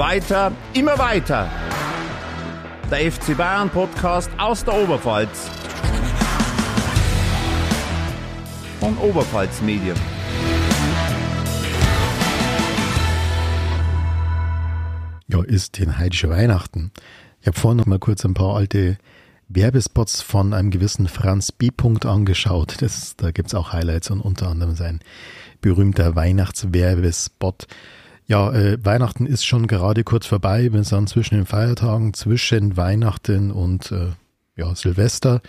Weiter, immer weiter. Der FC Bayern Podcast aus der Oberpfalz. Von Oberpfalz Medien. Ja, ist den heidische Weihnachten. Ich habe vorhin noch mal kurz ein paar alte Werbespots von einem gewissen Franz B. angeschaut. Das, da gibt's auch Highlights und unter anderem sein berühmter Weihnachtswerbespot. Ja, äh, Weihnachten ist schon gerade kurz vorbei. Wir sind zwischen den Feiertagen, zwischen Weihnachten und äh, ja, Silvester.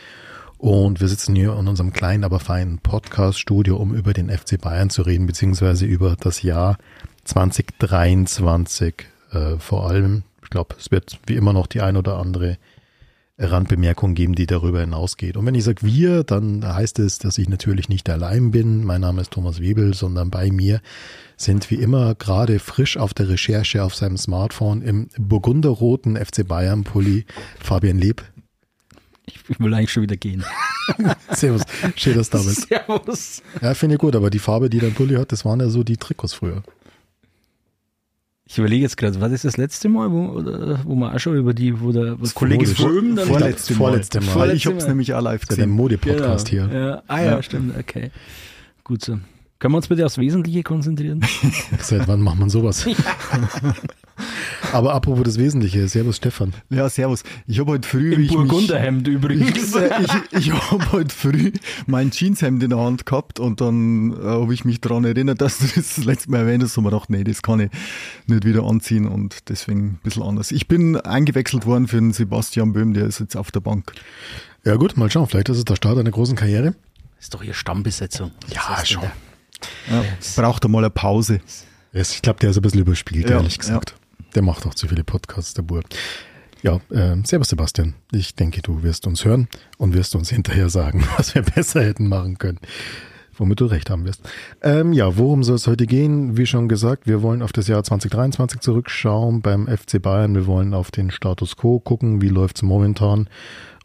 Und wir sitzen hier in unserem kleinen, aber feinen Podcast-Studio, um über den FC Bayern zu reden, beziehungsweise über das Jahr 2023 äh, vor allem. Ich glaube, es wird wie immer noch die ein oder andere Randbemerkung geben, die darüber hinausgeht. Und wenn ich sage wir, dann heißt es, dass ich natürlich nicht allein bin. Mein Name ist Thomas Webel, sondern bei mir sind wie immer gerade frisch auf der Recherche auf seinem Smartphone im burgunderroten FC Bayern Pulli Fabian Leb. Ich will eigentlich schon wieder gehen. Servus, schön, dass du da bist. Servus. Ja, finde ich gut, aber die Farbe, die dein Pulli hat, das waren ja so die Trikots früher. Ich überlege jetzt gerade, war das das letzte Mal, wo, oder, wo wir auch schon über die, wo der Das Kollege Fröhm dann vorletzte Mal. Vorletzte Mal. Ich Vorletzte hab's Mal. nämlich auch live Das ist ja der gesehen. Mode-Podcast hier. Ja. Ah ja, stimmt, okay. Gut so. Können wir uns bitte aufs Wesentliche konzentrieren? Seit wann macht man sowas? Aber apropos das Wesentliche, Servus Stefan. Ja, servus. Ich habe heute früh, Im ich mich, Burgunderhemd übrigens. ich, ich habe heute früh mein Jeanshemd in der Hand gehabt und dann äh, habe ich mich daran erinnert, dass du das, das letzte Mal erwähnt hast und mir gedacht, nee, das kann ich nicht wieder anziehen und deswegen ein bisschen anders. Ich bin eingewechselt worden für den Sebastian Böhm, der ist jetzt auf der Bank. Ja gut, mal schauen, vielleicht ist es der Start einer großen Karriere. ist doch hier Stammbesetzung. Ja, schon. da? Ja, braucht er mal eine Pause. Es- Ich glaube, der ist ein bisschen überspielt, Ja, ehrlich gesagt. Der macht auch zu viele Podcasts, der Bur. Ja, äh, servus Sebastian. Ich denke, du wirst uns hören und wirst uns hinterher sagen, was wir besser hätten machen können. Womit du recht haben wirst. Ähm, ja, worum soll es heute gehen? Wie schon gesagt, wir wollen auf das Jahr 2023 zurückschauen beim FC Bayern. Wir wollen auf den Status Quo gucken, wie läuft's momentan.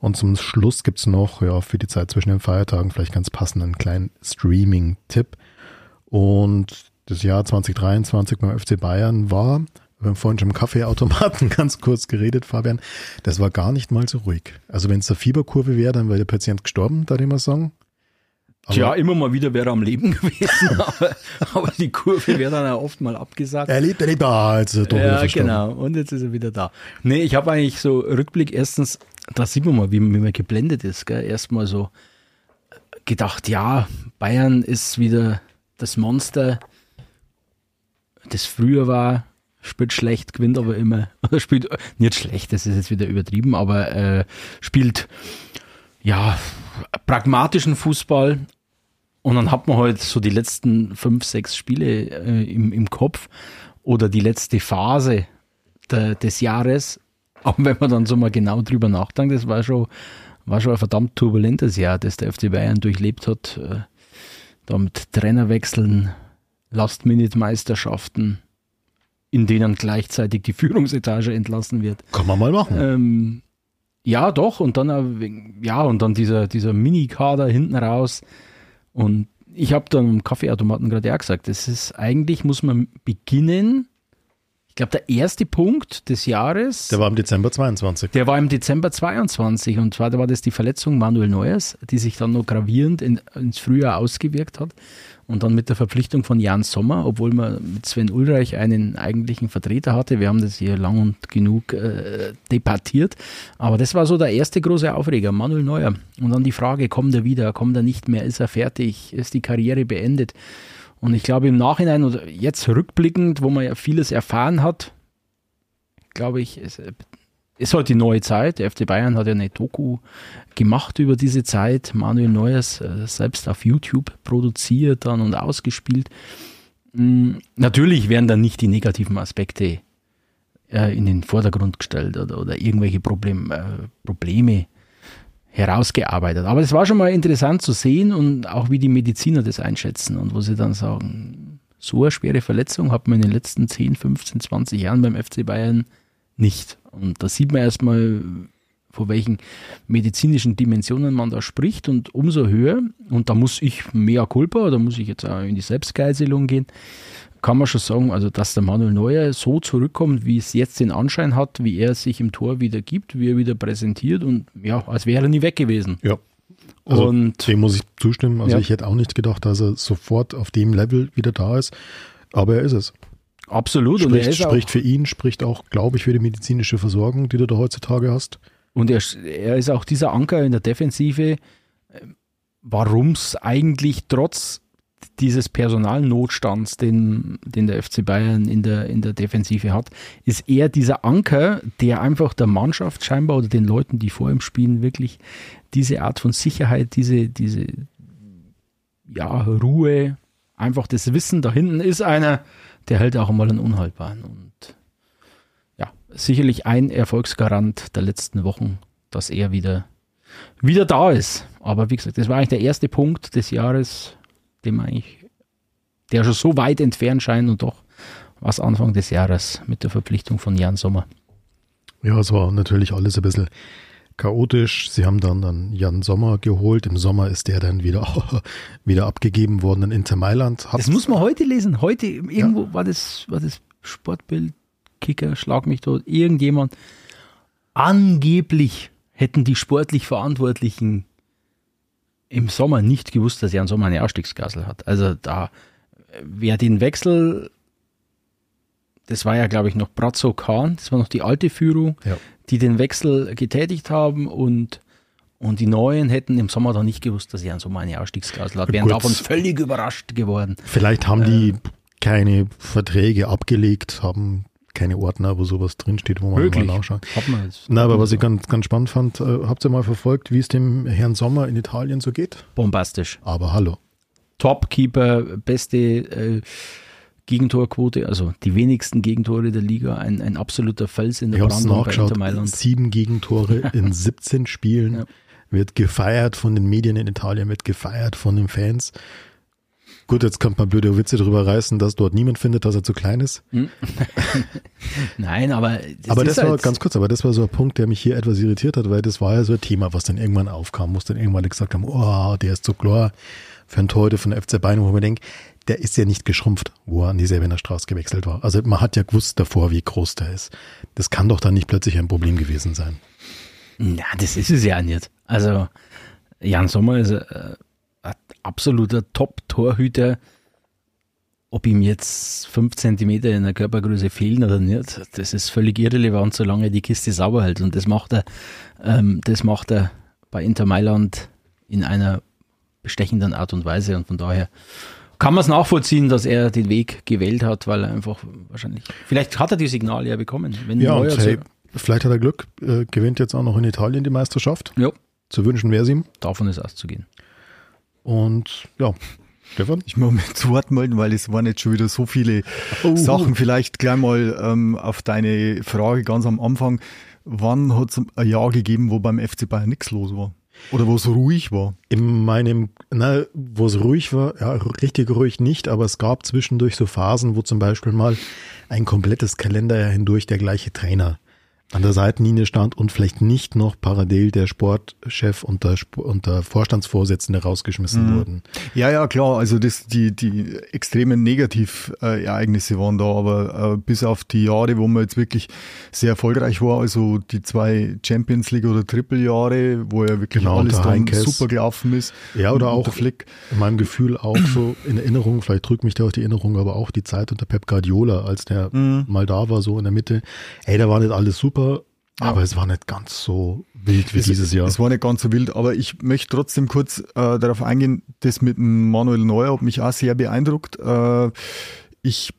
Und zum Schluss gibt's noch, ja, für die Zeit zwischen den Feiertagen vielleicht ganz passend einen kleinen Streaming-Tipp. Und das Jahr 2023 beim FC Bayern war, wir haben vorhin schon im Kaffeeautomaten ganz kurz geredet, Fabian, das war gar nicht mal so ruhig. Also wenn es eine Fieberkurve wäre, dann wäre der Patient gestorben, da ich mal sagen. Aber- Tja, immer mal wieder wäre er am Leben gewesen, aber, aber die Kurve wäre dann auch oft mal abgesagt. Er lebt, er lebt da, jetzt ist er Ja, verstorben. genau. Und jetzt ist er wieder da. Nee, ich habe eigentlich so Rückblick erstens, da sieht man mal, wie, wie man geblendet ist. Gell? Erstmal so gedacht, ja, Bayern ist wieder das Monster, das früher war, spielt schlecht, gewinnt aber immer. Oder spielt nicht schlecht, das ist jetzt wieder übertrieben, aber äh, spielt ja pragmatischen Fußball. Und dann hat man halt so die letzten fünf, sechs Spiele äh, im, im Kopf oder die letzte Phase der, des Jahres. Auch wenn man dann so mal genau drüber nachdenkt, das war schon, war schon ein verdammt turbulentes Jahr, das der FC Bayern durchlebt hat. Äh, da mit Trainerwechseln, Last-Minute-Meisterschaften, in denen gleichzeitig die Führungsetage entlassen wird. Kann man mal machen. Ähm, ja, doch. Und dann, wegen- ja, und dann dieser, dieser Mini-Kader hinten raus. Und ich habe dann im Kaffeeautomaten gerade auch gesagt, das ist eigentlich, muss man beginnen. Ich glaube, der erste Punkt des Jahres, Der war im Dezember 22. der war im Dezember 22 und zwar da war das die Verletzung Manuel Neuers, die sich dann noch gravierend in, ins Frühjahr ausgewirkt hat und dann mit der Verpflichtung von Jan Sommer, obwohl man mit Sven Ulreich einen eigentlichen Vertreter hatte. Wir haben das hier lang und genug äh, debattiert, aber das war so der erste große Aufreger, Manuel Neuer. Und dann die Frage, kommt er wieder, kommt er nicht mehr, ist er fertig, ist die Karriere beendet? Und ich glaube im Nachhinein oder jetzt rückblickend, wo man ja vieles erfahren hat, glaube ich, ist, ist halt die neue Zeit. Der FC Bayern hat ja eine Doku gemacht über diese Zeit. Manuel Neuers äh, selbst auf YouTube produziert dann und ausgespielt. Mm, natürlich werden dann nicht die negativen Aspekte äh, in den Vordergrund gestellt oder, oder irgendwelche Problem, äh, Probleme herausgearbeitet. Aber es war schon mal interessant zu sehen und auch wie die Mediziner das einschätzen und wo sie dann sagen, so eine schwere Verletzung hat man in den letzten 10, 15, 20 Jahren beim FC Bayern nicht. Und da sieht man erstmal, von welchen medizinischen Dimensionen man da spricht und umso höher, und da muss ich mehr Culpa, da muss ich jetzt auch in die Selbstgeiselung gehen, kann man schon sagen, also dass der Manuel Neuer so zurückkommt, wie es jetzt den Anschein hat, wie er sich im Tor wieder gibt, wie er wieder präsentiert und ja, als wäre er nie weg gewesen. Ja. Also und dem muss ich zustimmen. Also Ja. ich hätte auch nicht gedacht, dass er sofort auf dem Level wieder da ist. Aber er ist es. absolut. und er Spricht, ist spricht für ihn, spricht auch, glaube ich, für die medizinische Versorgung, die du da heutzutage hast. Und er, er ist auch dieser Anker in der Defensive, warum es eigentlich trotz dieses Personalnotstands, den, den der FC Bayern in der, in der Defensive hat, ist er dieser Anker, der einfach der Mannschaft scheinbar oder den Leuten, die vor ihm spielen, wirklich diese Art von Sicherheit, diese, diese ja, Ruhe, einfach das Wissen, da hinten ist einer, der hält auch mal einen Unhaltbaren. Und ja, sicherlich ein Erfolgsgarant der letzten Wochen, dass er wieder, wieder da ist. Aber wie gesagt, das war eigentlich der erste Punkt des Jahres, dem eigentlich, der schon so weit entfernt scheint und doch was Anfang des Jahres mit der Verpflichtung von Jan Sommer. Ja, es war natürlich alles ein bisschen chaotisch. Sie haben dann, dann Jan Sommer geholt. Im Sommer ist der dann wieder, wieder abgegeben worden in Inter Mailand. Hat- Das muss man heute lesen. Heute irgendwo war das, war das Sportbild, Kicker, schlag mich tot, irgendjemand. Angeblich hätten die sportlich Verantwortlichen im Sommer nicht gewusst, dass Jan Sommer eine Ausstiegsklausel hat. Also da, äh, wer den Wechsel, das war ja glaube ich noch Brazzo Kahn, das war noch die alte Führung, Ja. die den Wechsel getätigt haben und und die Neuen hätten im Sommer dann nicht gewusst, dass Jan Sommer eine Ausstiegsklausel hat. Wären Gut. davon völlig überrascht geworden. Vielleicht haben die keine Verträge abgelegt, haben keine Ordner, wo sowas drinsteht, wo man Möglich. mal nachschauen. Hat man jetzt. Na, aber was ich ganz, ganz spannend fand, äh, habt ihr mal verfolgt, wie es dem Herrn Sommer in Italien so geht? Bombastisch. Aber hallo. Topkeeper, beste äh, Gegentorquote, also die wenigsten Gegentore der Liga, ein, ein absoluter Fels in der Brandung bei. Inter Mailand. Sieben Gegentore in 17 Spielen. Ja. Wird gefeiert von den Medien in Italien, wird gefeiert von den Fans. Gut, jetzt könnte man blöde Witze darüber reißen, dass dort niemand findet, dass er zu klein ist. Nein, aber das aber das war halt, ganz kurz, aber das war so ein Punkt, der mich hier etwas irritiert hat, weil das war ja so ein Thema, was dann irgendwann aufkam, wo es dann irgendwann gesagt haben, oh, der ist so klar für ein Torhüter von der FC Bayern, wo man denkt, der ist ja nicht geschrumpft, wo er an die Säbener Straße gewechselt war. Also man hat ja gewusst davor, wie groß der ist. Das kann doch dann nicht plötzlich ein Problem gewesen sein. Ja, das ist es ja nicht. Also, Jan Sommer ist äh, absoluter Top-Torhüter. Ob ihm jetzt fünf Zentimeter in der Körpergröße fehlen oder nicht, das ist völlig irrelevant, solange er die Kiste sauber hält. Und das macht er, ähm, das macht er bei Inter Mailand in einer bestechenden Art und Weise. Und von daher kann man es nachvollziehen, dass er den Weg gewählt hat, weil er einfach wahrscheinlich, vielleicht hat er die Signale ja bekommen. Wenn Ja, und hey, vielleicht hat er Glück, äh, gewinnt jetzt auch noch in Italien die Meisterschaft. ja, Zu wünschen wäre es ihm. davon ist auszugehen. Und ja, Stefan? Ich muss mich zu Wort melden, weil es waren jetzt schon wieder so viele Sachen. Vielleicht gleich mal ähm, auf deine Frage ganz am Anfang. Wann hat es ein Jahr gegeben, wo beim FC Bayern nichts los war? Oder wo es ruhig war? In meinem, na, wo es ruhig war, ja, richtig ruhig nicht, aber es gab zwischendurch so Phasen, wo zum Beispiel mal ein komplettes Kalenderjahr hindurch der gleiche Trainer an der Seitenlinie stand und vielleicht nicht noch parallel der Sportchef und der, und der Vorstandsvorsitzende rausgeschmissen wurden. Ja, ja, klar. Also das, die, die extremen Negativereignisse waren da, aber äh, bis auf die Jahre, wo man jetzt wirklich sehr erfolgreich war, also die zwei Champions League oder Triple-Jahre, wo ja wirklich Genau, alles dann super gelaufen ist. Ja, oder auch Flick. in meinem Gefühl auch so in Erinnerung, vielleicht drückt mich da auch die Erinnerung, aber auch die Zeit unter Pep Guardiola, als der mal da war, so in der Mitte. Ey, da war nicht alles super, aber es war nicht ganz so wild wie Es- dieses Jahr. Es war nicht ganz so wild, aber ich möchte trotzdem kurz äh, darauf eingehen, das mit Manuel Neuer hat mich auch sehr beeindruckt. Äh, ich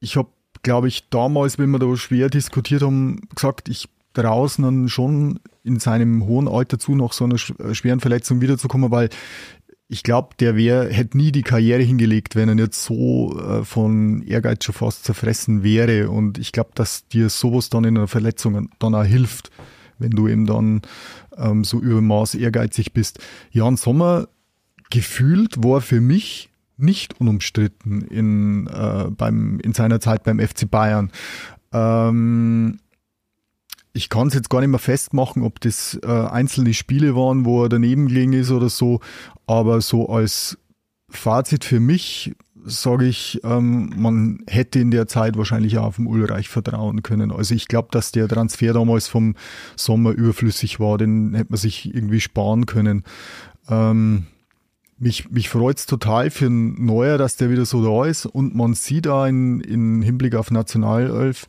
ich habe, glaube ich, damals, wenn wir da schwer diskutiert haben, gesagt, ich draußen schon in seinem hohen Alter zu noch so einer schweren Verletzung wiederzukommen, weil ich glaube, der wäre, hätte nie die Karriere hingelegt, wenn er nicht so äh, von Ehrgeiz schon fast zerfressen wäre. Und ich glaube, dass dir sowas dann in einer Verletzung dann auch hilft, wenn du eben dann ähm, so übermaß ehrgeizig bist. Jan Sommer gefühlt war für mich nicht unumstritten in, äh, beim, in seiner Zeit beim FC Bayern. Ähm, ich kann es jetzt gar nicht mehr festmachen, ob das äh, einzelne Spiele waren, wo er daneben gelegen ist oder so, aber so als Fazit für mich sage ich, ähm, man hätte in der Zeit wahrscheinlich auch auf dem Ulreich vertrauen können. Also ich glaube, dass der Transfer damals vom Sommer überflüssig war, den hätte man sich irgendwie sparen können. Ähm, mich, mich freut es total für einen Neuer, dass der wieder so da ist und man sieht da in, in Hinblick auf Nationalelf,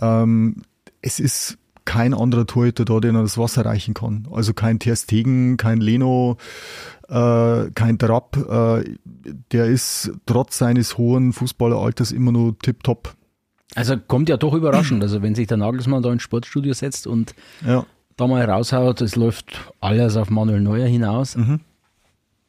ähm, es ist kein anderer Torhüter da, den er das Wasser reichen kann. Also kein Ter Stegen, kein Leno, äh, kein Trapp. Äh, der ist trotz seines hohen Fußballeralters immer nur tipptopp. Also kommt ja doch überraschend. Also wenn sich der Nagelsmann da ins Sportstudio setzt und ja. da mal raushaut, es läuft alles auf Manuel Neuer hinaus. Mhm.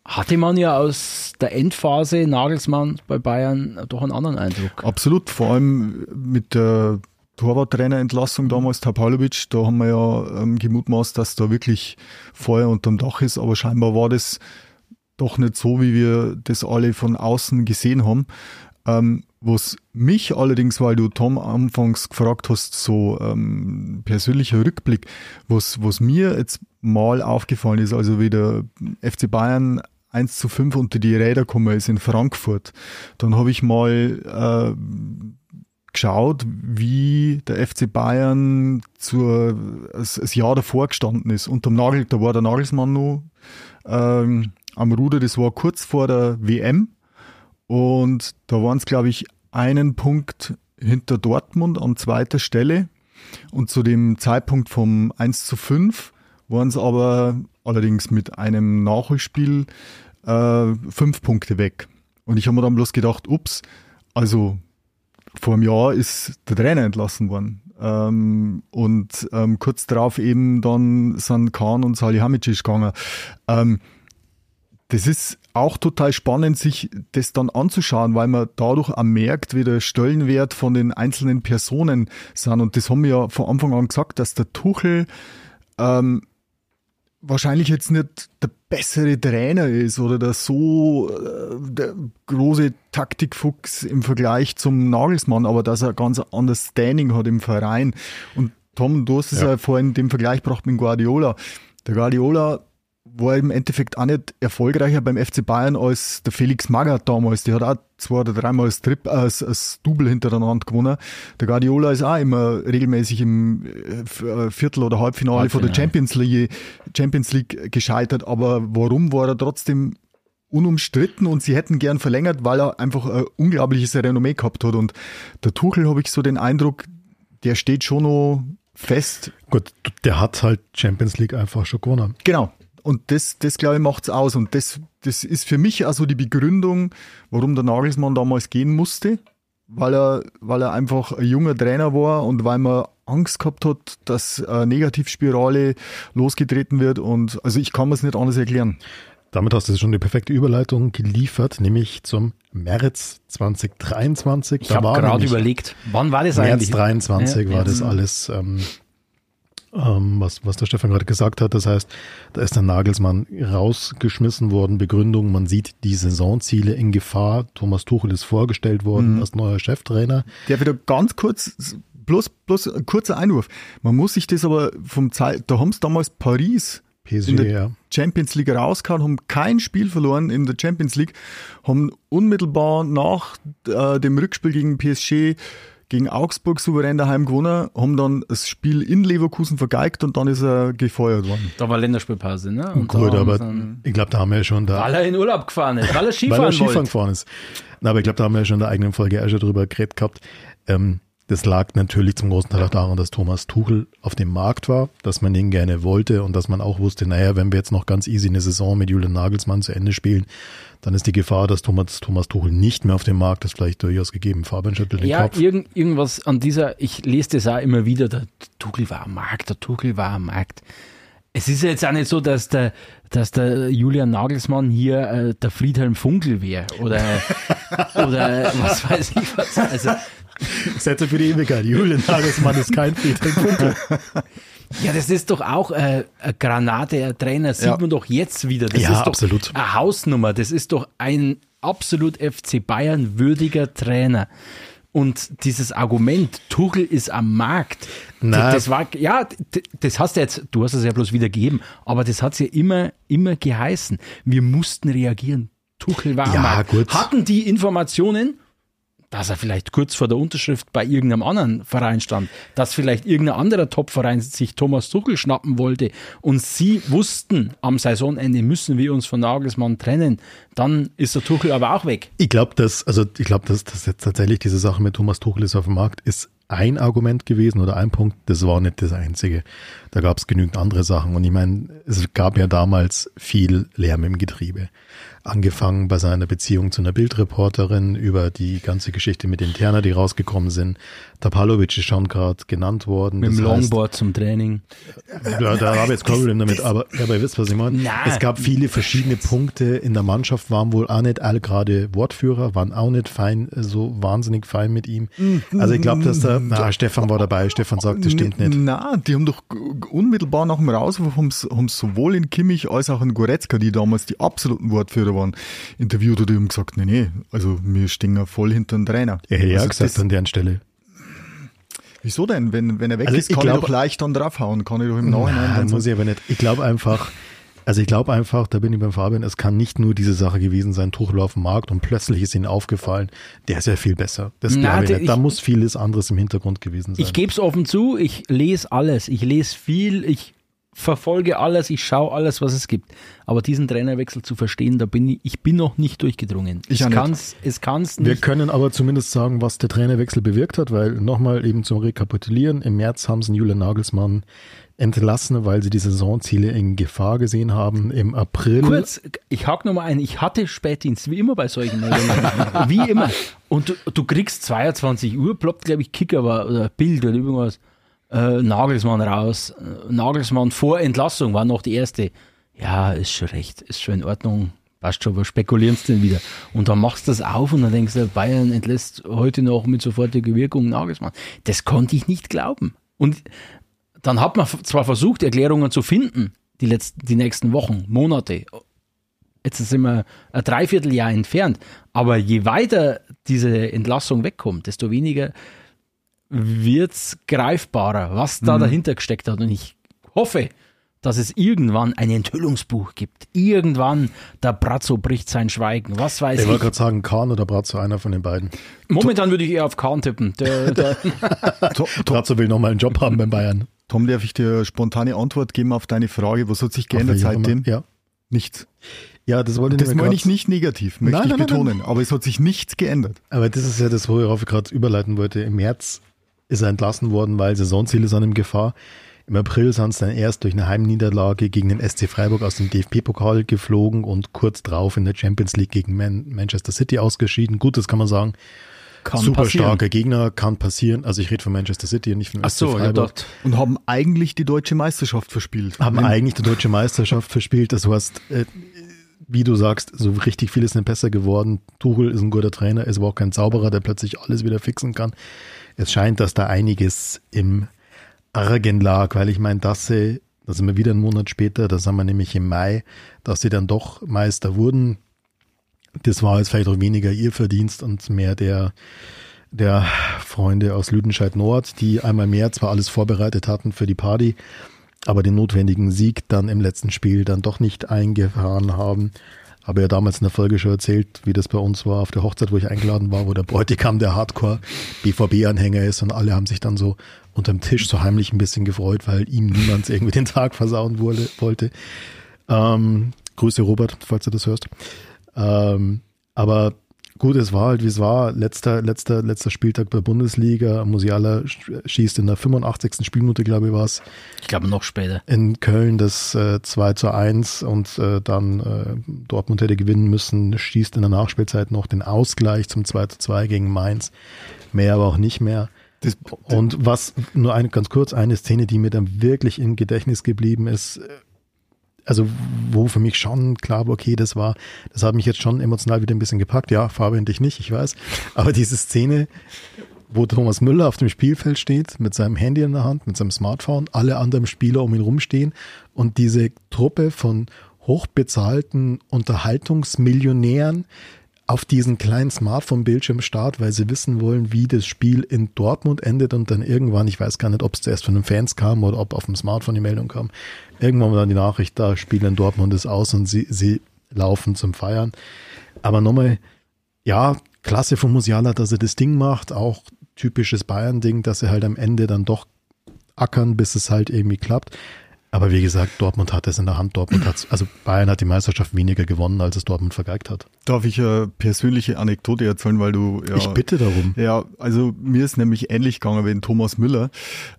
Hatte man ja aus der Endphase Nagelsmann bei Bayern doch einen anderen Eindruck. Absolut, vor allem mit der Torwarttrainerentlassung damals, Tapalovic, da haben wir ja ähm, gemutmaßt, dass da wirklich Feuer unterm Dach ist, aber scheinbar war das doch nicht so, wie wir das alle von außen gesehen haben. Ähm, was mich allerdings, weil du Tom anfangs gefragt hast, so ähm, persönlicher Rückblick, was, was mir jetzt mal aufgefallen ist, also wie der FC Bayern 1 zu 5 unter die Räder gekommen ist in Frankfurt, dann habe ich mal äh, geschaut, wie der FC Bayern zur, das, Jahr davor gestanden ist. Unterm Nagel, da war der Nagelsmann noch ähm, am Ruder, das war kurz vor der WM. Und da waren es, glaube ich, einen Punkt hinter Dortmund an zweiter Stelle. Und zu dem Zeitpunkt vom 1 zu 5 waren es aber allerdings mit einem Nachholspiel äh, fünf Punkte weg. Und ich habe mir dann bloß gedacht, ups, also vor einem Jahr ist der Trainer entlassen worden. Ähm, und ähm, kurz darauf eben dann sind Kahn und Salihamidzic gegangen. Ähm, das ist auch total spannend, sich das dann anzuschauen, weil man dadurch auch merkt, wie der Stellenwert von den einzelnen Personen sind. Und das haben wir ja von Anfang an gesagt, dass der Tuchel ähm, wahrscheinlich jetzt nicht der bessere Trainer ist oder der so äh, der große Taktikfuchs im Vergleich zum Nagelsmann, aber dass er ganz anderes Standing hat im Verein. Und Tom, du hast es ja, ja vorhin den Vergleich gebracht mit Guardiola. Der Guardiola war im Endeffekt auch nicht erfolgreicher beim FC Bayern als der Felix Magath damals. Der hat auch zwei oder dreimal das, Trip, äh, das, das Double hintereinander gewonnen. Der Guardiola ist auch immer regelmäßig im äh, äh, Viertel- oder Halbfinale, Halbfinale von der Champions League, Champions League gescheitert. Aber warum war er trotzdem unumstritten und sie hätten gern verlängert, weil er einfach ein unglaubliches Renommee gehabt hat. Und der Tuchel habe ich so den Eindruck, der steht schon noch fest. Gut, der hat halt Champions League einfach schon gewonnen. Genau, und das, das glaube ich, macht's aus. Und das, das ist für mich also die Begründung, warum der Nagelsmann damals gehen musste, weil er, weil er einfach ein junger Trainer war und weil man Angst gehabt hat, dass eine Negativspirale losgetreten wird. Und also ich kann mir es nicht anders erklären. Damit hast du schon die perfekte Überleitung geliefert, nämlich zum März 2023. Ich habe gerade überlegt, wann war das März eigentlich? März 23 ja, war das alles. Ähm, ähm, was, was der Stefan gerade gesagt hat. Das heißt, da ist der Nagelsmann rausgeschmissen worden. Begründung, man sieht die Saisonziele in Gefahr. Thomas Tuchel ist vorgestellt worden mhm. als neuer Cheftrainer. Der wieder ganz kurz, bloß, bloß ein kurzer Einwurf. Man muss sich das aber vom Zeit, da haben es damals Paris PSG, in der ja. Champions League rausgehauen, haben kein Spiel verloren in der Champions League, haben unmittelbar nach äh, dem Rückspiel gegen PSG gegen Augsburg souverän daheim gewonnen, haben dann das Spiel in Leverkusen vergeigt und dann ist er gefeuert worden. Da war Länderspielpause, ne? Und Gut, aber ich glaube, da haben wir ja schon da. Weil er in Urlaub gefahren ist, weil er Skifahren, weil er Skifahren gefahren ist. Na, aber ich glaube, da haben wir ja schon in der eigenen Folge auch schon drüber geredet gehabt. Ähm, Das lag natürlich zum großen Teil auch daran, dass Thomas Tuchel auf dem Markt war, dass man ihn gerne wollte und dass man auch wusste, naja, wenn wir jetzt noch ganz easy eine Saison mit Julian Nagelsmann zu Ende spielen, dann ist die Gefahr, dass Thomas, Thomas Tuchel nicht mehr auf dem Markt ist, vielleicht durchaus gegeben. Fabian schüttelt den Ja, Kopf. irgend, irgendwas an dieser, ich lese das auch immer wieder, der Tuchel war am Markt, der Tuchel war am Markt. Es ist ja jetzt auch nicht so, dass der, dass der Julian Nagelsmann hier äh, der Friedhelm Funkel wäre oder, oder was weiß ich was. Also, Sätze für die Ewigkeit. Julian Nagelsmann ist kein Friedhelm Funkel. ja, das ist doch auch äh, Granate, ein Trainer, sieht Ja. man doch jetzt wieder. Das Ja, ist doch absolut. eine Hausnummer. Das ist doch ein absolut FC Bayern würdiger Trainer. Und dieses Argument, Tuchel ist am Markt, Na. das war, ja, das hast du jetzt, du hast es ja bloß wieder gegeben, aber das hat ja immer, immer geheißen. Wir mussten reagieren. Tuchel war Ja, am Markt. gut. Hatten die Informationen, dass er vielleicht kurz vor der Unterschrift bei irgendeinem anderen Verein stand, dass vielleicht irgendein anderer Topverein sich Thomas Tuchel schnappen wollte und sie wussten, am Saisonende müssen wir uns von Nagelsmann trennen, dann ist der Tuchel aber auch weg. Ich glaube, dass, also ich glaube, dass, dass jetzt tatsächlich diese Sache mit Thomas Tuchel ist auf dem Markt ist ein Argument gewesen oder ein Punkt, das war nicht das einzige. Da gab es genügend andere Sachen. Und ich meine, es gab ja damals viel Lärm im Getriebe. Angefangen bei seiner Beziehung zu einer Bildreporterin über die ganze Geschichte mit Interna, die rausgekommen sind. Tapalovic ist schon gerade genannt worden. Mit dem Das heißt- Longboard zum Training. ja, da habe ich jetzt kein Problem damit, aber, aber ihr wisst, was ich meine. Na. Es gab viele verschiedene Punkte in der Mannschaft, waren wohl auch nicht alle gerade Wortführer, waren auch nicht fein, so wahnsinnig fein mit ihm. Also ich glaube, dass da, na, Stefan war dabei, Stefan sagt, das stimmt nicht. Na, die haben doch unmittelbar nach dem Rauswurf haben's, haben's sowohl in Kimmich als auch in Goretzka, die damals die absoluten Wortführer waren, interviewt und die haben gesagt, nee, nee, also wir stehen ja voll hinter dem Trainer. Er hätte ja also gesagt an deren Stelle. Wieso denn? Wenn, wenn er weg Also ist, kann glaub- ich doch leicht dann draufhauen, kann ich doch im Nachhinein Nein, dann muss ich aber nicht. Ich glaube einfach, also ich glaube einfach, da bin ich beim Fabian, es kann nicht nur diese Sache gewesen sein, Tuchel auf dem Markt und plötzlich ist ihnen aufgefallen, der ist ja viel besser. Das Na, glaube ich nicht. Da muss vieles anderes im Hintergrund gewesen sein. Ich gebe es offen zu, ich lese alles, ich lese viel, ich verfolge alles, ich schaue alles, was es gibt. Aber diesen Trainerwechsel zu verstehen, da bin ich, ich bin noch nicht durchgedrungen. Ich es nicht. kann's, es kann's Wir nicht. können aber zumindest sagen, was der Trainerwechsel bewirkt hat, weil nochmal eben zum Rekapitulieren, im März haben sie Julian Nagelsmann entlassen, weil sie die Saisonziele in Gefahr gesehen haben. Im April. Kurz, ich hake nochmal ein, ich hatte Spätdienst, wie immer bei solchen Meldungen. wie immer. Und du, du kriegst 22 Uhr, ploppt, glaube ich, Kicker war, oder Bild oder irgendwas. Äh, Nagelsmann raus. Äh, Nagelsmann vor Entlassung war noch die erste. Ja, ist schon recht, ist schon in Ordnung. Passt schon, was spekulierst denn wieder? Und dann machst du das auf und dann denkst du, Bayern entlässt heute noch mit sofortiger Wirkung Nagelsmann. Das konnte ich nicht glauben. Und dann hat man zwar versucht, Erklärungen zu finden, die letzten, die nächsten Wochen, Monate. Jetzt sind wir ein Dreivierteljahr entfernt. Aber je weiter diese Entlassung wegkommt, desto weniger wird's greifbarer, was da dahinter gesteckt hat. Und ich hoffe, dass es irgendwann ein Enthüllungsbuch gibt. Irgendwann der Brazzo bricht sein Schweigen. Was weiß Ich wollte ich. gerade sagen, Kahn oder Brazzo, einer von den beiden. Momentan würde ich eher auf Kahn tippen. Der, der, Brazzo will nochmal einen Job haben beim Bayern. Tom, darf ich dir spontane Antwort geben auf deine Frage? Was hat sich geändert seitdem? Ja. Nichts. ja, das wollte Das mir meine ich nicht negativ, möchte Nein, ich nein, nein, betonen. Aber es hat sich nichts geändert. Aber das ist ja das, worauf ich gerade überleiten wollte. Im März ist er entlassen worden, weil Saisonziele sind in Gefahr. Im April sind sie dann erst durch eine Heimniederlage gegen den SC Freiburg aus dem DFB-Pokal geflogen und kurz drauf in der Champions League gegen Man Manchester City ausgeschieden. Gut, das kann man sagen. Kann Super passieren. starker Gegner, kann passieren. Also ich rede von Manchester City und nicht von Ach so, ja, Freiburg. dort. Und haben eigentlich die deutsche Meisterschaft verspielt. haben Wenn- eigentlich die deutsche Meisterschaft verspielt. Das heißt, äh, wie du sagst, so richtig viel ist nicht besser geworden. Tuchel ist ein guter Trainer, ist aber auch kein Zauberer, der plötzlich alles wieder fixen kann. Es scheint, dass da einiges im Argen lag, weil ich meine, dass sie, da sind wir wieder einen Monat später, da sind wir nämlich im Mai, dass sie dann doch Meister wurden. Das war jetzt vielleicht auch weniger ihr Verdienst und mehr der, der Freunde aus Lüdenscheid Nord, die einmal mehr zwar alles vorbereitet hatten für die Party, aber den notwendigen Sieg dann im letzten Spiel dann doch nicht eingefahren haben. Habe ja damals in der Folge schon erzählt, wie das bei uns war auf der Hochzeit, wo ich eingeladen war, wo der Bräutigam der Hardcore-BVB-Anhänger ist und alle haben sich dann so unterm Tisch so heimlich ein bisschen gefreut, weil ihm niemand irgendwie den Tag versauen wurde, wollte. Ähm, Grüße Robert, falls du das hörst. Ähm, aber Gut, es war halt, wie es war. Letzter, letzter, letzter Spieltag der Bundesliga. Musiala schießt in der 85. Spielminute, glaube ich, war es. Ich glaube noch später. In Köln das äh, 2 zu 1 und äh, dann äh, Dortmund hätte gewinnen müssen, schießt in der Nachspielzeit noch den Ausgleich zum 2 zu 2 gegen Mainz. Mehr aber auch nicht mehr. Das, und was, nur eine, ganz kurz, eine Szene, die mir dann wirklich im Gedächtnis geblieben ist, also wo für mich schon klar war, okay, das war, das hat mich jetzt schon emotional wieder ein bisschen gepackt. Ja, Fabian dich nicht, ich weiß. Aber diese Szene, wo Thomas Müller auf dem Spielfeld steht, mit seinem Handy in der Hand, mit seinem Smartphone, alle anderen Spieler um ihn rumstehen und diese Truppe von hochbezahlten Unterhaltungsmillionären, auf diesen kleinen Smartphone-Bildschirm starrt, weil sie wissen wollen, wie das Spiel in Dortmund endet und dann irgendwann, ich weiß gar nicht, ob es zuerst von den Fans kam oder ob auf dem Smartphone die Meldung kam, irgendwann war dann die Nachricht, da Spiel in Dortmund ist aus und sie, sie laufen zum Feiern. Aber nochmal, ja, klasse von Musiala, dass er das Ding macht, auch typisches Bayern-Ding, dass er halt am Ende dann doch ackern, bis es halt irgendwie klappt. Aber wie gesagt, Dortmund hat es in der Hand. Dortmund hat also Bayern hat die Meisterschaft weniger gewonnen, als es Dortmund vergeigt hat. Darf ich eine persönliche Anekdote erzählen, weil du ja, Ich bitte darum. Ja, also mir ist nämlich ähnlich gegangen wie Thomas Müller.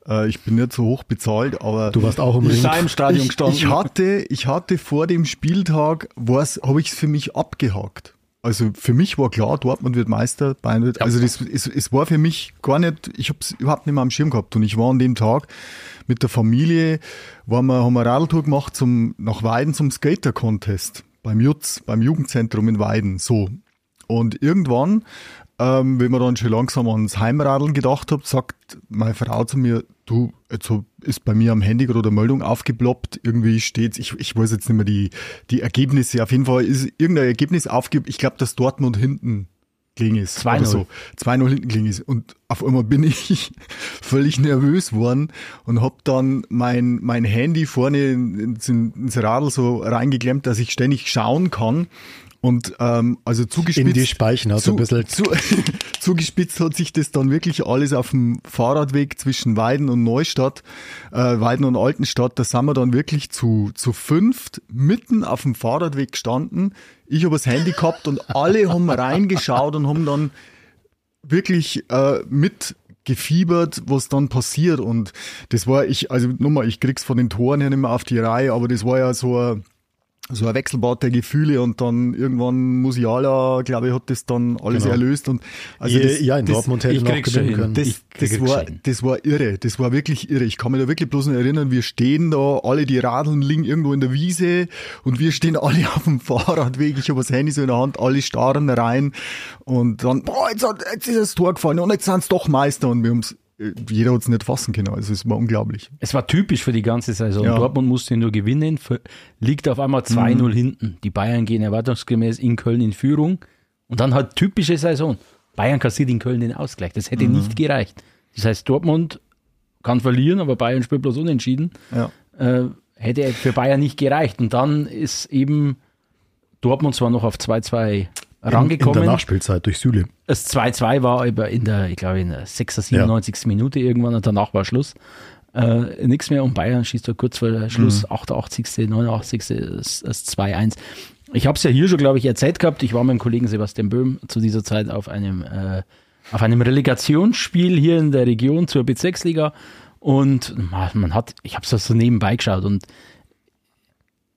Äh, ich bin nicht so hoch bezahlt, aber du warst auch im, Ring. im Stadion gestanden. Ich hatte, ich hatte vor dem Spieltag, was habe ich es für mich abgehakt. Also für mich war klar, Dortmund wird Meister, Bayern wird. Also das, es, es war für mich gar nicht, ich habe es überhaupt nicht mehr am Schirm gehabt. Und ich war an dem Tag mit der Familie, waren wir, haben wir Radltour gemacht zum, nach Weiden zum Skater-Contest beim Jutz, beim Jugendzentrum in Weiden. So. Und irgendwann, ähm, wenn man dann schon langsam ans Heimradeln gedacht hat, sagt meine Frau zu mir, du, jetzt ist bei mir am Handy gerade eine Meldung aufgeploppt, irgendwie steht's, ich, ich weiß jetzt nicht mehr die, die Ergebnisse, auf jeden Fall ist irgendein Ergebnis aufgeploppt, ich glaube, dass Dortmund hinten ist. 2-0. So. 2-0 hinten ist. Und auf einmal bin ich völlig nervös worden und hab dann mein, mein Handy vorne ins, ins Radl so reingeklemmt, dass ich ständig schauen kann. Und ähm, also zugespitzt. In die Speichen, also zu, ein bisschen. Zu, zugespitzt hat sich das dann wirklich alles auf dem Fahrradweg zwischen Weiden und Neustadt, äh, Weiden und Altenstadt. Da sind wir dann wirklich zu, zu fünft mitten auf dem Fahrradweg gestanden. Ich habe das Handy gehabt und alle haben reingeschaut und haben dann wirklich äh, mit gefiebert, was dann passiert. Und das war ich, also nochmal, ich krieg's von den Toren her nicht mehr auf die Reihe, aber das war ja so ein so ein Wechselbad der Gefühle und dann irgendwann Musiala, glaube ich, hat das dann alles genau. erlöst und also das, ja, in das, Dortmund hätte noch gewinnen können. Das, das war, das war irre, das war wirklich irre. Ich kann mich da wirklich bloß noch erinnern, wir stehen da, alle die Radeln liegen irgendwo in der Wiese und wir stehen alle auf dem Fahrradweg, ich habe das Handy so in der Hand, alle starren rein und dann, boah, jetzt, hat, jetzt ist das Tor gefallen und jetzt sind es doch Meister und wir haben es jeder hat es nicht fassen können. Also es war unglaublich. Es war typisch für die ganze Saison. Ja. Dortmund musste nur gewinnen, liegt auf einmal 2-0 mhm. hinten. Die Bayern gehen erwartungsgemäß in Köln in Führung und dann halt typische Saison. Bayern kassiert in Köln den Ausgleich. Das hätte mhm. nicht gereicht. Das heißt, Dortmund kann verlieren, aber Bayern spielt bloß unentschieden. Ja. Äh, hätte für Bayern nicht gereicht. Und dann ist eben Dortmund zwar noch auf 2-2 rangekommen. In der Nachspielzeit durch Süle. Das 2-2 war in der, ich glaube, in der 96. Ja. Minute irgendwann und danach war Schluss. Äh, nichts mehr und Bayern schießt da kurz vor Schluss, mhm. 88., 89. das, das 2-1. Ich habe es ja hier schon, glaube ich, erzählt gehabt. Ich war mit dem Kollegen Sebastian Böhm zu dieser Zeit auf einem, äh, auf einem Relegationsspiel hier in der Region zur Bezirksliga und man hat, ich habe es so nebenbei geschaut und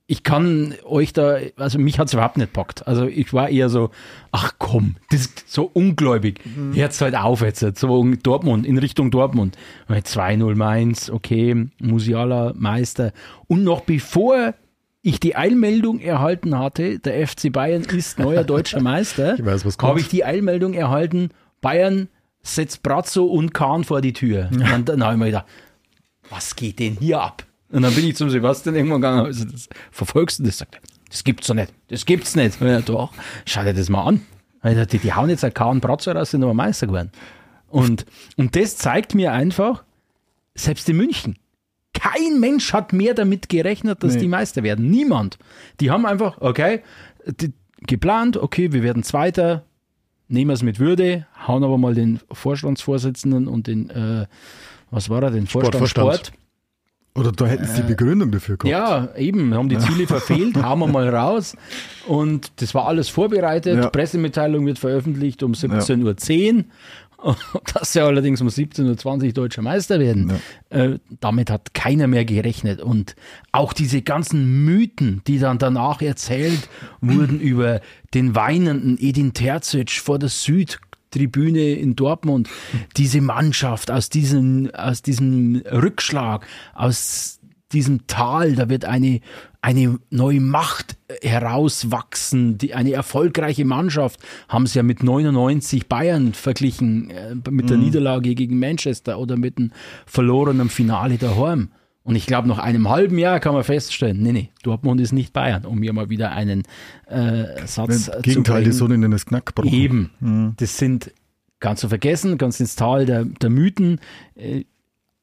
ich kann euch da, also mich hat es überhaupt nicht packt. Also ich war eher so, ach komm, das ist so ungläubig. Mhm. Jetzt halt auf jetzt, so Dortmund, in Richtung Dortmund. 2-0 Mainz, okay, Musiala, Meister. Und noch bevor ich die Eilmeldung erhalten hatte, der FC Bayern ist neuer deutscher Meister, habe ich die Eilmeldung erhalten, Bayern setzt Brazzo und Kahn vor die Tür. Ja. Und dann habe ich mir gedacht, was geht denn hier ab? Und dann bin ich zum Sebastian irgendwann gegangen, also das, verfolgst du das? Sagt er, das gibt's doch nicht, das gibt's nicht. Ja, doch, schau dir das mal an. Die, die hauen jetzt ein K. und Bratzo raus, sind aber Meister geworden. Und, und das zeigt mir einfach, selbst in München, kein Mensch hat mehr damit gerechnet, dass nee. die Meister werden. Niemand. Die haben einfach, okay, geplant, okay, wir werden Zweiter, nehmen es mit Würde, hauen aber mal den Vorstandsvorsitzenden und den, äh, was war er, den Vorstand Sport, Sport Oder da hätten sie die Begründung dafür gehabt. Ja, eben, haben die Ziele verfehlt, hauen wir mal raus. Und das war alles vorbereitet. Ja. Pressemitteilung wird veröffentlicht um 17.10 Uhr. Dass sie allerdings um 17.20 Uhr deutscher Meister werden. Äh, damit hat keiner mehr gerechnet. Und auch diese ganzen Mythen, die dann danach erzählt wurden über den weinenden Edin Terzic vor der Südtribüne in Dortmund, diese Mannschaft aus, diesen, aus diesem Rückschlag, aus diesem Tal, da wird eine, eine neue Macht herauswachsen, die, eine erfolgreiche Mannschaft, haben sie ja mit 99 Bayern verglichen, äh, mit der Niederlage gegen Manchester oder mit einem verlorenen Finale daheim. Und ich glaube, nach einem halben Jahr kann man feststellen, nee, nee, Dortmund ist nicht Bayern, um hier mal wieder einen äh, Satz Im Gegenteil, die zu Sonne in das Knack gebrochen. Eben. Das sind ganz zu vergessen, ganz ins Tal der, der Mythen äh,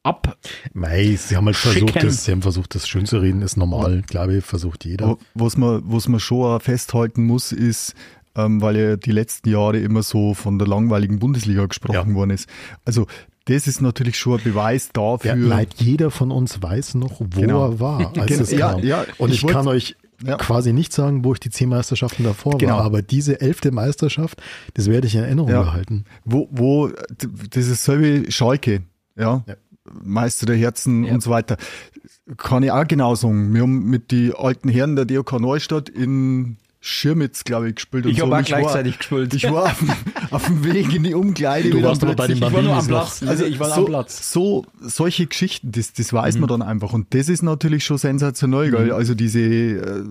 ab. Mei, sie haben halt versucht, das, sie haben versucht, das schön zu reden, ist normal, glaube ich, versucht jeder. Was man, was man schon auch festhalten muss, ist, ähm, weil ja die letzten Jahre immer so von der langweiligen Bundesliga gesprochen Ja. worden ist. Also das ist natürlich schon ein Beweis dafür. Ja, leid, jeder von uns weiß noch, wo Genau. er war, als Genau. es Ja, kam. ja, Und ich ich, kann euch Ja. quasi nicht sagen, wo ich die zehn Meisterschaften davor Genau. war, aber diese elfte Meisterschaft, das werde ich in Erinnerung Ja. behalten. wo, wo das ist selbe Schalke, ja, Ja. Meister der Herzen und so weiter. Kann ich auch genau sagen. Wir haben mit die alten Herren der DOK Neustadt in Schirmitz, glaube ich, gespielt. und Ich so. hab Und auch gleichzeitig war, gespielt. Ich war auf dem, auf dem Weg in die Umkleide. Du wieder warst aber bei den plötzlich- Ich war nur am Platz. Also ich war so, am Platz. So, solche Geschichten, das, das weiß Mhm. man dann einfach. Und das ist natürlich schon sensationell, gell? Also diese, äh,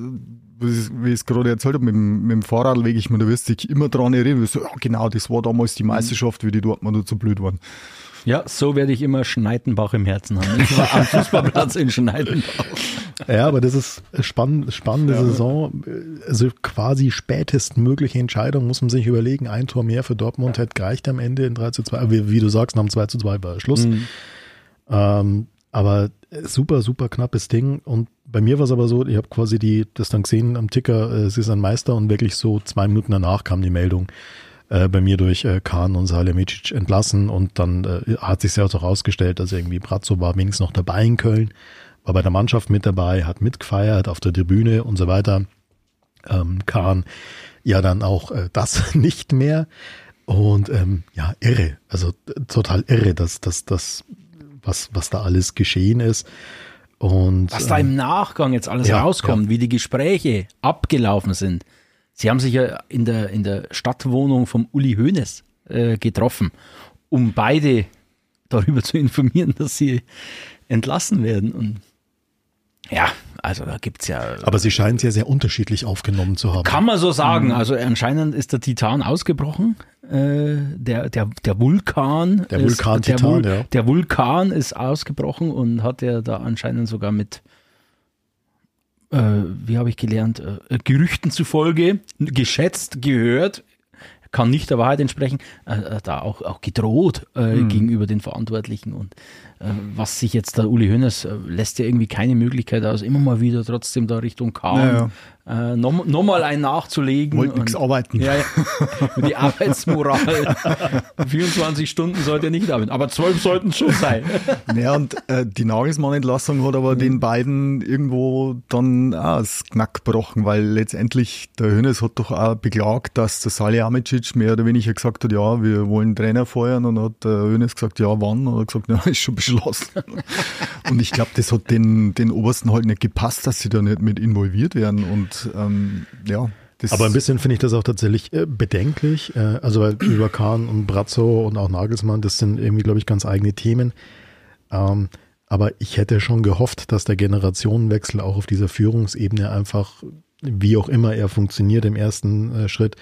wie ich- es gerade erzählt habe, mit, dem- mit dem Fahrradweg, ich meine, da wirst du dich immer dran erinnern. So, ja, genau, das war damals Mhm. die Meisterschaft, wie die Dortmunder zu blöd waren. Ja, so werde ich immer Schneidenbach im Herzen haben. Ich war am Fußballplatz in Schneidenbach. Ja, aber das ist spannend, spannende Saison. Also quasi spätestmögliche Entscheidung muss man sich überlegen. Ein Tor mehr für Dortmund hätte gereicht am Ende in 3 zu 2. Wie, wie du sagst, nach dem 2 zu 2 war Schluss. Ähm, aber super, super knappes Ding. Und bei mir war es aber so, ich habe quasi die, das dann gesehen am Ticker, äh, sie ist ein Meister und wirklich so zwei Minuten danach kam die Meldung äh, bei mir durch äh, Kahn und Salihamidzic entlassen. Und dann äh, hat sich ja auch herausgestellt, dass irgendwie Brazzo war wenigstens noch dabei in Köln, war bei der Mannschaft mit dabei, hat mitgefeiert auf der Tribüne und so weiter. Ähm, Kahn ja dann auch äh, das nicht mehr. Und ähm, ja irre, also total irre, dass dass das was was da alles geschehen ist. Und Was da ähm, im Nachgang jetzt alles ja, rauskommt, wie die Gespräche abgelaufen sind. Sie haben sich ja in der, in der Stadtwohnung vom Uli Hoeneß äh, getroffen, um beide darüber zu informieren, dass sie entlassen werden. Und ja, also da gibt's ja. aber sie scheinen es ja sehr unterschiedlich aufgenommen zu haben. Kann man so sagen. Also anscheinend ist der Titan ausgebrochen. Äh, der, der, der Vulkan. Der Vulkan-Titan, der, ja. der Vulkan ist ausgebrochen und hat ja da anscheinend sogar mit, äh, wie habe ich gelernt, äh, Gerüchten zufolge geschätzt, gehört, kann nicht der Wahrheit entsprechen, äh, äh, da auch, auch gedroht äh, Hm. gegenüber den Verantwortlichen. Und äh, was sich jetzt der Uli Hoeneß äh, lässt ja irgendwie keine Möglichkeit aus, immer mal wieder trotzdem da Richtung Kahn äh, noch, noch ein nachzulegen. Wollte nichts arbeiten. Ja, ja. Die Arbeitsmoral. 24 Stunden sollte nicht arbeiten, aber 12 sollten es schon sein. Ja, und äh, die Nagelsmann-Entlassung hat aber den beiden irgendwo dann auch das Knack gebrochen, weil letztendlich der Hönes hat doch auch beklagt, dass der Salihamidzic mehr oder weniger gesagt hat, ja, wir wollen Trainer feuern und hat der Hönes gesagt, ja, wann? Und er hat gesagt, ja, ist schon beschlossen. und ich glaube, das hat den, den Obersten halt nicht gepasst, dass sie da nicht mit involviert werden und ähm, ja. Das Aber ein bisschen finde ich das auch tatsächlich äh, bedenklich. Äh, also weil über Kahn und Brazzo und auch Nagelsmann, das sind irgendwie, glaube ich, ganz eigene Themen. Ähm, aber ich hätte schon gehofft, dass der Generationenwechsel auch auf dieser Führungsebene einfach, wie auch immer er funktioniert im ersten äh, Schritt,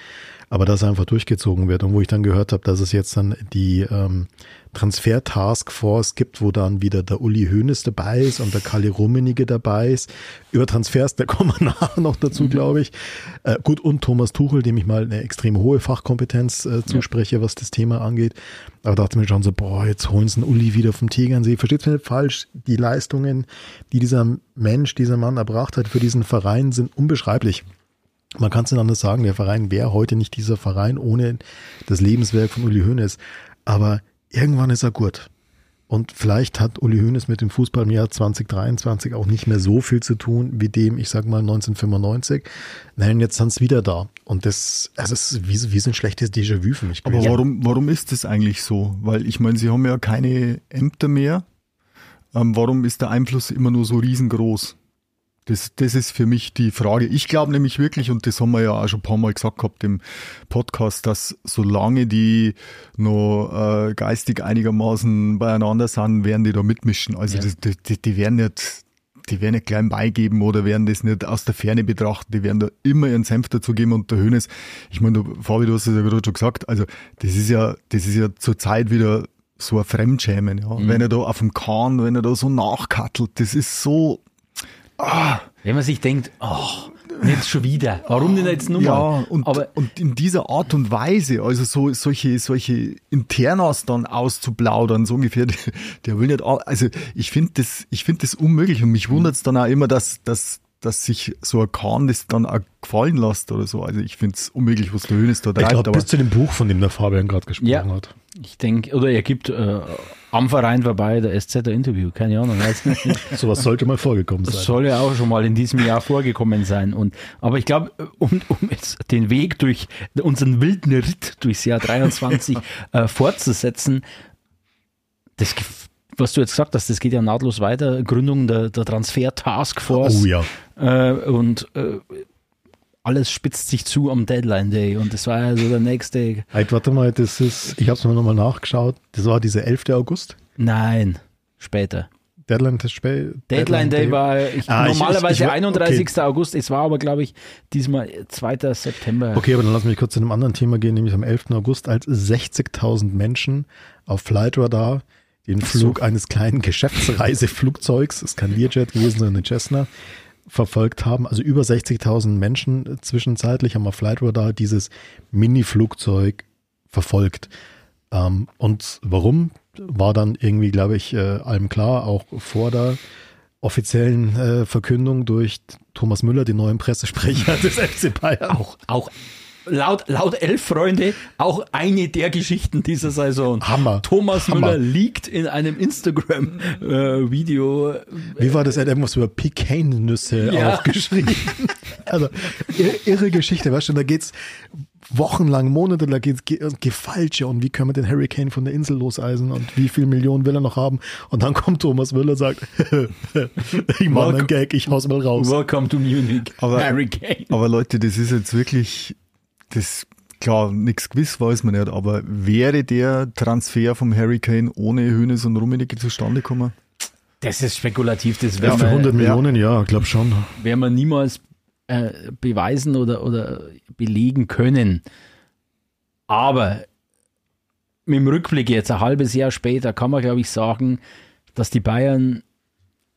aber dass er einfach durchgezogen wird. Und wo ich dann gehört habe, dass es jetzt dann die ähm, Transfer-Taskforce gibt, wo dann wieder der Uli Hoeneß dabei ist und der Kalle Rummenigge dabei ist. Über Transfers, da kommen wir nachher noch dazu, glaube ich. Äh, gut, und Thomas Tuchel, dem ich mal eine extrem hohe Fachkompetenz äh, zuspreche, was das Thema angeht. Aber dachte mir schon so, boah, jetzt holen sie einen Uli wieder vom Tegernsee. Versteht mir nicht falsch, die Leistungen, die dieser Mensch, dieser Mann erbracht hat für diesen Verein, sind unbeschreiblich. Man kann es nicht anders sagen, der Verein wäre heute nicht dieser Verein ohne das Lebenswerk von Uli Hoeneß. Aber irgendwann ist er gut. Und vielleicht hat Uli Hoeneß mit dem Fußball im Jahr 2023 auch nicht mehr so viel zu tun wie dem, ich sag mal 1995. Nein, jetzt sind sie wieder da. Und das, also es ist wie, wie so ein schlechtes Déjà-vu für mich. Aber warum, warum ist das eigentlich so? Weil ich meine, sie haben ja keine Ämter mehr. Ähm, warum ist der Einfluss immer nur so riesengroß? Das, das ist für mich die Frage. Ich glaube nämlich wirklich, und das haben wir ja auch schon ein paar Mal gesagt gehabt im Podcast, dass solange die noch äh, geistig einigermaßen beieinander sind, werden die da mitmischen. Also Ja. das, die, die werden nicht, die werden nicht klein beigeben oder werden das nicht aus der Ferne betrachten. Die werden da immer ihren Senf dazu geben und der Hönes, ich meine, du, Fabi, du hast es ja gerade schon gesagt, also das ist ja, das ist ja zur Zeit wieder so ein Fremdschämen, ja. Wenn er da auf dem Kahn, wenn er da so nachkattelt, das ist so, Wenn man sich denkt, oh, nicht schon wieder. Warum denn jetzt nur Ja, mal? und, Aber und in dieser Art und Weise, also so solche, solche Internas dann auszuplaudern, so ungefähr, der, will nicht, also ich finde das, ich finde das unmöglich und mich wundert es dann auch immer, dass, dass, dass sich so ein Kahn das dann auch gefallen lässt oder so. Also ich finde es unmöglich, was der Hönes da ich treibt, glaube, aber bis zu dem Buch, von dem der Fabian gerade gesprochen Ja. hat. ich denke, oder er gibt äh, am Verein vorbei der SZ Interview, keine Ahnung. Sowas sollte mal vorgekommen Das sein. soll ja auch schon mal in diesem Jahr vorgekommen sein. Und, aber ich glaube, um, um jetzt den Weg durch unseren wilden Ritt durchs Jahr 23 äh, fortzusetzen, das, was du jetzt gesagt hast, das geht ja nahtlos weiter. Gründung der, der Transfer Taskforce. Oh ja. Äh, und äh, alles spitzt sich zu am Deadline Day. Und das war ja so der nächste. Halt, warte mal, das ist, ich habe es mir nochmal nachgeschaut. Das war dieser 11. August. Nein, später. Deadline, spä Deadline, Day war ich, Ah, normalerweise ich- ich- 31. August. Es war aber, glaube ich, diesmal 2. September. Okay, aber dann lass mich kurz zu einem anderen Thema gehen, nämlich am 11. August, als 60.000 Menschen auf Flightradar den Flug eines kleinen Geschäftsreiseflugzeugs, es kein Learjet gewesen, sondern eine Cessna, verfolgt haben. Also über 60.000 Menschen zwischenzeitlich haben auf Flightradar dieses Mini-Flugzeug verfolgt. Ähm, und warum war dann irgendwie, glaube ich, äh, allem klar, auch vor der offiziellen äh, Verkündung durch Thomas Müller, den neuen Pressesprecher des FC Bayern. auch, auch laut, laut Elf-Freunde auch eine der Geschichten dieser Saison. Hammer. Thomas Hammer. Müller liegt in einem Instagram-Video. Wie war das? Er hat irgendwas über Pekannüsse Ja. auch geschrieben. Also irre, Geschichte, weißt du, da geht's wochenlang, Monate, da geht's ge Gefalsche und wie können wir den Hurricane von der Insel loseisen und wie viel Millionen will er noch haben? Und dann kommt Thomas Müller und sagt, ich mache einen Gag, ich hau's mal raus. Welcome to Munich. Aber- Hurricane. Aber Leute, das ist jetzt wirklich, das, klar, nichts gewiss weiß man nicht, aber wäre der Transfer vom Hurricane ohne Hönes und Rummenigge zustande gekommen? Das ist spekulativ, das Ja, werden für 100 wir, Millionen, ja, glaub schon. werden wir niemals äh, beweisen oder, oder belegen können. Aber mit dem Rückblick jetzt, ein halbes Jahr später, kann man, glaube ich, sagen, dass die Bayern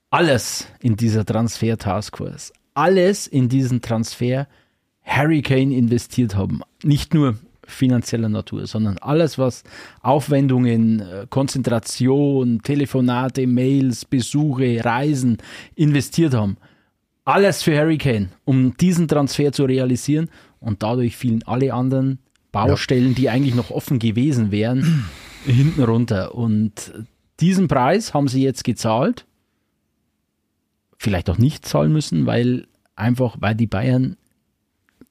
alles in dieser Transfer-Taskforce, alles in diesen Transfer Hurricane investiert haben. Nicht nur finanzieller Natur, sondern alles, was Aufwendungen, äh, Konzentration, Telefonate, Mails, Besuche, Reisen investiert haben. Alles für Hurricane, um diesen Transfer zu realisieren. Und dadurch fielen alle anderen Baustellen, die eigentlich noch offen gewesen wären, hinten runter. Und diesen Preis haben sie jetzt gezahlt. Vielleicht auch nicht zahlen müssen, weil einfach, weil die Bayern,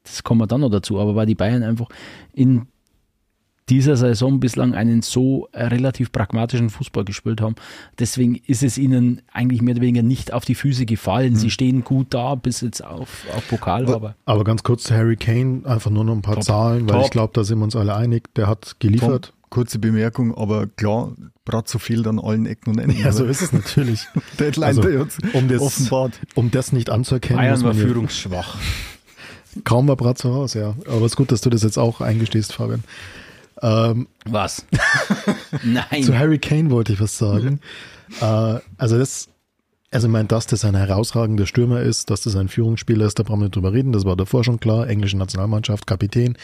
das kommen wir dann noch dazu, aber weil die Bayern einfach in dieser Saison bislang einen so relativ pragmatischen Fußball gespielt haben. Deswegen ist es ihnen eigentlich mehr oder weniger nicht auf die Füße gefallen. Sie stehen gut da bis jetzt auf, auf Pokal, aber Aber ganz kurz zu Harry Kane, einfach nur noch ein paar Top. Zahlen, weil Top. ich glaube, da sind wir uns alle einig. Der hat geliefert. Tom, kurze Bemerkung, aber klar, Bratzo fehlt an allen Ecken und Enden. Ja, so ist es natürlich. Deadline Also, um das, offenbart. um das nicht anzuerkennen, Bayern muss war führungsschwach. kaum war Bratzo raus, ja. Aber es ist gut, dass du das jetzt auch eingestehst, Fabian. Ähm, Was? Nein. zu Harry Kane wollte ich was sagen. äh, also das, Also ich meine, dass das ein herausragender Stürmer ist, dass das ein Führungsspieler ist, da brauchen wir nicht drüber reden. Das war davor schon klar. Englische Nationalmannschaft, Kapitän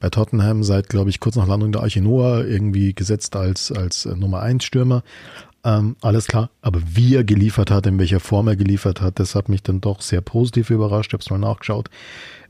bei Tottenham seit, glaube ich, kurz nach Landung der Arche Noah irgendwie gesetzt als, als äh, Nummer eins Stürmer. Ähm, alles klar. Aber wie er geliefert hat, in welcher Form er geliefert hat, das hat mich dann doch sehr positiv überrascht. Ich habe es mal nachgeschaut.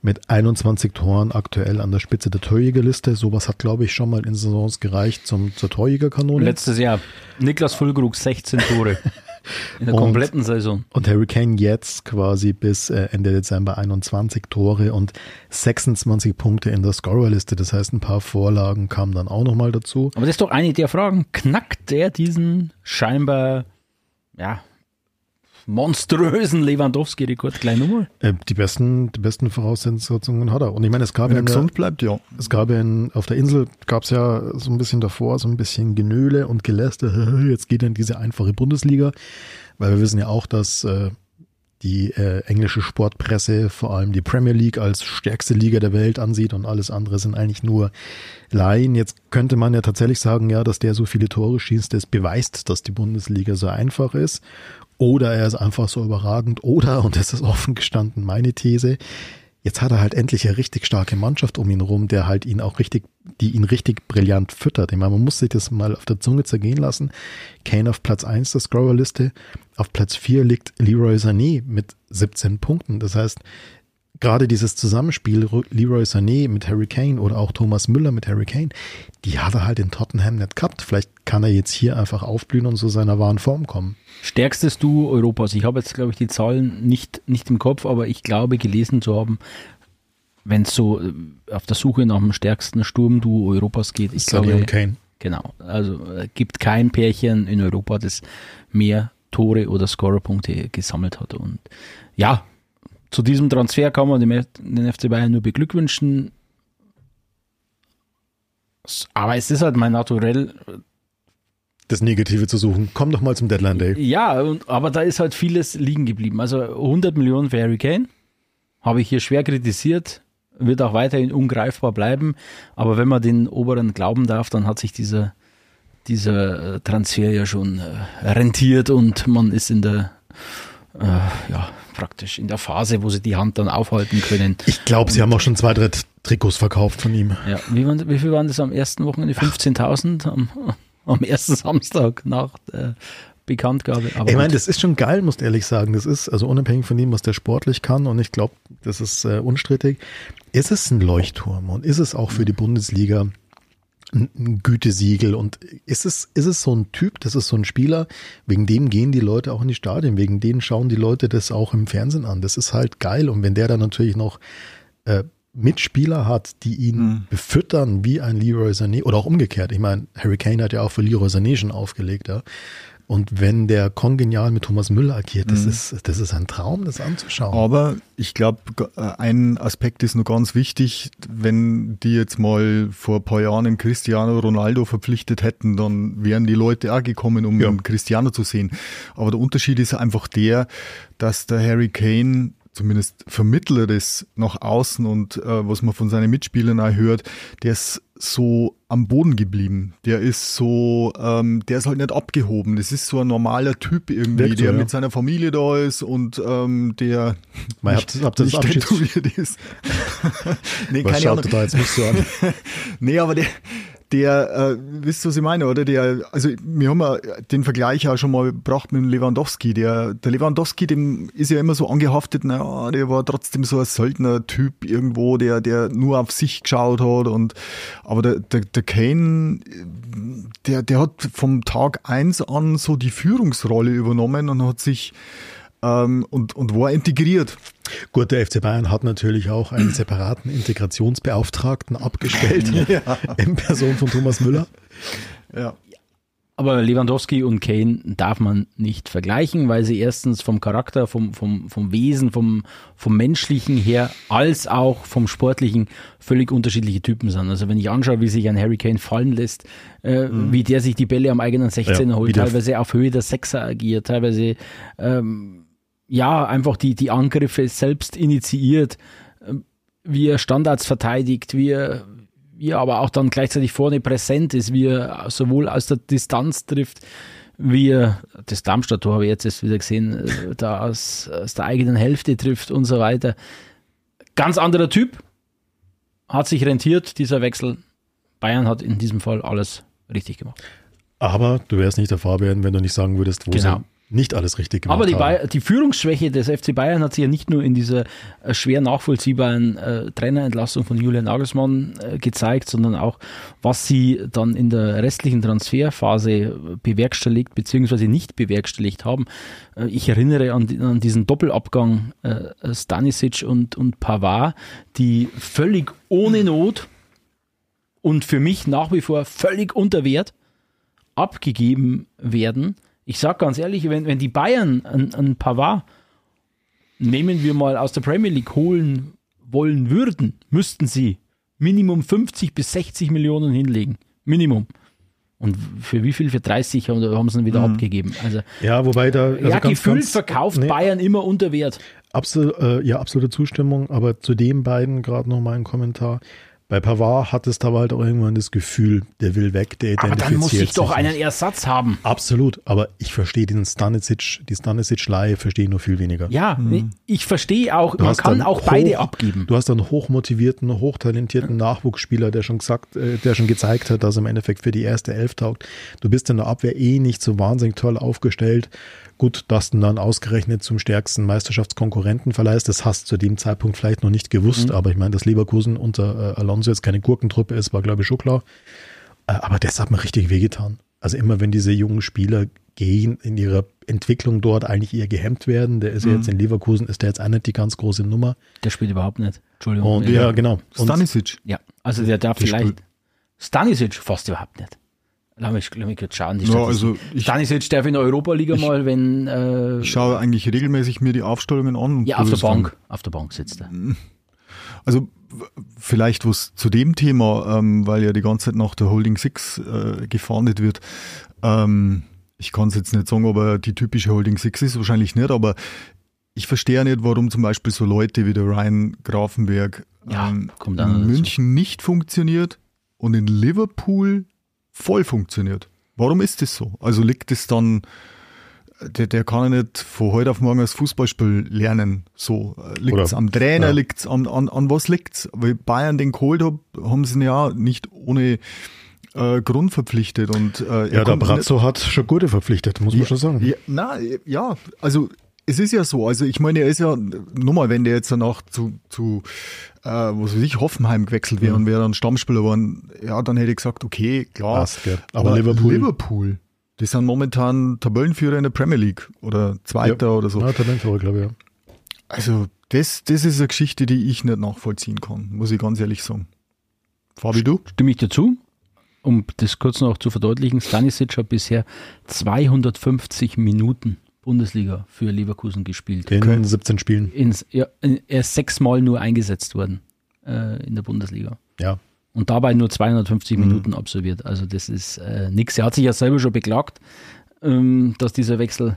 Mit 21 Toren aktuell an der Spitze der Torjägerliste. Sowas hat, glaube ich, schon mal in Saisons gereicht zum, zur Torjägerkanone. Letztes Jahr Niklas Füllkrug 16 Tore. In der Und- kompletten Saison. Und Harry Kane jetzt quasi bis äh, Ende Dezember 21 Tore und 26 Punkte in der Scorerliste. Das heißt, ein paar Vorlagen kamen dann auch nochmal dazu. Aber das ist doch eine der Fragen. Knackt der diesen scheinbar, ja, monströsen Lewandowski-Rekord gleich nochmal? Äh, die besten, die besten Voraussetzungen hat er. Und ich meine, es gab Wenn ja er der, gesund bleibt, ja. es gab ja in, auf der Insel gab es ja so ein bisschen davor so ein bisschen Genöle und Geläster. Jetzt geht er in diese einfache Bundesliga, weil wir wissen ja auch, dass äh, die äh, englische Sportpresse vor allem die Premier League als stärkste Liga der Welt ansieht und alles andere sind eigentlich nur Laien. Jetzt könnte man ja tatsächlich sagen, ja, dass der so viele Tore schießt, das beweist, dass die Bundesliga so einfach ist. Oder er ist einfach so überragend. Oder, und das ist offen gestanden meine These, jetzt hat er halt endlich eine richtig starke Mannschaft um ihn rum, der halt ihn auch richtig, die ihn richtig brillant füttert. Ich meine, man muss sich das mal auf der Zunge zergehen lassen. Kane auf Platz 1 der Scorerliste. Auf Platz 4 liegt Leroy Sané mit 17 Punkten. Das heißt, gerade dieses Zusammenspiel Leroy Sané mit Harry Kane oder auch Thomas Müller mit Harry Kane, die hat er halt in Tottenham nicht gehabt. Vielleicht kann er jetzt hier einfach aufblühen und zu seiner wahren Form kommen. Stärkstes Duo Europas. Ich habe jetzt, glaube ich, die Zahlen nicht, nicht im Kopf, aber ich glaube, gelesen zu haben, wenn es so äh, auf der Suche nach dem stärksten Sturmduo Europas geht. Ich Sané glaube, und Kane. Genau. Also äh, gibt kein Pärchen in Europa, das mehr Tore oder Scorerpunkte gesammelt hat. Und ja, zu diesem Transfer kann man den FC Bayern nur beglückwünschen. Aber es ist halt mein Naturell. Das Negative zu suchen. Komm doch mal zum Deadline Day. Ja, aber da ist halt vieles liegen geblieben. Also 100 Millionen für Harry Kane habe ich hier schwer kritisiert. Wird auch weiterhin ungreifbar bleiben. Aber wenn man den Oberen glauben darf, dann hat sich dieser, dieser äh, Transfer ja schon äh, rentiert und man ist in der, äh, ja, praktisch in der Phase, wo sie die Hand dann aufhalten können. Ich glaube, sie haben auch schon zwei, drei Trikots verkauft von ihm. Ja, wie, waren, wie viel waren das am ersten Wochenende? 15.000 am, am ersten Samstag nach der Bekanntgabe. Aber Ich meine, das ist schon geil, muss ich ehrlich sagen. Das ist, also unabhängig von dem, was der sportlich kann, und ich glaube, das ist äh, unstrittig, ist es ein Leuchtturm und ist es auch für die Bundesliga ein, Gütesiegel und ist es, ist es so ein Typ, das ist so ein Spieler, wegen dem gehen die Leute auch in die Stadien, wegen denen schauen die Leute das auch im Fernsehen an. Das ist halt geil und wenn der dann natürlich noch äh, Mitspieler hat, die ihn befüttern wie ein Leroy Sané oder auch umgekehrt. Ich meine, Harry Kane hat ja auch für Leroy Sané schon aufgelegt, ja. Und wenn der kongenial mit Thomas Müller agiert, das ist, das ist ein Traum, das anzuschauen. Aber ich glaube, ein Aspekt ist noch ganz wichtig. Wenn die jetzt mal vor ein paar Jahren einen Cristiano Ronaldo verpflichtet hätten, dann wären die Leute auch gekommen, um Ja. Cristiano zu sehen. Aber der Unterschied ist einfach der, dass der Harry Kane zumindest vermittlerisch nach außen und äh, was man von seinen Mitspielern auch hört, der ist so am Boden geblieben. Der ist so, ähm, der ist halt nicht abgehoben. Das ist so ein normaler Typ irgendwie, Wirkt so, der ja. mit seiner Familie da ist und ähm, der Mal, nicht, das nicht tätowiert ist. nee, Was keine schaut Ahnung. da jetzt nicht so an? Nee, aber der, der, äh, wisst ihr, was ich meine, oder? Der, also wir haben ja den Vergleich auch schon mal gebracht mit Lewandowski. Der, der Lewandowski, dem ist ja immer so angehaftet, naja, der war trotzdem so ein Söldner-Typ irgendwo, der, der nur auf sich geschaut hat und aber der, der, der Kane, der, der hat vom Tag eins an so die Führungsrolle übernommen und hat sich ähm, und, und war integriert. Gut, der FC Bayern hat natürlich auch einen separaten Integrationsbeauftragten abgestellt in Person von Thomas Müller. Ja. Aber Lewandowski und Kane darf man nicht vergleichen, weil sie erstens vom Charakter, vom, vom, vom Wesen, vom, vom menschlichen her, als auch vom sportlichen völlig unterschiedliche Typen sind. Also wenn ich anschaue, wie sich ein Harry Kane fallen lässt, äh, wie der sich die Bälle am eigenen 16er Ja, holt, teilweise auf Höhe der Sechser agiert, teilweise ähm, ja einfach die, die Angriffe selbst initiiert, ähm, wie er Standards verteidigt, wie er, wie er aber auch dann gleichzeitig vorne präsent ist, wie er sowohl aus der Distanz trifft, wie er das Darmstadt-Tor habe ich jetzt erst wieder gesehen, äh, da aus, aus der eigenen Hälfte trifft und so weiter. Ganz anderer Typ, hat sich rentiert, dieser Wechsel. Bayern hat in diesem Fall alles richtig gemacht. Aber du wärst nicht der Fabian, wenn du nicht sagen würdest, wo Genau. sie nicht alles richtig gemacht Aber die, haben. Die Führungsschwäche des FC Bayern hat sich ja nicht nur in dieser äh, schwer nachvollziehbaren äh, Trainerentlassung von Julian Nagelsmann äh, gezeigt, sondern auch, was sie dann in der restlichen Transferphase äh, bewerkstelligt bzw. nicht bewerkstelligt haben. Äh, ich erinnere an, an diesen Doppelabgang äh, Stanisic und, und Pavard, die völlig ohne Not und für mich nach wie vor völlig unter Wert abgegeben werden. Ich sage ganz ehrlich, wenn, wenn die Bayern ein, ein Pavard, nehmen wir mal aus der Premier League, holen wollen würden, müssten sie Minimum 50 bis 60 Millionen hinlegen. Minimum. Und für wie viel? Für 30 haben, sie ihn wieder abgegeben. Also, ja, wobei da. Also ja, ganz, gefühlt ganz- verkauft nee, Bayern immer unter Wert. Absol, äh, ja, absolute Zustimmung, aber zu den beiden gerade noch mal ein Kommentar. Bei Pavard hattest du aber halt auch irgendwann das Gefühl, der will weg, der Aber identifiziert dann muss ich doch einen nicht. Ersatz haben. Absolut, aber ich verstehe den Stanisic, die Stanisic-Leihe verstehe ich nur viel weniger. Ja, ich verstehe auch, Du man hast kann auch beide hoch- abgeben. Du hast einen hochmotivierten, hochtalentierten Nachwuchsspieler, der schon gesagt, äh, der schon gezeigt hat, dass er im Endeffekt für die erste Elf taugt. Du bist in der Abwehr eh nicht so wahnsinnig toll aufgestellt. Gut, dass du dann ausgerechnet zum stärksten Meisterschaftskonkurrenten verleihst, das hast du zu dem Zeitpunkt vielleicht noch nicht gewusst, aber ich meine, dass Leverkusen unter äh, Alonso jetzt keine Gurkentruppe ist, war glaube ich schon klar. Äh, aber das hat mir richtig wehgetan. Also immer wenn diese jungen Spieler gehen, in ihrer Entwicklung dort eigentlich eher gehemmt werden, der ist ja jetzt in Leverkusen, ist der jetzt auch nicht die ganz große Nummer. Der spielt überhaupt nicht. Entschuldigung. Und ja, genau. Und Stanisic. Ja, also der darf vielleicht. spielt- Stanisic fast überhaupt nicht. Lass mich, lass mich kurz schauen. Die Ja, also ich- Stanisic darf in der Europa-Liga mal, wenn. Äh, Ich schaue eigentlich regelmäßig mir die Aufstellungen an. ja, auf der Bank. Auf der Bank sitzt er. Also w- vielleicht was zu dem Thema, ähm, weil ja die ganze Zeit nach der Holding Six äh, gefahndet wird. Ähm, ich kann es jetzt nicht sagen, ob er die typische Holding Six ist, wahrscheinlich nicht, aber ich verstehe ja nicht, warum zum Beispiel so Leute wie der Ryan Grafenberg Ja, ähm, noch in dazu. München nicht funktioniert und in Liverpool voll funktioniert. Warum ist das so? Also liegt es dann, der, der kann ja nicht von heute auf morgen das Fußballspiel lernen. So, liegt es am Trainer, ja. liegt es an, an, an was liegt's? Weil Bayern den geholt hat, haben sie ihn ja nicht ohne äh, Grund verpflichtet und äh, Ja, der Brazzo hat schon gute verpflichtet, muss man schon sagen. ja, na, ja, also es ist ja so, also ich meine, er ist ja, nochmal, wenn der jetzt danach zu, zu äh, was weiß ich, Hoffenheim gewechselt wäre und wäre dann Stammspieler geworden, ja, dann hätte ich gesagt, okay, klar. Passt, gell. Aber Liverpool- Liverpool, die sind momentan Tabellenführer in der Premier League oder Zweiter oder so. Ja, Talentführer, glaube ich. Ja. Also das, das ist eine Geschichte, die ich nicht nachvollziehen kann, muss ich ganz ehrlich sagen. Fabi, du? Stimme ich dazu? Um das kurz noch zu verdeutlichen, Stanisic hat bisher 250 Minuten Bundesliga für Leverkusen gespielt. In 17 Spielen. Ins, ja, er ist sechsmal nur eingesetzt worden äh, in der Bundesliga. Ja. Und dabei nur Mhm. 250 Minuten absolviert. Also das ist äh, nix. Er hat sich ja selber schon beklagt, ähm, dass dieser Wechsel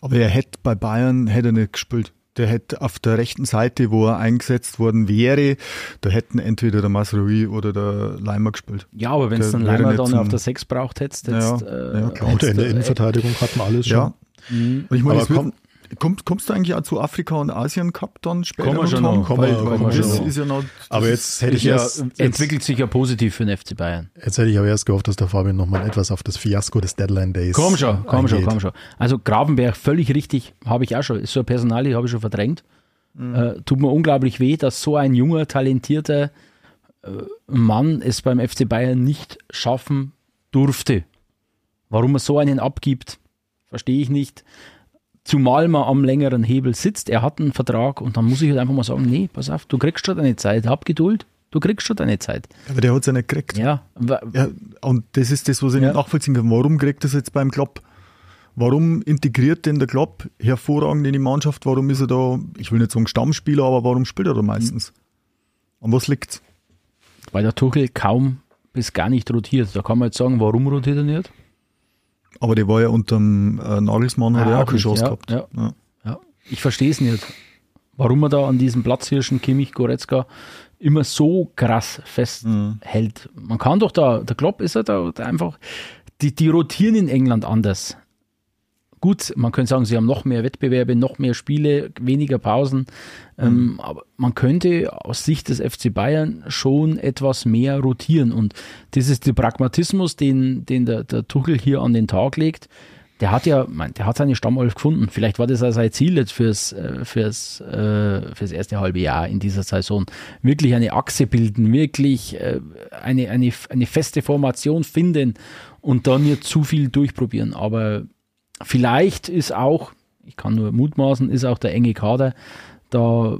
Aber er hätte bei Bayern hätte er nicht gespielt. Der hätte auf der rechten Seite, wo er eingesetzt worden wäre, da hätten entweder der Masrui oder der Leimer gespielt. Ja, aber wenn es dann Leimer dann auf der 6 braucht hättest, Ja, jetzt, äh, ja, klar. Und in der hättest du- Innenverteidigung hat man alles schon. Ja. Und ich meine, es wird, kommst, kommst du eigentlich auch zu Afrika und Asien Cup dann später? Kommen wir schon noch? Kommen weil, weil kommen wir das schon ist ja noch. Aber jetzt hätte ich ja, erst, jetzt, entwickelt sich ja positiv für den FC Bayern. jetzt hätte ich aber erst gehofft, dass der Fabian nochmal etwas auf das Fiasko des Deadline Days Komm schon, komm schon, komm schon. Also Gravenberg, völlig richtig, habe ich auch schon. Ist so ein Personalie, habe ich schon verdrängt. Äh, tut mir unglaublich weh, dass so ein junger, talentierter äh, Mann es beim FC Bayern nicht schaffen durfte. Warum er so einen abgibt, verstehe ich nicht. Zumal man am längeren Hebel sitzt, er hat einen Vertrag und dann muss ich halt einfach mal sagen, nee, pass auf, du kriegst schon deine Zeit, hab Geduld, du kriegst schon deine Zeit. Aber der hat es ja nicht gekriegt. Ja, Ja, und das ist das, was ich Ja. nicht nachvollziehen kann. Warum kriegt das jetzt beim Klopp? Warum integriert denn der Klopp hervorragend in die Mannschaft? Warum ist er da, ich will nicht sagen Stammspieler, aber warum spielt er da meistens? An was liegt's? weil der Tuchel kaum bis gar nicht rotiert. Da kann man jetzt sagen, warum rotiert er nicht? Aber der war ja unterm äh, Nagelsmann, hat Ah, er auch auch keine Chance ja, gehabt. ja. Ja. Ja, ich verstehe es nicht. Warum man da an diesem Platzhirschen Kimmich Goretzka immer so krass festhält. Man kann doch da, der Klopp ist ja da, da einfach, die, die rotieren in England anders. Gut, man könnte sagen, sie haben noch mehr Wettbewerbe, noch mehr Spiele, weniger Pausen. Ähm, aber man könnte aus Sicht des FC Bayern schon etwas mehr rotieren. Und das ist der Pragmatismus, den, den der, der Tuchel hier an den Tag legt. Der hat ja, mein, der hat seine Stammelf gefunden. Vielleicht war das auch sein Ziel jetzt fürs, äh, fürs, äh, fürs erste halbe Jahr in dieser Saison. Wirklich eine Achse bilden, wirklich äh, eine, eine, eine feste Formation finden und dann nicht zu viel durchprobieren. Aber vielleicht ist auch, ich kann nur mutmaßen, ist auch der enge Kader, da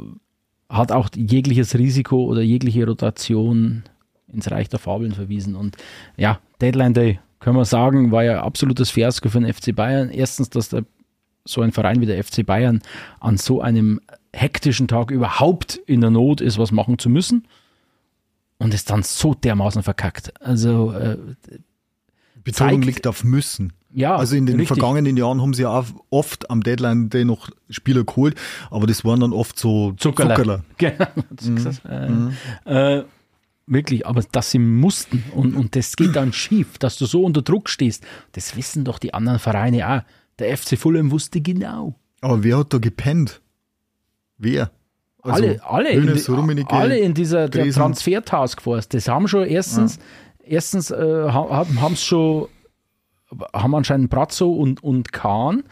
hat auch jegliches Risiko oder jegliche Rotation ins Reich der Fabeln verwiesen. Und ja, Deadline Day, können wir sagen, war ja absolutes Fiasko für den FC Bayern. Erstens, dass der, so ein Verein wie der FC Bayern an so einem hektischen Tag überhaupt in der Not ist, was machen zu müssen. Und es dann so dermaßen verkackt. Also äh, Betonung zeigt- liegt auf müssen. ja, Also in den richtig. vergangenen Jahren haben sie ja auch oft am Deadline Day noch Spieler geholt, aber das waren dann oft so Zuckerler. Zuckerler. Genau. gesagt. Äh, äh, wirklich, aber dass sie mussten und, und das geht dann schief, dass du so unter Druck stehst, das wissen doch die anderen Vereine auch. Der FC Fulham wusste genau. Aber wer hat da gepennt? Wer? Also, alle, alle, in, Hönes, Rummenigge, alle in dieser. Transfer-Taskforce, das haben schon erstens, erstens äh, haben es schon, haben anscheinend Brazzo und, und Kahn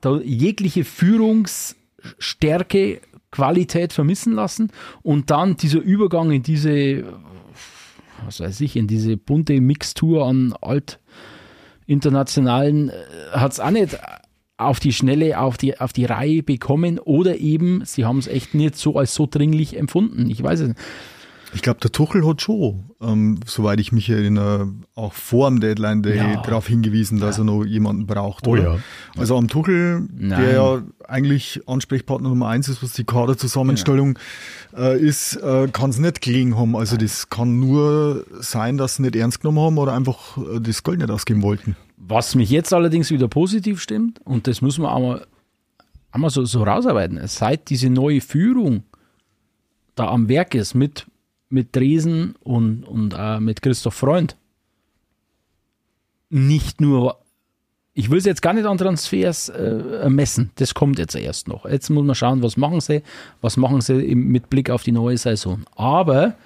da jegliche Führungsstärke, Qualität vermissen lassen und dann dieser Übergang in diese, was weiß ich, in diese bunte Mixtur an alt internationalen hat es auch nicht auf die Schnelle, auf die, auf die Reihe bekommen oder eben, sie haben es echt nicht so als so dringlich empfunden. Ich weiß es nicht. Ich glaube, der Tuchel hat schon, ähm, soweit ich mich erinnere, auch vor dem Deadline Day Ja. darauf hingewiesen, dass er noch jemanden braucht. Oh ja. Also am Tuchel, Nein. der ja eigentlich Ansprechpartner Nummer eins ist, was die Kaderzusammenstellung äh, ist, äh, kann es nicht gelegen haben. Also das kann nur sein, dass sie nicht ernst genommen haben oder einfach äh, das Geld nicht ausgeben wollten. Was mich jetzt allerdings wieder positiv stimmt, und das müssen wir einmal, einmal so, so rausarbeiten, seit diese neue Führung da am Werk ist mit, mit Dresen und, und äh, mit Christoph Freund, nicht nur, ich will es jetzt gar nicht an Transfers äh, messen, das kommt jetzt erst noch. Jetzt muss man schauen, was machen sie, was machen sie mit Blick auf die neue Saison. Aber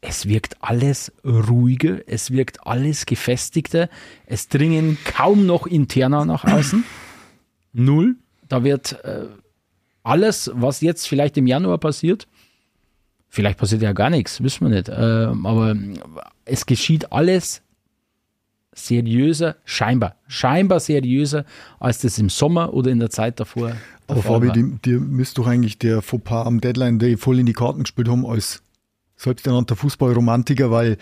es wirkt alles ruhiger, es wirkt alles gefestigter, es dringen kaum noch Interna nach außen. Null. Da wird äh, alles, was jetzt vielleicht im Januar passiert, vielleicht passiert ja gar nichts, wissen wir nicht, ähm, aber es geschieht alles seriöser, scheinbar, scheinbar seriöser, als das im Sommer oder in der Zeit davor. Aber Fabi, dir, müsste doch eigentlich der Fauxpas am Deadline Day voll in die Karten gespielt haben als selbsternannter Fußballromantiker, weil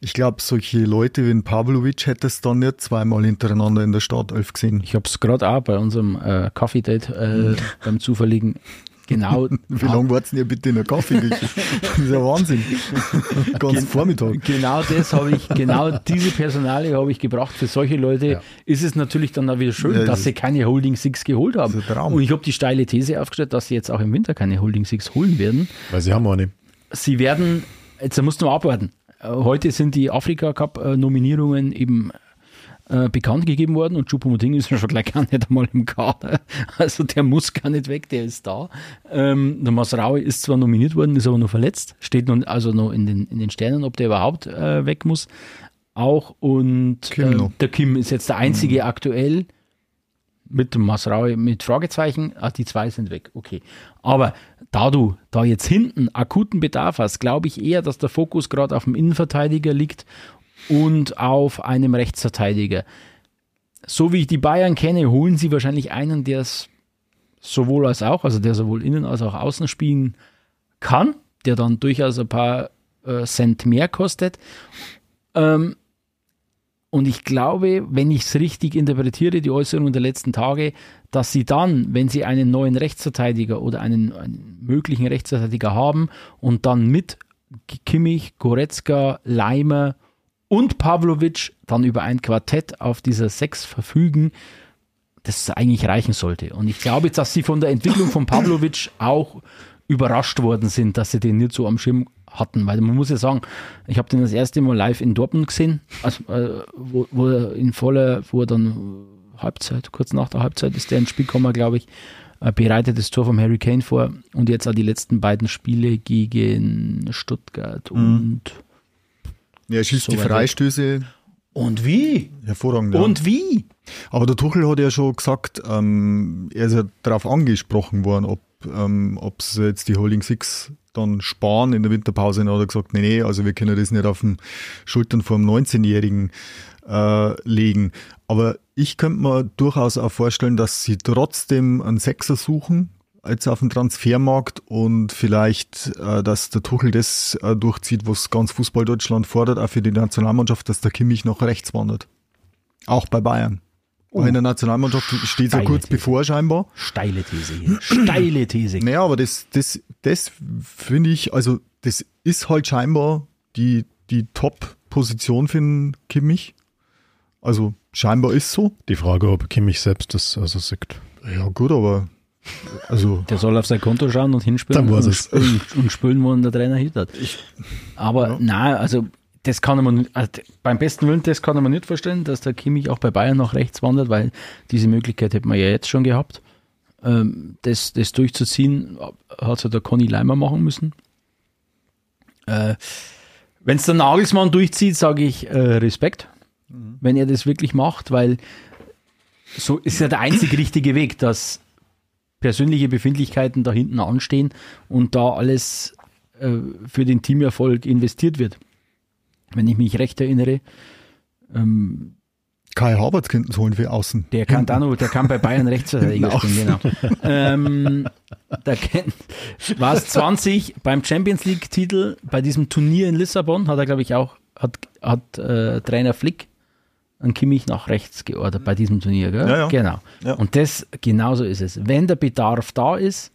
ich glaube, solche Leute wie ein Pavlovic hätte es dann nicht zweimal hintereinander in der Startelf gesehen. Ich habe es gerade auch bei unserem äh, Kaffee-Date äh, beim zufälligen genau Wie lange warten ihr bitte in der Kaffeeküche? das ist ja Wahnsinn. Ganz Vormittag. Genau das habe ich, genau diese Personalie habe ich gebracht. Für solche Leute ist es natürlich dann auch wieder schön, Ja, dass das sie keine Holding Six geholt haben. Und ich habe die steile These aufgestellt, dass sie jetzt auch im Winter keine Holding Six holen werden. Weil sie haben eine. Sie werden, jetzt musst du mal abwarten. Äh, Heute sind die Afrika Cup äh, Nominierungen eben äh, bekannt gegeben worden und Choupo-Moting ist ja schon gleich gar nicht einmal im Kader. Also der muss gar nicht weg, der ist da. Ähm, der Masraui ist zwar nominiert worden, ist aber noch verletzt, steht noch, also noch in den, in den Sternen, ob der überhaupt äh, weg muss. Auch und äh, der Kim ist jetzt der einzige aktuell mit dem Masraui mit Fragezeichen. Ah, die zwei sind weg, okay. Aber da du da jetzt hinten akuten Bedarf hast, glaube ich eher, dass der Fokus gerade auf dem Innenverteidiger liegt und auf einem Rechtsverteidiger. So wie ich die Bayern kenne, holen sie wahrscheinlich einen, der es sowohl als auch, also der sowohl innen als auch außen spielen kann, der dann durchaus ein paar äh, Cent mehr kostet. Ähm, und ich glaube, wenn ich es richtig interpretiere, die Äußerungen der letzten Tage, dass sie dann, wenn sie einen neuen Rechtsverteidiger oder einen, einen möglichen Rechtsverteidiger haben und dann mit Kimmich, Goretzka, Leimer und Pavlovic dann über ein Quartett auf dieser Sechs verfügen, das eigentlich reichen sollte. Und ich glaube, dass sie von der Entwicklung von Pavlovic auch überrascht worden sind, dass sie den nicht so am Schirm hatten, weil man muss ja sagen, ich habe den das erste Mal live in Dortmund gesehen, also, äh, wo, wo er in voller, wo er dann Halbzeit, kurz nach der Halbzeit ist der ins Spiel gekommen, glaube ich, äh, bereitet das Tor vom Harry Kane vor. Und jetzt auch die letzten beiden Spiele gegen Stuttgart und Er schießt So die. Freistöße und wie? hervorragend. ja. Und wie? Aber der Tuchel hat ja schon gesagt, ähm, er ist ja darauf angesprochen worden, ob ähm, ob sie jetzt die Holding Six dann sparen in der Winterpause. Und dann hat er gesagt, nee, nee, also wir können das nicht auf den Schultern vom 19-Jährigen äh, legen. Aber ich könnte mir durchaus auch vorstellen, dass sie trotzdem einen Sechser suchen, jetzt auf dem Transfermarkt und vielleicht, äh, dass der Tuchel das äh, durchzieht, was ganz Fußball Deutschland fordert, auch für die Nationalmannschaft, dass der Kimmich nach rechts wandert. Auch bei Bayern. Weil in der Nationalmannschaft steht ja kurz These. bevor scheinbar. Steile These hier. Steile These. Naja, aber das, das, das finde ich, also das ist halt scheinbar die, die Top-Position für den Kimmich. Also scheinbar ist so. Die Frage, ob Kimmich selbst das also sagt. Ja gut, aber also Der soll auf sein Konto schauen und hinspielen Dann war's und, es. spülen, und spülen, wo der Trainer hittet. Aber nein, also das kann man also beim besten Willen, das kann man nicht vorstellen, dass der Kimmich auch bei Bayern nach rechts wandert, weil diese Möglichkeit hätte man ja jetzt schon gehabt. Ähm, das, das durchzuziehen, hat ja der Conny Leimer machen müssen. Äh, Wenn es der Nagelsmann durchzieht, sage ich äh, Respekt, wenn er das wirklich macht, weil so ist ja der einzig richtige Weg, dass persönliche Befindlichkeiten da hinten anstehen und da alles äh, für den Teamerfolg investiert wird. Wenn ich mich recht erinnere, ähm, Kai Havertz könnten holen für außen. der kann da noch, der kann bei Bayern Rechtsverteidiger Hinten spielen, genau. ähm, kennt, war es 20 beim Champions League Titel bei diesem Turnier in Lissabon, hat er glaube ich auch, hat, hat äh, Trainer Flick an Kimmich nach rechts geordert bei diesem Turnier, gell? Ja, ja. Genau. Ja. Und das, genauso ist es. Wenn der Bedarf da ist,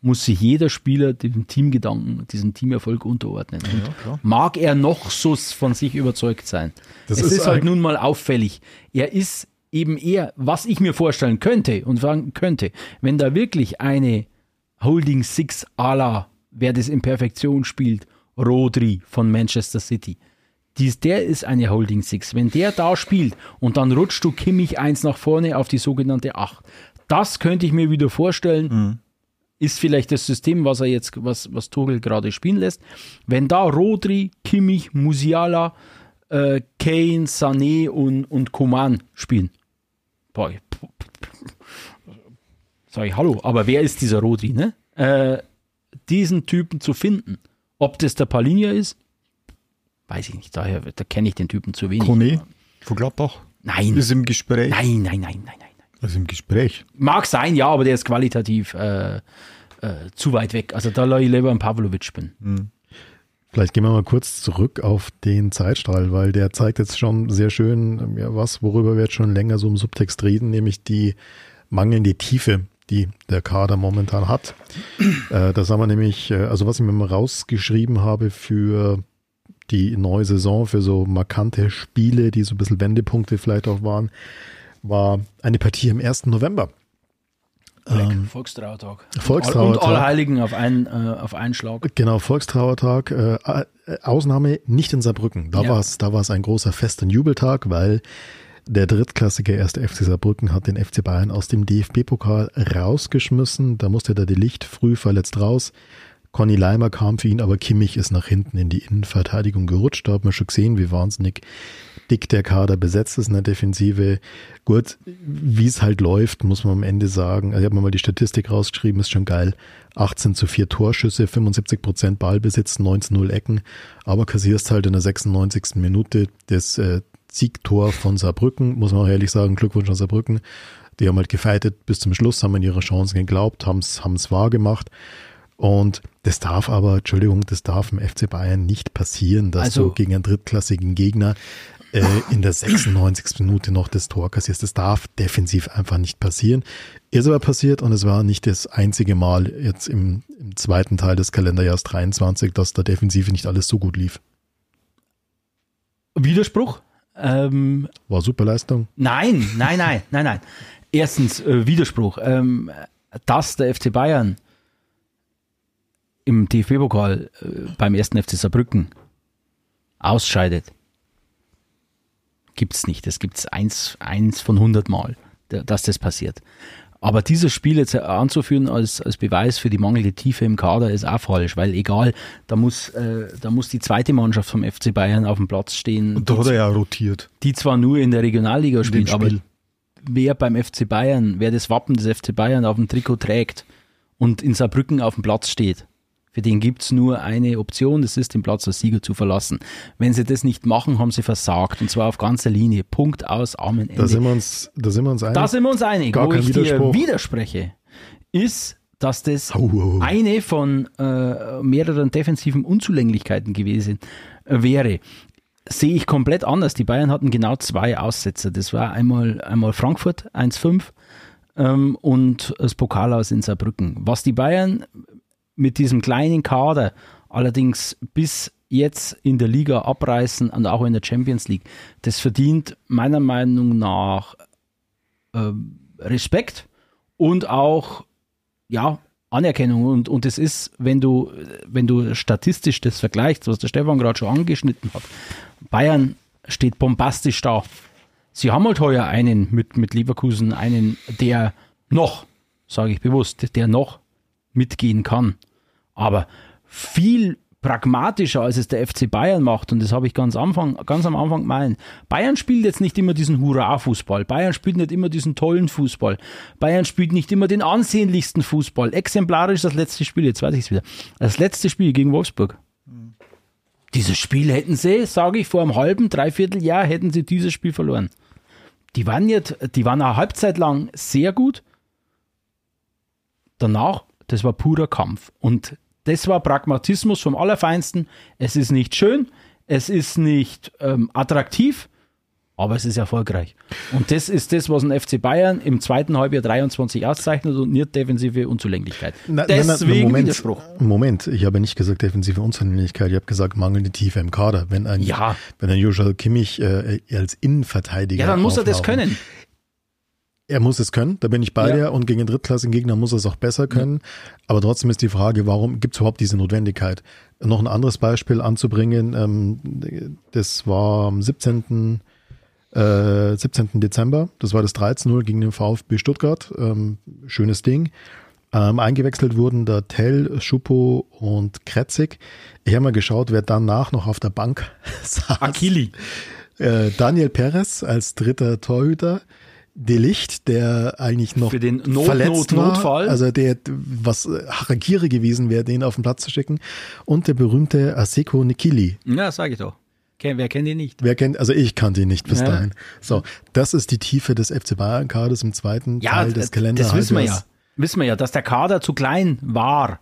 muss sich jeder Spieler diesem Teamgedanken, diesem Teamerfolg unterordnen. Klar. mag er noch so von sich überzeugt sein. Das es ist ist, halt nun mal auffällig. Er ist eben eher, was ich mir vorstellen könnte und sagen könnte, wenn da wirklich eine Holding Six à la, wer das in Perfektion spielt, Rodri von Manchester City. Dies, der ist eine Holding Six. Wenn der da spielt und dann rutscht du Kimmich eins nach vorne auf die sogenannte Acht. Das könnte ich mir wieder vorstellen. Ist vielleicht das System, was er jetzt, was, was Tuchel gerade spielen lässt. Wenn da Rodri, Kimmich, Musiala, äh, Kane, Sané und, und Coman spielen. Boah, sag ich Hallo, aber wer ist dieser Rodri, ne? Äh, diesen Typen zu finden, ob das der Palinja ist, weiß ich nicht. Daher, da kenne ich den Typen zu wenig. Kone von Gladbach Nein, ist im Gespräch. nein, nein, nein, nein, nein. Also im Gespräch. Mag sein, ja, aber der ist qualitativ äh, äh, zu weit weg. Also da lasse ich lieber einen Pavlovic spielen. Vielleicht gehen wir mal kurz zurück auf den Zeitstrahl, weil der zeigt jetzt schon sehr schön ähm, ja, was, worüber wir jetzt schon länger so im Subtext reden, nämlich die mangelnde Tiefe, die der Kader momentan hat. äh, das haben wir nämlich, äh, also was ich mir mal rausgeschrieben habe für die neue Saison, für so markante Spiele, die so ein bisschen Wendepunkte vielleicht auch waren, war eine Partie am 1. November. Ähm, Volkstrauertag. Volkstrauertag. Und Allerheiligen auf einen, äh, auf einen Schlag. Genau, Volkstrauertag. Äh, äh, Ausnahme nicht in Saarbrücken. Da Ja. war es ein großer Fest- und Jubeltag, weil der drittklassige erste FC Saarbrücken hat den FC Bayern aus dem DFB-Pokal rausgeschmissen. Da musste der Delicht früh verletzt raus. Conny Leimer kam für ihn, aber Kimmich ist nach hinten in die Innenverteidigung gerutscht. Da hat man schon gesehen, wie wahnsinnig dick der Kader besetzt ist in der Defensive. Gut, wie es halt läuft, muss man am Ende sagen. Also ich habe mir mal die Statistik rausgeschrieben, ist schon geil. 18 zu 4 Torschüsse, 75 Prozent Ballbesitz, 19-0 Ecken, aber kassierst halt in der 96. Minute das äh, Siegtor von Saarbrücken, muss man auch ehrlich sagen, Glückwunsch an Saarbrücken. Die haben halt gefeitet bis zum Schluss, haben an ihre Chancen geglaubt, haben es wahr gemacht. Und das darf aber, Entschuldigung, das darf im FC Bayern nicht passieren, dass Also- du gegen einen drittklassigen Gegner äh, in der 96. Minute noch das Tor kassierst. Das darf defensiv einfach nicht passieren. Ist aber passiert und es war nicht das einzige Mal jetzt im, im zweiten Teil des Kalenderjahres 23, dass da defensiv nicht alles so gut lief. Widerspruch? Ähm, War super Leistung. nein, nein, nein, nein, nein. Erstens, äh, Widerspruch. Ähm, dass der FC Bayern im DFB-Pokal äh, beim ersten FC Saarbrücken ausscheidet, gibt's nicht. Das gibt's eins, eins von hundert Mal, da- dass das passiert. Aber dieses Spiel jetzt anzuführen als, als Beweis für die mangelnde Tiefe im Kader ist auch falsch, weil egal, da muss, äh, da muss die zweite Mannschaft vom FC Bayern auf dem Platz stehen, Und da hat er ja rotiert. die zwar nur in der Regionalliga spielt, aber wer beim FC Bayern, wer das Wappen des FC Bayern auf dem Trikot trägt und in Saarbrücken auf dem Platz steht, für den gibt's nur eine Option, das ist, den Platz als Sieger zu verlassen. Wenn sie das nicht machen, haben sie versagt. Und zwar auf ganzer Linie. Punkt aus, Amen, Ende. Da sind wir uns, da sind wir uns einig. Da sind wir uns einig. Gar Wo kein ich Widerspruch. dir widerspreche, ist, dass das Au, au, au. eine von äh, mehreren defensiven Unzulänglichkeiten gewesen wäre. Sehe ich komplett anders. Die Bayern hatten genau zwei Aussetzer. Das war einmal, einmal Frankfurt 1-5 ähm, und das Pokal aus in Saarbrücken. Was die Bayern mit diesem kleinen Kader allerdings bis jetzt in der Liga abreißen und auch in der Champions League, das verdient meiner Meinung nach ähm, Respekt und auch ja, Anerkennung. Und, und es ist, wenn du, wenn du statistisch das vergleichst, was der Stefan gerade schon angeschnitten hat, Bayern steht bombastisch da. Sie haben halt heuer einen mit, mit Leverkusen, einen, der noch, sage ich bewusst, der noch mitgehen kann. Aber viel pragmatischer, als es der FC Bayern macht, und das habe ich ganz, Anfang, ganz am Anfang gemeint. Bayern spielt jetzt nicht immer diesen Hurra-Fußball. Bayern spielt nicht immer diesen tollen Fußball. Bayern spielt nicht immer den ansehnlichsten Fußball. Exemplarisch das letzte Spiel, jetzt weiß ich es wieder. Das letzte Spiel gegen Wolfsburg. Dieses Spiel hätten sie, sage ich, vor einem halben, dreiviertel Jahr hätten sie dieses Spiel verloren. Die waren jetzt, die waren eine Halbzeit lang sehr gut. Danach, das war purer Kampf. Und das war Pragmatismus vom Allerfeinsten. Es ist nicht schön, es ist nicht ähm, attraktiv, aber es ist erfolgreich. Und das ist das, was ein FC Bayern im zweiten Halbjahr 23 auszeichnet und nicht defensive Unzulänglichkeit. Na- na- na, Deswegen Moment, Widerspruch. Moment, ich habe nicht gesagt defensive Unzulänglichkeit, ich habe gesagt mangelnde Tiefe im Kader. Wenn ein, Ja. wenn ein Joshua Kimmich äh, als Innenverteidiger Ja, dann muss er das können. Er muss es können, da bin ich bei Ja. dir und gegen den drittklassigen Gegner muss er es auch besser können. Aber trotzdem ist die Frage, warum gibt es überhaupt diese Notwendigkeit? Noch ein anderes Beispiel anzubringen, ähm, das war am 17. Äh, 17. Dezember, das war das 13-0 gegen den VfB Stuttgart, ähm, schönes Ding. Ähm, eingewechselt wurden da Tell, Schupo und Kretzig. Ich habe mal geschaut, wer danach noch auf der Bank saß. Akili. Äh, Daniel Perez als dritter Torhüter. Delicht, der eigentlich noch Für den Not- verletzt Not- war, Notfall. also der was Harakiri gewesen wäre, den auf den Platz zu schicken. Und der berühmte Aseko Nikili. Ja, sage ich doch. Wer kennt ihn nicht? Wer kennt, also ich kannte ihn nicht bis Ja. dahin. So, das ist die Tiefe des FC Bayern Kaders im zweiten Teil des Kalender. das wissen wir ja. Wissen wir ja, dass der Kader zu klein war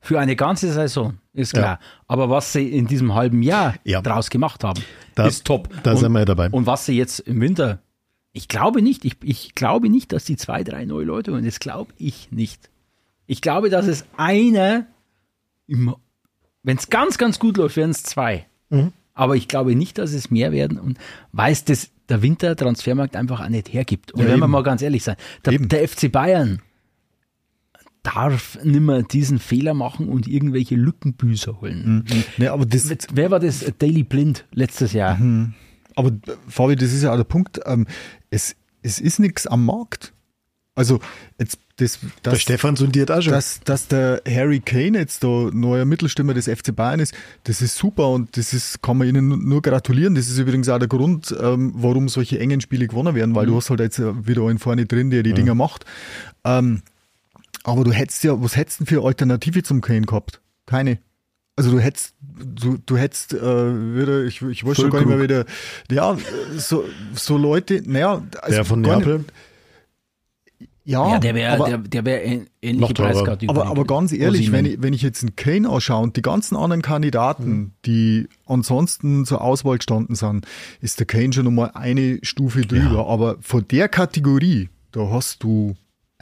für eine ganze Saison, ist klar. Aber was sie in diesem halben Jahr Ja. draus gemacht haben, Da- ist top. da und, sind wir ja dabei. Und was sie jetzt im Winter, ich glaube nicht, ich, ich glaube nicht, dass die zwei, drei neue Leute holen. Das glaube ich nicht. Ich glaube, dass es einer, wenn es ganz, ganz gut läuft, werden es zwei. Mhm. Aber ich glaube nicht, dass es mehr werden und weiß, dass der Wintertransfermarkt einfach auch nicht hergibt. Und Ja, wenn wir eben. mal ganz ehrlich sein, der, der FC Bayern darf nimmer diesen Fehler machen und irgendwelche Lückenbüßer holen. Ne, aber das, Wer war das? Daily Blind letztes Jahr. Aber äh, Fabi, das ist ja auch der Punkt. Ähm, es, es ist nichts am Markt. Also jetzt das, Der das, Stefan sondiert auch schon. dass, dass der Harry Kane jetzt da neuer Mittelstimmer des FC Bayern ist, das ist super und das ist, kann man ihnen nur gratulieren. Das ist übrigens auch der Grund, ähm, warum solche engen Spiele gewonnen werden, weil du hast halt jetzt äh, wieder einen vorne drin, der die Dinger macht. Ähm, aber du hättest ja, was hättest du denn für Alternative zum Kane gehabt? Keine. Also du hättest, du, du hättest äh, wieder, ich, ich weiß schon gar nicht mehr wieder, ja, so, so Leute, naja, also der von nicht- Neapel. Ja, Ja, der wäre aber, der, der wär ähnliche. Preiskategorie. aber, aber ganz ehrlich, wenn ich, wenn ich jetzt einen Kane ausschaue und die ganzen anderen Kandidaten, die ansonsten zur Auswahl gestanden sind, ist der Kane schon nochmal eine Stufe drüber. Aber von der Kategorie, da hast du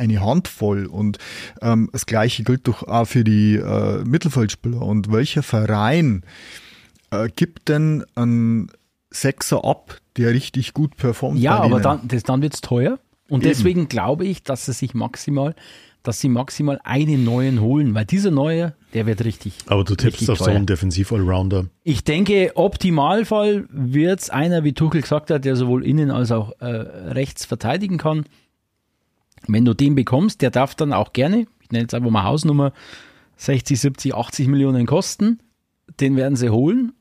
eine Handvoll und ähm, das gleiche gilt doch auch für die äh, Mittelfeldspieler. Und welcher Verein äh, gibt denn einen Sechser ab, der richtig gut performt? Ja, aber dann, das, dann wird es teuer. Und deswegen glaube ich, dass sie sich maximal, dass sie maximal einen neuen holen, weil dieser neue, der wird richtig. Aber du tippst auf so teuer. einen Defensiv-Allrounder. Ich denke, Optimalfall wird es einer, wie Tuchel gesagt hat, der sowohl innen als auch äh, rechts verteidigen kann. Wenn du den bekommst, der darf dann auch gerne, ich nenne jetzt einfach mal Hausnummer, 60, 70, 80 Millionen kosten. Den werden sie holen.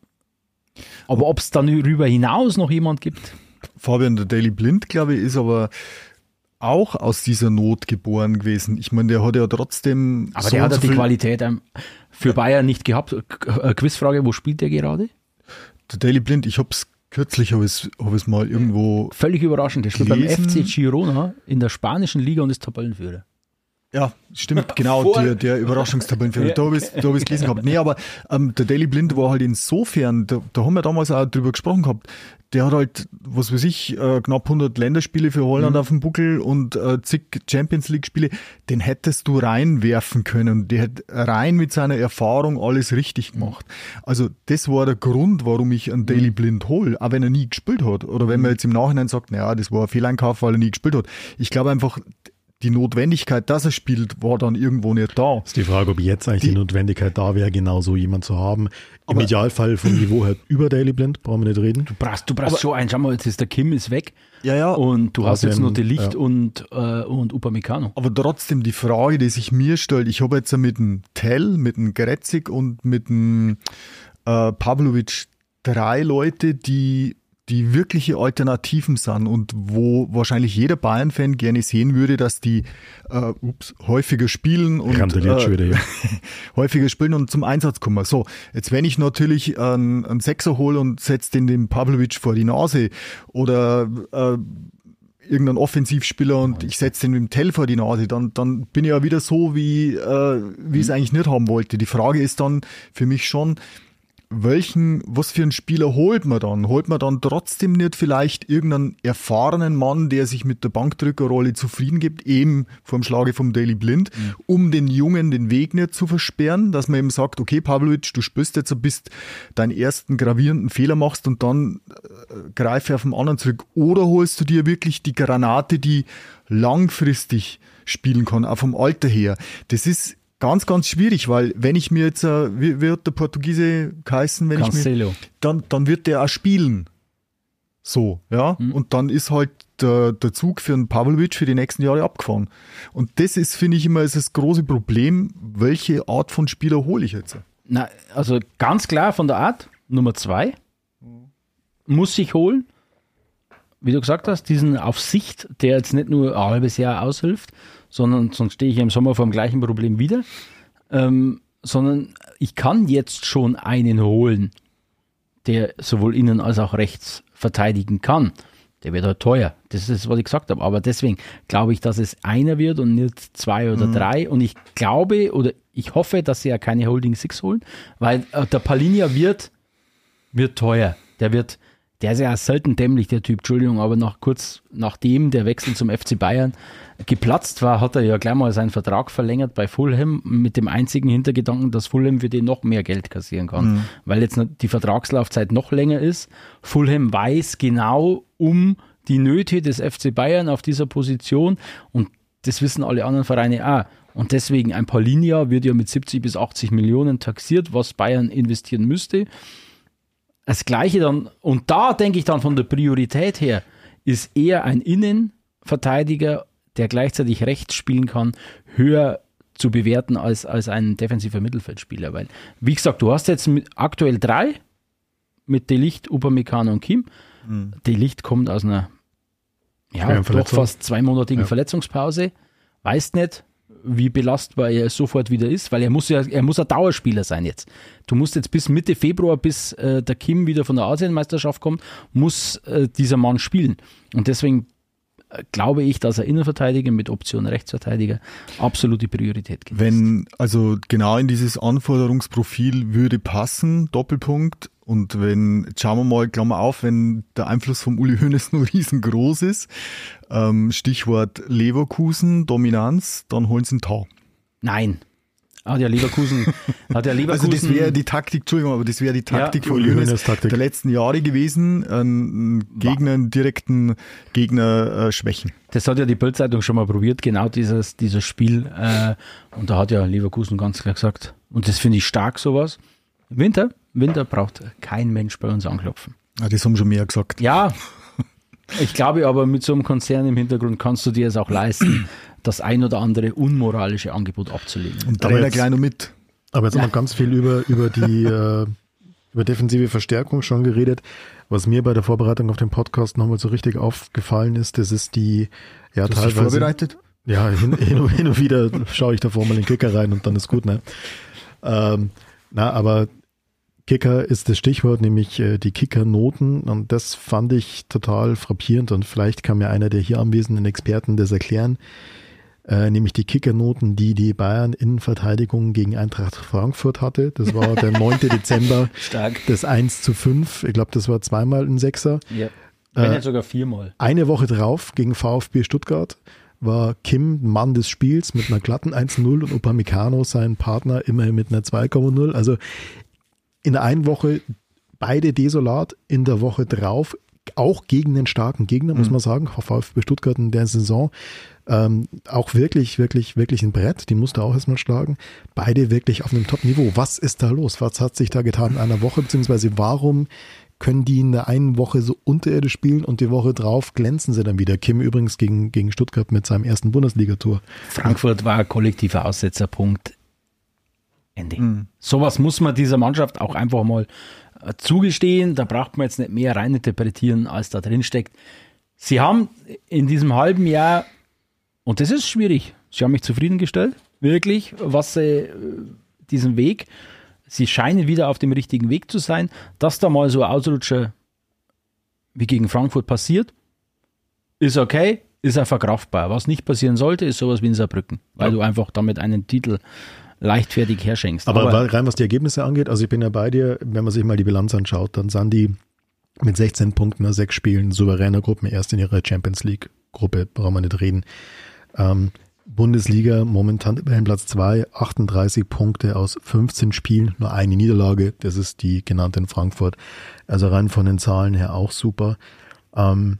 Aber ob es dann darüber hinaus noch jemand gibt, Fabian, der Daily Blind, glaube ich, ist aber auch aus dieser Not geboren gewesen. Ich meine, der hat ja trotzdem. aber so der hat ja so die Qualität ähm, für Bayern nicht gehabt. Äh, Quizfrage, wo spielt der gerade? Der Daily Blind, ich habe es kürzlich, habe ich hab es mal irgendwo. Völlig überraschend. Der spielt beim. FC Girona in der spanischen Liga und ist Tabellenführer. Ja, stimmt, genau, Vor- der, der Überraschungstabellenführer. Ja. Da habe ich ich's gelesen gehabt. Nee, aber ähm, der Daily Blind war halt insofern, da, da haben wir damals auch drüber gesprochen gehabt, der hat halt, was weiß ich, äh, knapp 100 Länderspiele für Holland auf dem Buckel und äh, zig Champions League Spiele, den hättest du reinwerfen können. Der hat rein mit seiner Erfahrung alles richtig gemacht. Also das war der Grund, warum ich einen Daily Blind hole, auch wenn er nie gespielt hat. Oder wenn man jetzt im Nachhinein sagt, naja, das war ein Fehleinkauf, weil er nie gespielt hat. Ich glaube einfach, die Notwendigkeit, dass er spielt, war dann irgendwo nicht da. Ist die Frage, ob jetzt eigentlich die, Die- Notwendigkeit da wäre, genau so jemand zu haben. Im Aber- Idealfall vom Niveau her über Daily Blind, brauchen wir nicht reden. Du brauchst, du brauchst schon einen. Schau mal, jetzt ist der Kim ist weg. Ja, ja. Und du hast jetzt einen- die Licht ja. und, äh, und Upamecano. Aber trotzdem die Frage, die sich mir stellt, ich habe jetzt mit dem Tell, mit dem Gretzig und mit dem äh, Pavlovic drei Leute, die die wirkliche Alternativen sind und wo wahrscheinlich jeder Bayern-Fan gerne sehen würde, dass die äh, ups, häufiger spielen und schon wieder, ja. häufiger spielen und zum Einsatz kommen. So, jetzt wenn ich natürlich einen, einen Sechser hole und setze den dem Pavlovic vor die Nase oder äh, irgendeinen Offensivspieler und ich setze den mit dem Tell vor die Nase, dann, dann bin ich ja wieder so, wie, äh, wie ich es eigentlich nicht haben wollte. Die Frage ist dann für mich schon, welchen, was für einen Spieler holt man dann? Holt man dann trotzdem nicht vielleicht irgendeinen erfahrenen Mann, der sich mit der Bankdrückerrolle zufrieden gibt, eben vom Schlage vom Daily Blind, um den Jungen den Weg nicht zu versperren, dass man eben sagt, okay, Pavlovic, du spürst jetzt, bist deinen ersten gravierenden Fehler machst und dann äh, greife auf den anderen zurück. Oder holst du dir wirklich die Granate, die langfristig spielen kann, auch vom Alter her. Das ist ganz, ganz schwierig, weil wenn ich mir jetzt, äh, wie wird der Portugiese geheißen, wenn ich Cancelo. mir, dann, dann wird der auch spielen. So, ja. Und dann ist halt der, der Zug für einen Pavlovic für die nächsten Jahre abgefahren. Und das ist, finde ich, immer ist das große Problem, welche Art von Spieler hole ich jetzt? Na, also ganz klar von der Art, Nummer zwei, muss ich holen. Wie du gesagt hast, diesen auf Sicht, der jetzt nicht nur ein halbes Jahr aushilft, sondern sonst stehe ich im Sommer vor dem gleichen Problem wieder. Ähm, sondern ich kann jetzt schon einen holen, der sowohl innen als auch rechts verteidigen kann. Der wird halt teuer. Das ist, was ich gesagt habe. Aber deswegen glaube ich, dass es einer wird und nicht zwei oder drei. Und ich glaube oder ich hoffe, dass sie ja keine Holding Six holen, weil äh, der Palinia wird, wird teuer. Der wird, der ist ja selten dämlich, der Typ, Entschuldigung, aber nach kurz nachdem der Wechsel zum FC Bayern geplatzt war, hat er ja gleich mal seinen Vertrag verlängert bei Fulham mit dem einzigen Hintergedanken, dass Fulham für den noch mehr Geld kassieren kann, weil jetzt die Vertragslaufzeit noch länger ist. Fulham weiß genau um die Nöte des FC Bayern auf dieser Position und das wissen alle anderen Vereine auch. Und deswegen ein Paulinia wird ja mit 70 bis 80 Millionen taxiert, was Bayern investieren müsste. Das Gleiche dann, und da denke ich dann von der Priorität her, ist eher ein Innenverteidiger, der gleichzeitig rechts spielen kann, höher zu bewerten als, als ein defensiver Mittelfeldspieler. Weil, wie gesagt, du hast jetzt aktuell drei mit Delicht, Upamecano und Kim. Delicht kommt aus einer ja, doch fast zweimonatigen Ja. Verletzungspause. Weiß nicht, wie belastbar er sofort wieder ist, weil er muss ja, er muss ein Dauerspieler sein jetzt. Du musst jetzt bis Mitte Februar, bis äh, der Kim wieder von der Asienmeisterschaft kommt, muss äh, dieser Mann spielen. Und deswegen glaube ich, dass er Innenverteidiger mit Option Rechtsverteidiger absolute Priorität gibt. Wenn, also genau in dieses Anforderungsprofil würde passen, Doppelpunkt. Und wenn, schauen wir mal, Klammer auf, wenn der Einfluss vom Uli Hoeneß nur riesengroß ist, ähm, Stichwort Leverkusen, Dominanz, dann holen sie einen Tau. Nein. Hat ja Leverkusen, hat ja Leverkusen. Also das wäre die Taktik, Entschuldigung, aber das wäre die Taktik Ja, von Uli Hoeneß Hoeneß Taktik. der letzten Jahre gewesen, einen Gegner, einen direkten Gegner äh, schwächen. Das hat ja die Bildzeitung schon mal probiert, genau dieses, dieses Spiel. Äh, und da hat ja Leverkusen ganz klar gesagt, und das finde ich stark, sowas. Winter, Winter braucht kein Mensch bei uns anklopfen. Ah, das haben schon mehr gesagt. Ja, ich glaube aber, mit so einem Konzern im Hintergrund kannst du dir es auch leisten, das ein oder andere unmoralische Angebot abzulehnen. Und Aber Trainer jetzt- gleich noch mit. Aber jetzt haben wir ganz viel über, über die äh, über defensive Verstärkung schon geredet. Was mir bei der Vorbereitung auf den Podcast nochmal so richtig aufgefallen ist, das ist die ja Du hast dich teilweise vorbereitet? Ja, hin, hin, und- hin und wieder schaue ich davor mal in den Kicker rein und dann ist gut, ne? Ähm, na, aber Kicker ist das Stichwort, nämlich äh, die Kicker-Noten und das fand ich total frappierend und vielleicht kann mir einer der hier anwesenden Experten das erklären, äh, nämlich die Kicker-Noten, die die Bayern Innenverteidigung gegen Eintracht Frankfurt hatte. Das war der 9. Dezember, Stark. das 1 zu 5. Ich glaube, das war zweimal ein Sechser. Ja. Wenn Äh, sogar viermal. Eine Woche drauf gegen VfB Stuttgart war Kim Mann des Spiels mit einer glatten 1-0 und Upamecano sein Partner immerhin mit einer 2,0. Also in der einen Woche beide desolat, in der Woche drauf auch gegen einen starken Gegner, muss man sagen. VfB Stuttgart in der Saison ähm, auch wirklich, wirklich, wirklich ein Brett. Die musste auch erstmal schlagen. Beide wirklich auf einem Top-Niveau. Was ist da los? Was hat sich da getan in einer Woche? Beziehungsweise warum können die in der einen Woche so unterirdisch spielen und die Woche drauf glänzen sie dann wieder? Kim übrigens gegen, gegen Stuttgart mit seinem ersten Bundesligator. Frankfurt war kollektiver Aussetzerpunkt. Ende. Sowas muss man dieser Mannschaft auch einfach mal äh, zugestehen. Da braucht man jetzt nicht mehr reininterpretieren, als da drin steckt. Sie haben in diesem halben Jahr, und das ist schwierig, sie haben mich zufriedengestellt, wirklich, was sie, äh, diesen Weg, sie scheinen wieder auf dem richtigen Weg zu sein, dass da mal so ein Ausrutscher wie gegen Frankfurt passiert, ist okay, ist auch verkraftbar. Was nicht passieren sollte, ist sowas wie in Saarbrücken, weil du einfach damit einen Titel leichtfertig herschenkst. Aber, weil- rein was die Ergebnisse angeht, also ich bin ja bei dir, wenn man sich mal die Bilanz anschaut, dann sind die mit 16 Punkten nach sechs Spielen souveräner Gruppen erst in ihrer Champions League Gruppe, brauchen wir nicht reden. Ähm, Bundesliga momentan Tabellenplatz 2, 38 Punkte aus 15 Spielen, nur eine Niederlage, das ist die genannte in Frankfurt. Also rein von den Zahlen her auch super. Ähm,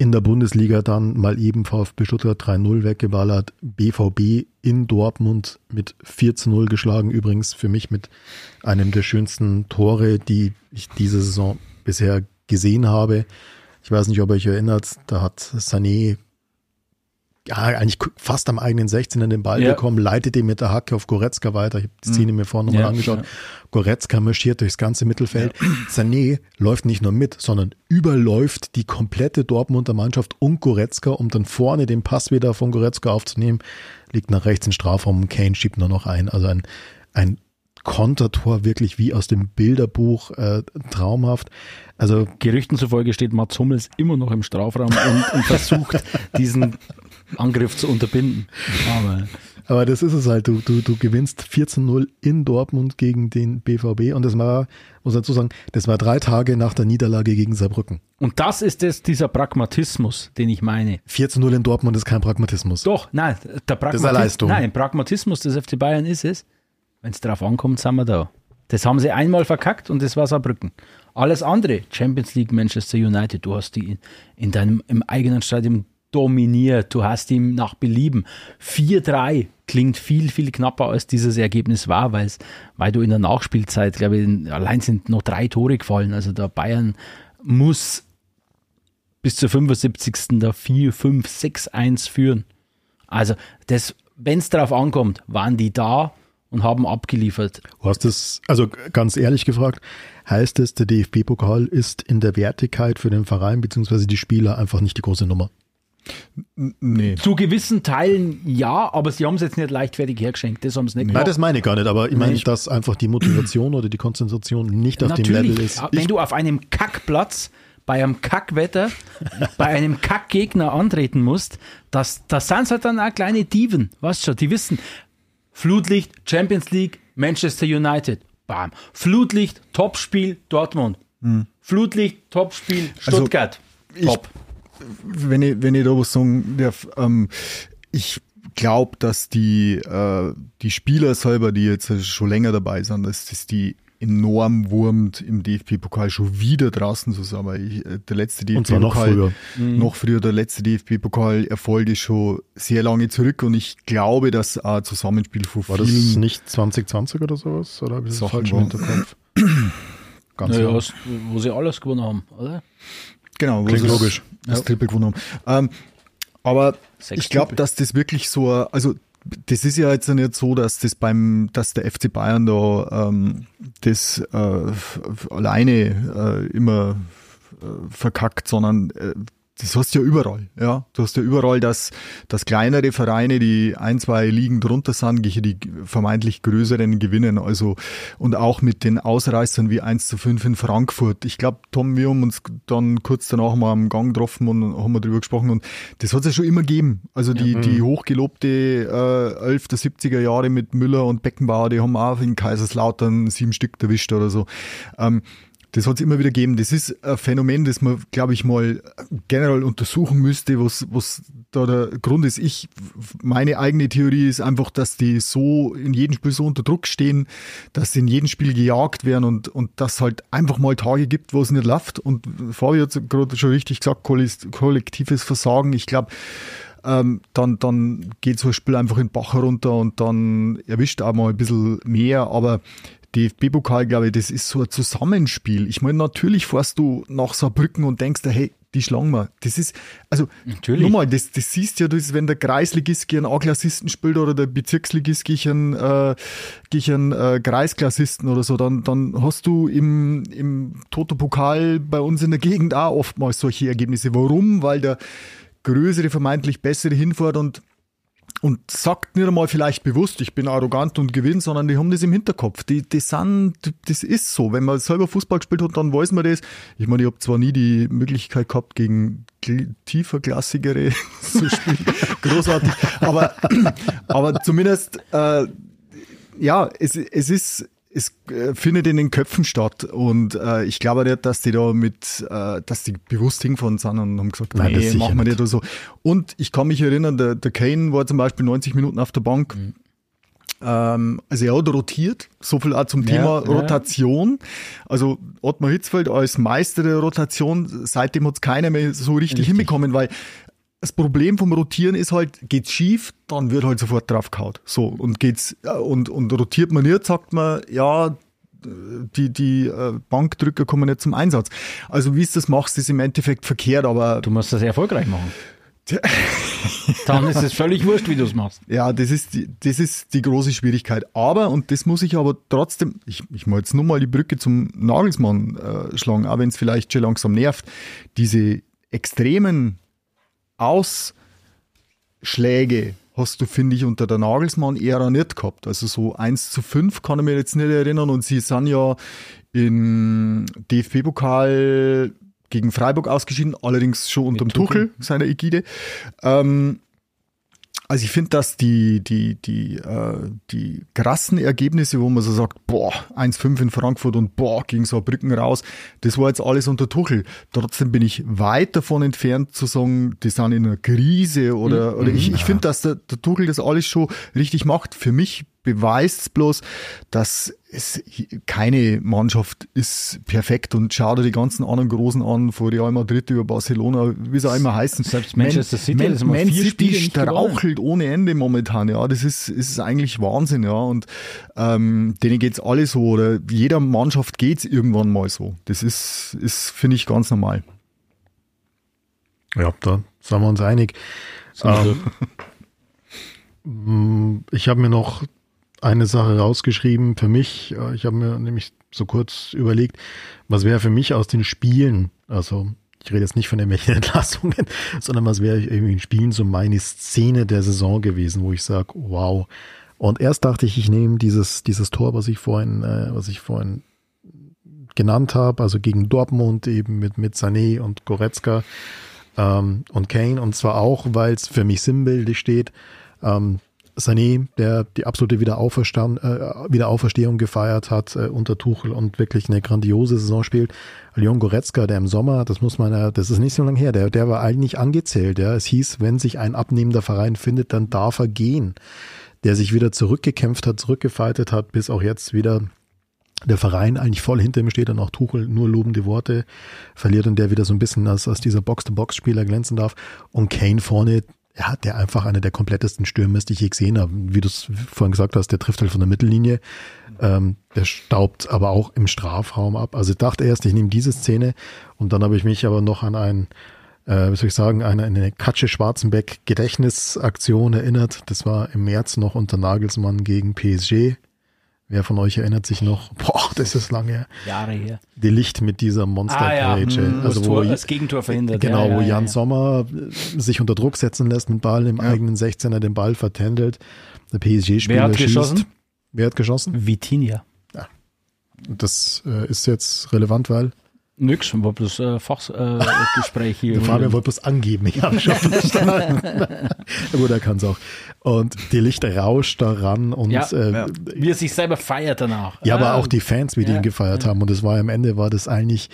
in der Bundesliga dann mal eben VfB Stuttgart 3-0 weggeballert, BVB in Dortmund mit 4-0 geschlagen, übrigens für mich mit einem der schönsten Tore, die ich diese Saison bisher gesehen habe. Ich weiß nicht, ob ihr euch erinnert, da hat Sané ja, eigentlich fast am eigenen 16 den Ball Ja. bekommen, leitet ihn mit der Hacke auf Goretzka weiter. Ich habe die Szene mir vorhin nochmal Ja, angeschaut. ja. Goretzka marschiert durchs ganze Mittelfeld. Sané läuft nicht nur mit, sondern überläuft die komplette Dortmunder Mannschaft und Goretzka, um dann vorne den Pass wieder von Goretzka aufzunehmen. Liegt nach rechts in Strafraum und Kane schiebt nur noch ein. Also ein, ein Kontertor wirklich wie aus dem Bilderbuch, äh, traumhaft. Also Gerüchten zufolge steht Mats Hummels immer noch im Strafraum und, und versucht, diesen Angriff zu unterbinden. Aber Aber das ist es halt. Du, du, du gewinnst 14-0 in Dortmund gegen den BVB und das war, muss dazu sagen, das war drei Tage nach der Niederlage gegen Saarbrücken. Und das ist es, dieser Pragmatismus, den ich meine. 14-0 in Dortmund ist kein Pragmatismus. Doch, nein, der ist eine Pragmatismus, Leistung. nein, Pragmatismus des FC Bayern ist es, wenn es darauf ankommt, sind wir da. Das haben sie einmal verkackt und das war Saarbrücken. Alles andere, Champions League, Manchester United, du hast die in, in deinem im eigenen Stadion dominiert, du hast ihn nach Belieben. 4-3 klingt viel, viel knapper, als dieses Ergebnis war, weil weil du in der Nachspielzeit, glaube ich, allein sind noch drei Tore gefallen. Also der Bayern muss bis zur 75. da 4, 5, 6, 1 führen. Also, das, wenn es darauf ankommt, waren die da und haben abgeliefert. Du hast es, also ganz ehrlich gefragt, heißt es, der DFB-Pokal ist in der Wertigkeit für den Verein bzw. die Spieler einfach nicht die große Nummer? Nee. Zu gewissen Teilen ja, aber sie haben es jetzt nicht leichtfertig hergeschenkt. Das haben sie nicht Nein, gemacht. das meine ich gar nicht, aber ich meine, Nee. dass einfach die Motivation oder die Konzentration nicht auf dem Level ist. Wenn du auf einem Kackplatz bei einem Kackwetter, bei einem Kackgegner antreten musst, das, das sind halt dann auch kleine Diven, weißt schon, die wissen, Flutlicht, Champions League, Manchester United, bam. Flutlicht, Topspiel, Dortmund. Flutlicht, Topspiel, Also, Stuttgart, ich- top. Wenn ich, wenn ich da was sagen darf, ähm, ich glaube, dass die, äh, die Spieler selber, die jetzt schon länger dabei sind, dass das die enorm wurmt, im DFB-Pokal schon wieder draußen zu sein. Weil ich, äh, der letzte DFB-Pokal, noch früher. noch früher, der letzte DFB-Pokal-Erfolg ist schon sehr lange zurück und ich glaube, dass ein Zusammenspiel von War das vielen nicht 2020 oder sowas? Oder habe ich das Sachen falsch im Hinterkopf? Ganz Naja, lang. hast- wo sie alles gewonnen haben, oder? Genau, Klingt das- logisch. Das Triple gewonnen haben. Ähm, aber Sechs ich glaube, dass das wirklich so, also das ist ja jetzt nicht so, dass das beim, dass der FC Bayern da ähm, das äh, alleine äh, immer äh, verkackt, sondern äh, das hast du ja überall, ja. Du hast ja überall, dass, dass kleinere Vereine, die ein, zwei Ligen drunter sind, gegen die vermeintlich größeren gewinnen. Also, und auch mit den Ausreißern wie 1 zu 5 in Frankfurt. Ich glaube, Tom, wir haben uns dann kurz danach mal am Gang getroffen und haben wir drüber gesprochen und das hat es ja schon immer gegeben. Also die, die hochgelobte äh, 11. der 70er Jahre mit Müller und Beckenbauer, die haben auch in Kaiserslautern sieben Stück erwischt oder so. Ähm, das hat es immer wieder gegeben. Das ist ein Phänomen, das man, glaube ich, mal generell untersuchen müsste, was, was da der Grund ist. Ich, meine eigene Theorie ist einfach, dass die so in jedem Spiel so unter Druck stehen, dass sie in jedem Spiel gejagt werden und, und dass halt einfach mal Tage gibt, wo es nicht läuft. Und Fabi hat gerade schon richtig gesagt, kollektives Versagen. Ich glaube, ähm, dann, dann geht so ein Spiel einfach in den Bach runter und dann erwischt auch mal ein bisschen mehr, aber DFB-Pokal, glaube ich, das ist so ein Zusammenspiel. Ich meine, natürlich fährst du nach Saarbrücken und denkst dir, hey, die schlagen wir. Das ist, also, Natürlich. nur mal, das, das siehst ja, das, wenn der Kreisligist gegen einen A-Klassisten spielt oder der Bezirksligist gegen, äh, gegen äh, Kreisklassisten oder so, dann, dann hast du im, im Toto-Pokal bei uns in der Gegend auch oftmals solche Ergebnisse. Warum? Weil der größere, vermeintlich bessere hinfährt und und sagt nicht einmal vielleicht bewusst, ich bin arrogant und gewinne, sondern die haben das im Hinterkopf. Die, die sind, das ist so. Wenn man selber Fußball gespielt hat, dann weiß man das. Ich meine, ich habe zwar nie die Möglichkeit gehabt, gegen kl- tiefer klassigere zu spielen. Großartig. Aber, aber zumindest, äh, ja, es, es ist, es äh, findet in den Köpfen statt und äh, ich glaube nicht, dass die da mit, äh, dass die bewusst hingefahren sind und haben gesagt, Nein, das nee, machen wir nicht. oder so. Und ich kann mich erinnern, der, der Kane war zum Beispiel 90 Minuten auf der Bank. Ähm, also er hat rotiert, so viel auch zum Ja, Thema ja. Rotation. Also Ottmar Hitzfeld als Meister der Rotation, seitdem hat es keiner mehr so richtig, hinbekommen, weil das Problem vom Rotieren ist halt, geht's schief, dann wird halt sofort draufgehauen. So, und geht's, äh, und, und rotiert man nicht, sagt man, ja, die, die äh, Bankdrücker kommen nicht zum Einsatz. Also wie es das machst, ist im Endeffekt verkehrt, aber Du musst das erfolgreich machen. Dann ist es völlig wurscht, wie du es machst. Ja, das ist, die, das ist die große Schwierigkeit. Aber, und das muss ich aber trotzdem, ich, ich muss jetzt nur mal die Brücke zum Nagelsmann äh, schlagen, auch wenn es vielleicht schon langsam nervt, diese extremen Ausschläge hast du, finde ich, unter der Nagelsmann-Ära nicht gehabt. Also so 1 zu 5 kann ich mir jetzt nicht erinnern und sie sind ja im DFB-Pokal gegen Freiburg ausgeschieden, allerdings schon unter dem Tuchel, seiner Ägide. Ähm, also ich finde, dass die, die, die, äh, die krassen Ergebnisse, wo man so sagt, boah, 1-5 in Frankfurt und boah, gegen Saarbrücken raus, das war jetzt alles unter Tuchel. Trotzdem bin ich weit davon entfernt zu sagen, die sind in einer Krise oder, oder ich, ich finde, dass der, der Tuchel das alles schon richtig macht. Für mich beweist es bloß, dass es keine Mannschaft ist perfekt und schau dir die ganzen anderen Großen an, von Real Madrid über Barcelona, wie sie auch immer heißen. Selbst Manchester City Man, mal Man vier City Spiele strauchelt ohne Ende momentan, ja. Das ist, ist eigentlich Wahnsinn, ja. Und ähm, denen geht's alle so, oder jeder Mannschaft geht's irgendwann mal so. Das ist, ist finde ich, ganz normal. Ja, da sind wir uns einig. Ähm, ich habe mir noch eine Sache rausgeschrieben für mich. Äh, Ich habe mir nämlich so kurz überlegt, was wäre für mich aus den Spielen, also ich rede jetzt nicht von irgendwelchen Entlassungen, sondern was wäre irgendwie in Spielen so meine Szene der Saison gewesen, wo ich sage, wow. Und erst dachte ich, ich nehme dieses, dieses Tor, was ich vorhin, äh, was ich vorhin genannt habe, also gegen Dortmund eben mit, mit Sané und Goretzka ähm, und Kane und zwar auch, weil es für mich sinnbildlich steht. Ähm, Sané, der die absolute Wiederauferstand, äh, Wiederauferstehung gefeiert hat äh, unter Tuchel und wirklich eine grandiose Saison spielt. Leon Goretzka, der im Sommer, das muss man ja, das ist nicht so lange her, der, der war eigentlich angezählt. Ja. Es hieß, wenn sich ein abnehmender Verein findet, dann darf er gehen. Der sich wieder zurückgekämpft hat, zurückgefaltet hat, bis auch jetzt wieder der Verein eigentlich voll hinter ihm steht und auch Tuchel nur lobende Worte verliert und der wieder so ein bisschen als, als dieser Box-to-Box-Spieler glänzen darf. Und Kane vorne, ja, der einfach einer der komplettesten Stürmer ist, die ich je gesehen habe. Wie du es vorhin gesagt hast, der trifft halt von der Mittellinie. Ähm, der staubt aber auch im Strafraum ab. Also ich dachte erst, ich nehme diese Szene und dann habe ich mich aber noch an ein, äh, wie soll ich sagen, eine, eine Katsche Schwarzenbeck Gedächtnisaktion erinnert. Das war im März noch unter Nagelsmann gegen PSG Wer von euch erinnert sich noch? Boah, das ist lange her. Jahre her. Die Licht mit dieser Monstergrätsche. Ah, ja. also das, wo, Tor, das Gegentor verhindert. Genau, ja, ja, wo Jan ja. Sommer äh, sich unter Druck setzen lässt mit Ball im eigenen 16er, den Ball vertändelt. Der PSG-Spieler Wer hat schießt. geschossen? Wer hat geschossen? Vitinha. Das äh, ist jetzt relevant, weil Nix, war bloß äh, Fachgespräch äh, hier. der Fabian wollte bloß angeben. Ich habe schon verstanden. Gut, er kann es auch. Und die Licht rauscht daran und Ja, äh, ja. Wie er sich selber feiert danach. Ja, aber Ah, auch die Fans, wie die ihn gefeiert haben. Und es war am Ende war das eigentlich,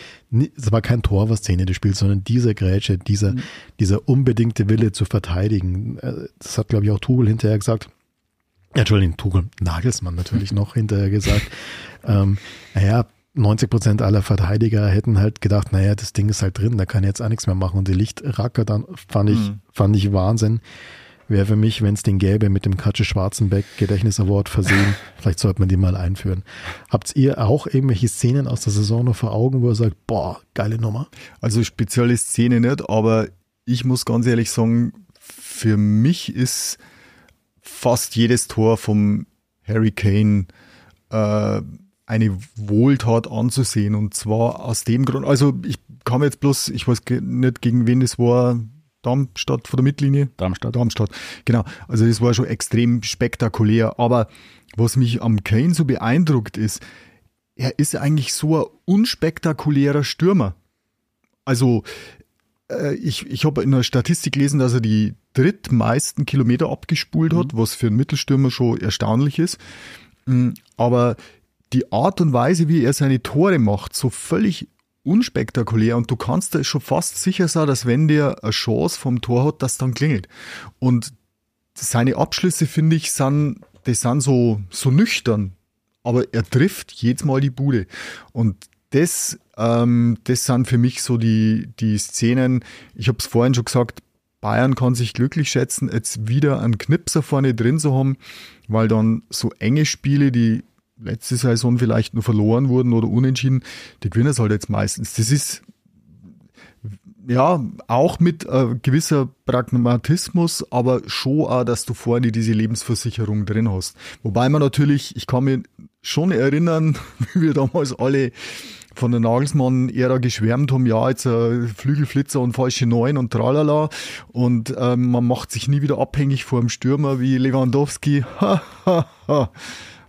es war kein Tor, was Szene des Spiels, sondern diese Grätsche, dieser, Mhm. dieser unbedingte Wille zu verteidigen. Äh, Das hat, glaube ich, auch Tuchel hinterher gesagt. Entschuldigung, Tuchel, Nagelsmann natürlich noch hinterher gesagt. Ähm, naja, 90 Prozent aller Verteidiger hätten halt gedacht, naja, das Ding ist halt drin, da kann jetzt auch nichts mehr machen. Und die Lichtracker dann fand ich, Mhm. fand ich Wahnsinn. Wäre für mich, wenn es den gäbe, mit dem Katsche Schwarzenbeck Gedächtnis Award versehen. Vielleicht sollte man die mal einführen. Habt ihr auch irgendwelche Szenen aus der Saison noch vor Augen, wo ihr sagt, boah, geile Nummer? Also spezielle Szene nicht, aber ich muss ganz ehrlich sagen, für mich ist fast jedes Tor vom Harry Kane äh, eine Wohltat anzusehen. Und zwar aus dem Grund, also ich kam jetzt bloß, ich weiß nicht gegen wen das war, Darmstadt vor der Mittellinie. Darmstadt. Darmstadt, genau. Also das war schon extrem spektakulär. Aber was mich am Kane so beeindruckt ist, er ist eigentlich so ein unspektakulärer Stürmer. Also äh, ich, ich habe in der Statistik gelesen, dass er die drittmeisten Kilometer abgespult hat, was für einen Mittelstürmer schon erstaunlich ist. Mm, Aber die Art und Weise, wie er seine Tore macht, so völlig unspektakulär und du kannst da schon fast sicher sein, dass wenn der eine Chance vom Tor hat, das dann klingelt. Und seine Abschlüsse, finde ich, sind, die sind so, so nüchtern, aber er trifft jedes Mal die Bude. Und das, ähm, das sind für mich so die, die Szenen, ich habe es vorhin schon gesagt, Bayern kann sich glücklich schätzen, jetzt wieder einen Knipser vorne drin zu haben, weil dann so enge Spiele, die letzte Saison vielleicht nur verloren wurden oder unentschieden, die gewinnen es halt jetzt meistens. Das ist ja auch mit äh, gewisser Pragmatismus, aber schon auch, dass du vorne diese Lebensversicherung drin hast. Wobei man natürlich, ich kann mich schon erinnern, wie wir damals alle von der Nagelsmann-Ära geschwärmt haben, ja, jetzt äh, Flügelflitzer und falsche Neun und tralala und ähm, man macht sich nie wieder abhängig vor dem Stürmer wie Lewandowski.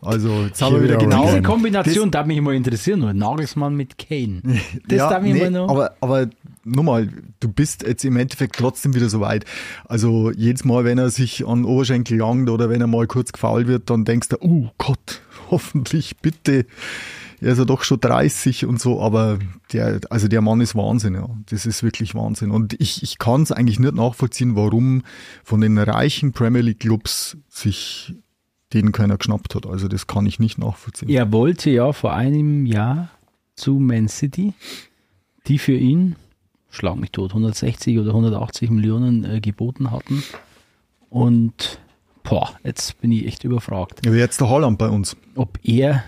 also jetzt haben wir wieder genau Diese. Kombination darf mich immer interessieren. Nur Nagelsmann mit Kane. Das ja, darf mich nee, immer noch. aber, aber nochmal, du bist jetzt im Endeffekt trotzdem wieder so weit. Also jedes Mal, wenn er sich an Oberschenkel langt oder wenn er mal kurz gefault wird, dann denkst du, oh Gott, hoffentlich, bitte. Er ist ja doch schon 30 und so, aber der, also der Mann ist Wahnsinn, ja. Das ist wirklich Wahnsinn. Und ich, ich kann es eigentlich nicht nachvollziehen, warum von den reichen Premier League Clubs sich den keiner geschnappt hat. Also das kann ich nicht nachvollziehen. Er wollte ja vor einem Jahr zu Man City, die für ihn, schlag mich tot, 160 oder 180 Millionen äh, geboten hatten. Und boah, jetzt bin ich echt überfragt, Ja, wie jetzt der Haaland bei uns. ob er,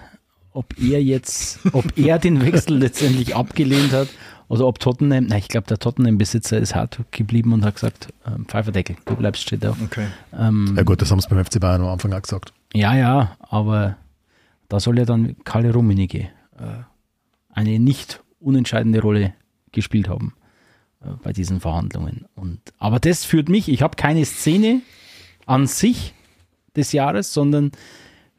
ob er jetzt, ob er den Wechsel letztendlich abgelehnt hat oder ob Tottenham, nein, ich glaube, der Tottenham-Besitzer ist hart geblieben und hat gesagt, ähm, Pfeiferdeckel, du bleibst steht auf. Okay. Ähm, Ja gut, das haben sie beim FC Bayern am Anfang auch gesagt. Ja, ja, aber da soll ja dann Kalle Rummenigge äh, eine nicht unentscheidende Rolle gespielt haben äh, bei diesen Verhandlungen. Und, aber das führt mich, ich habe keine Szene an sich des Jahres, sondern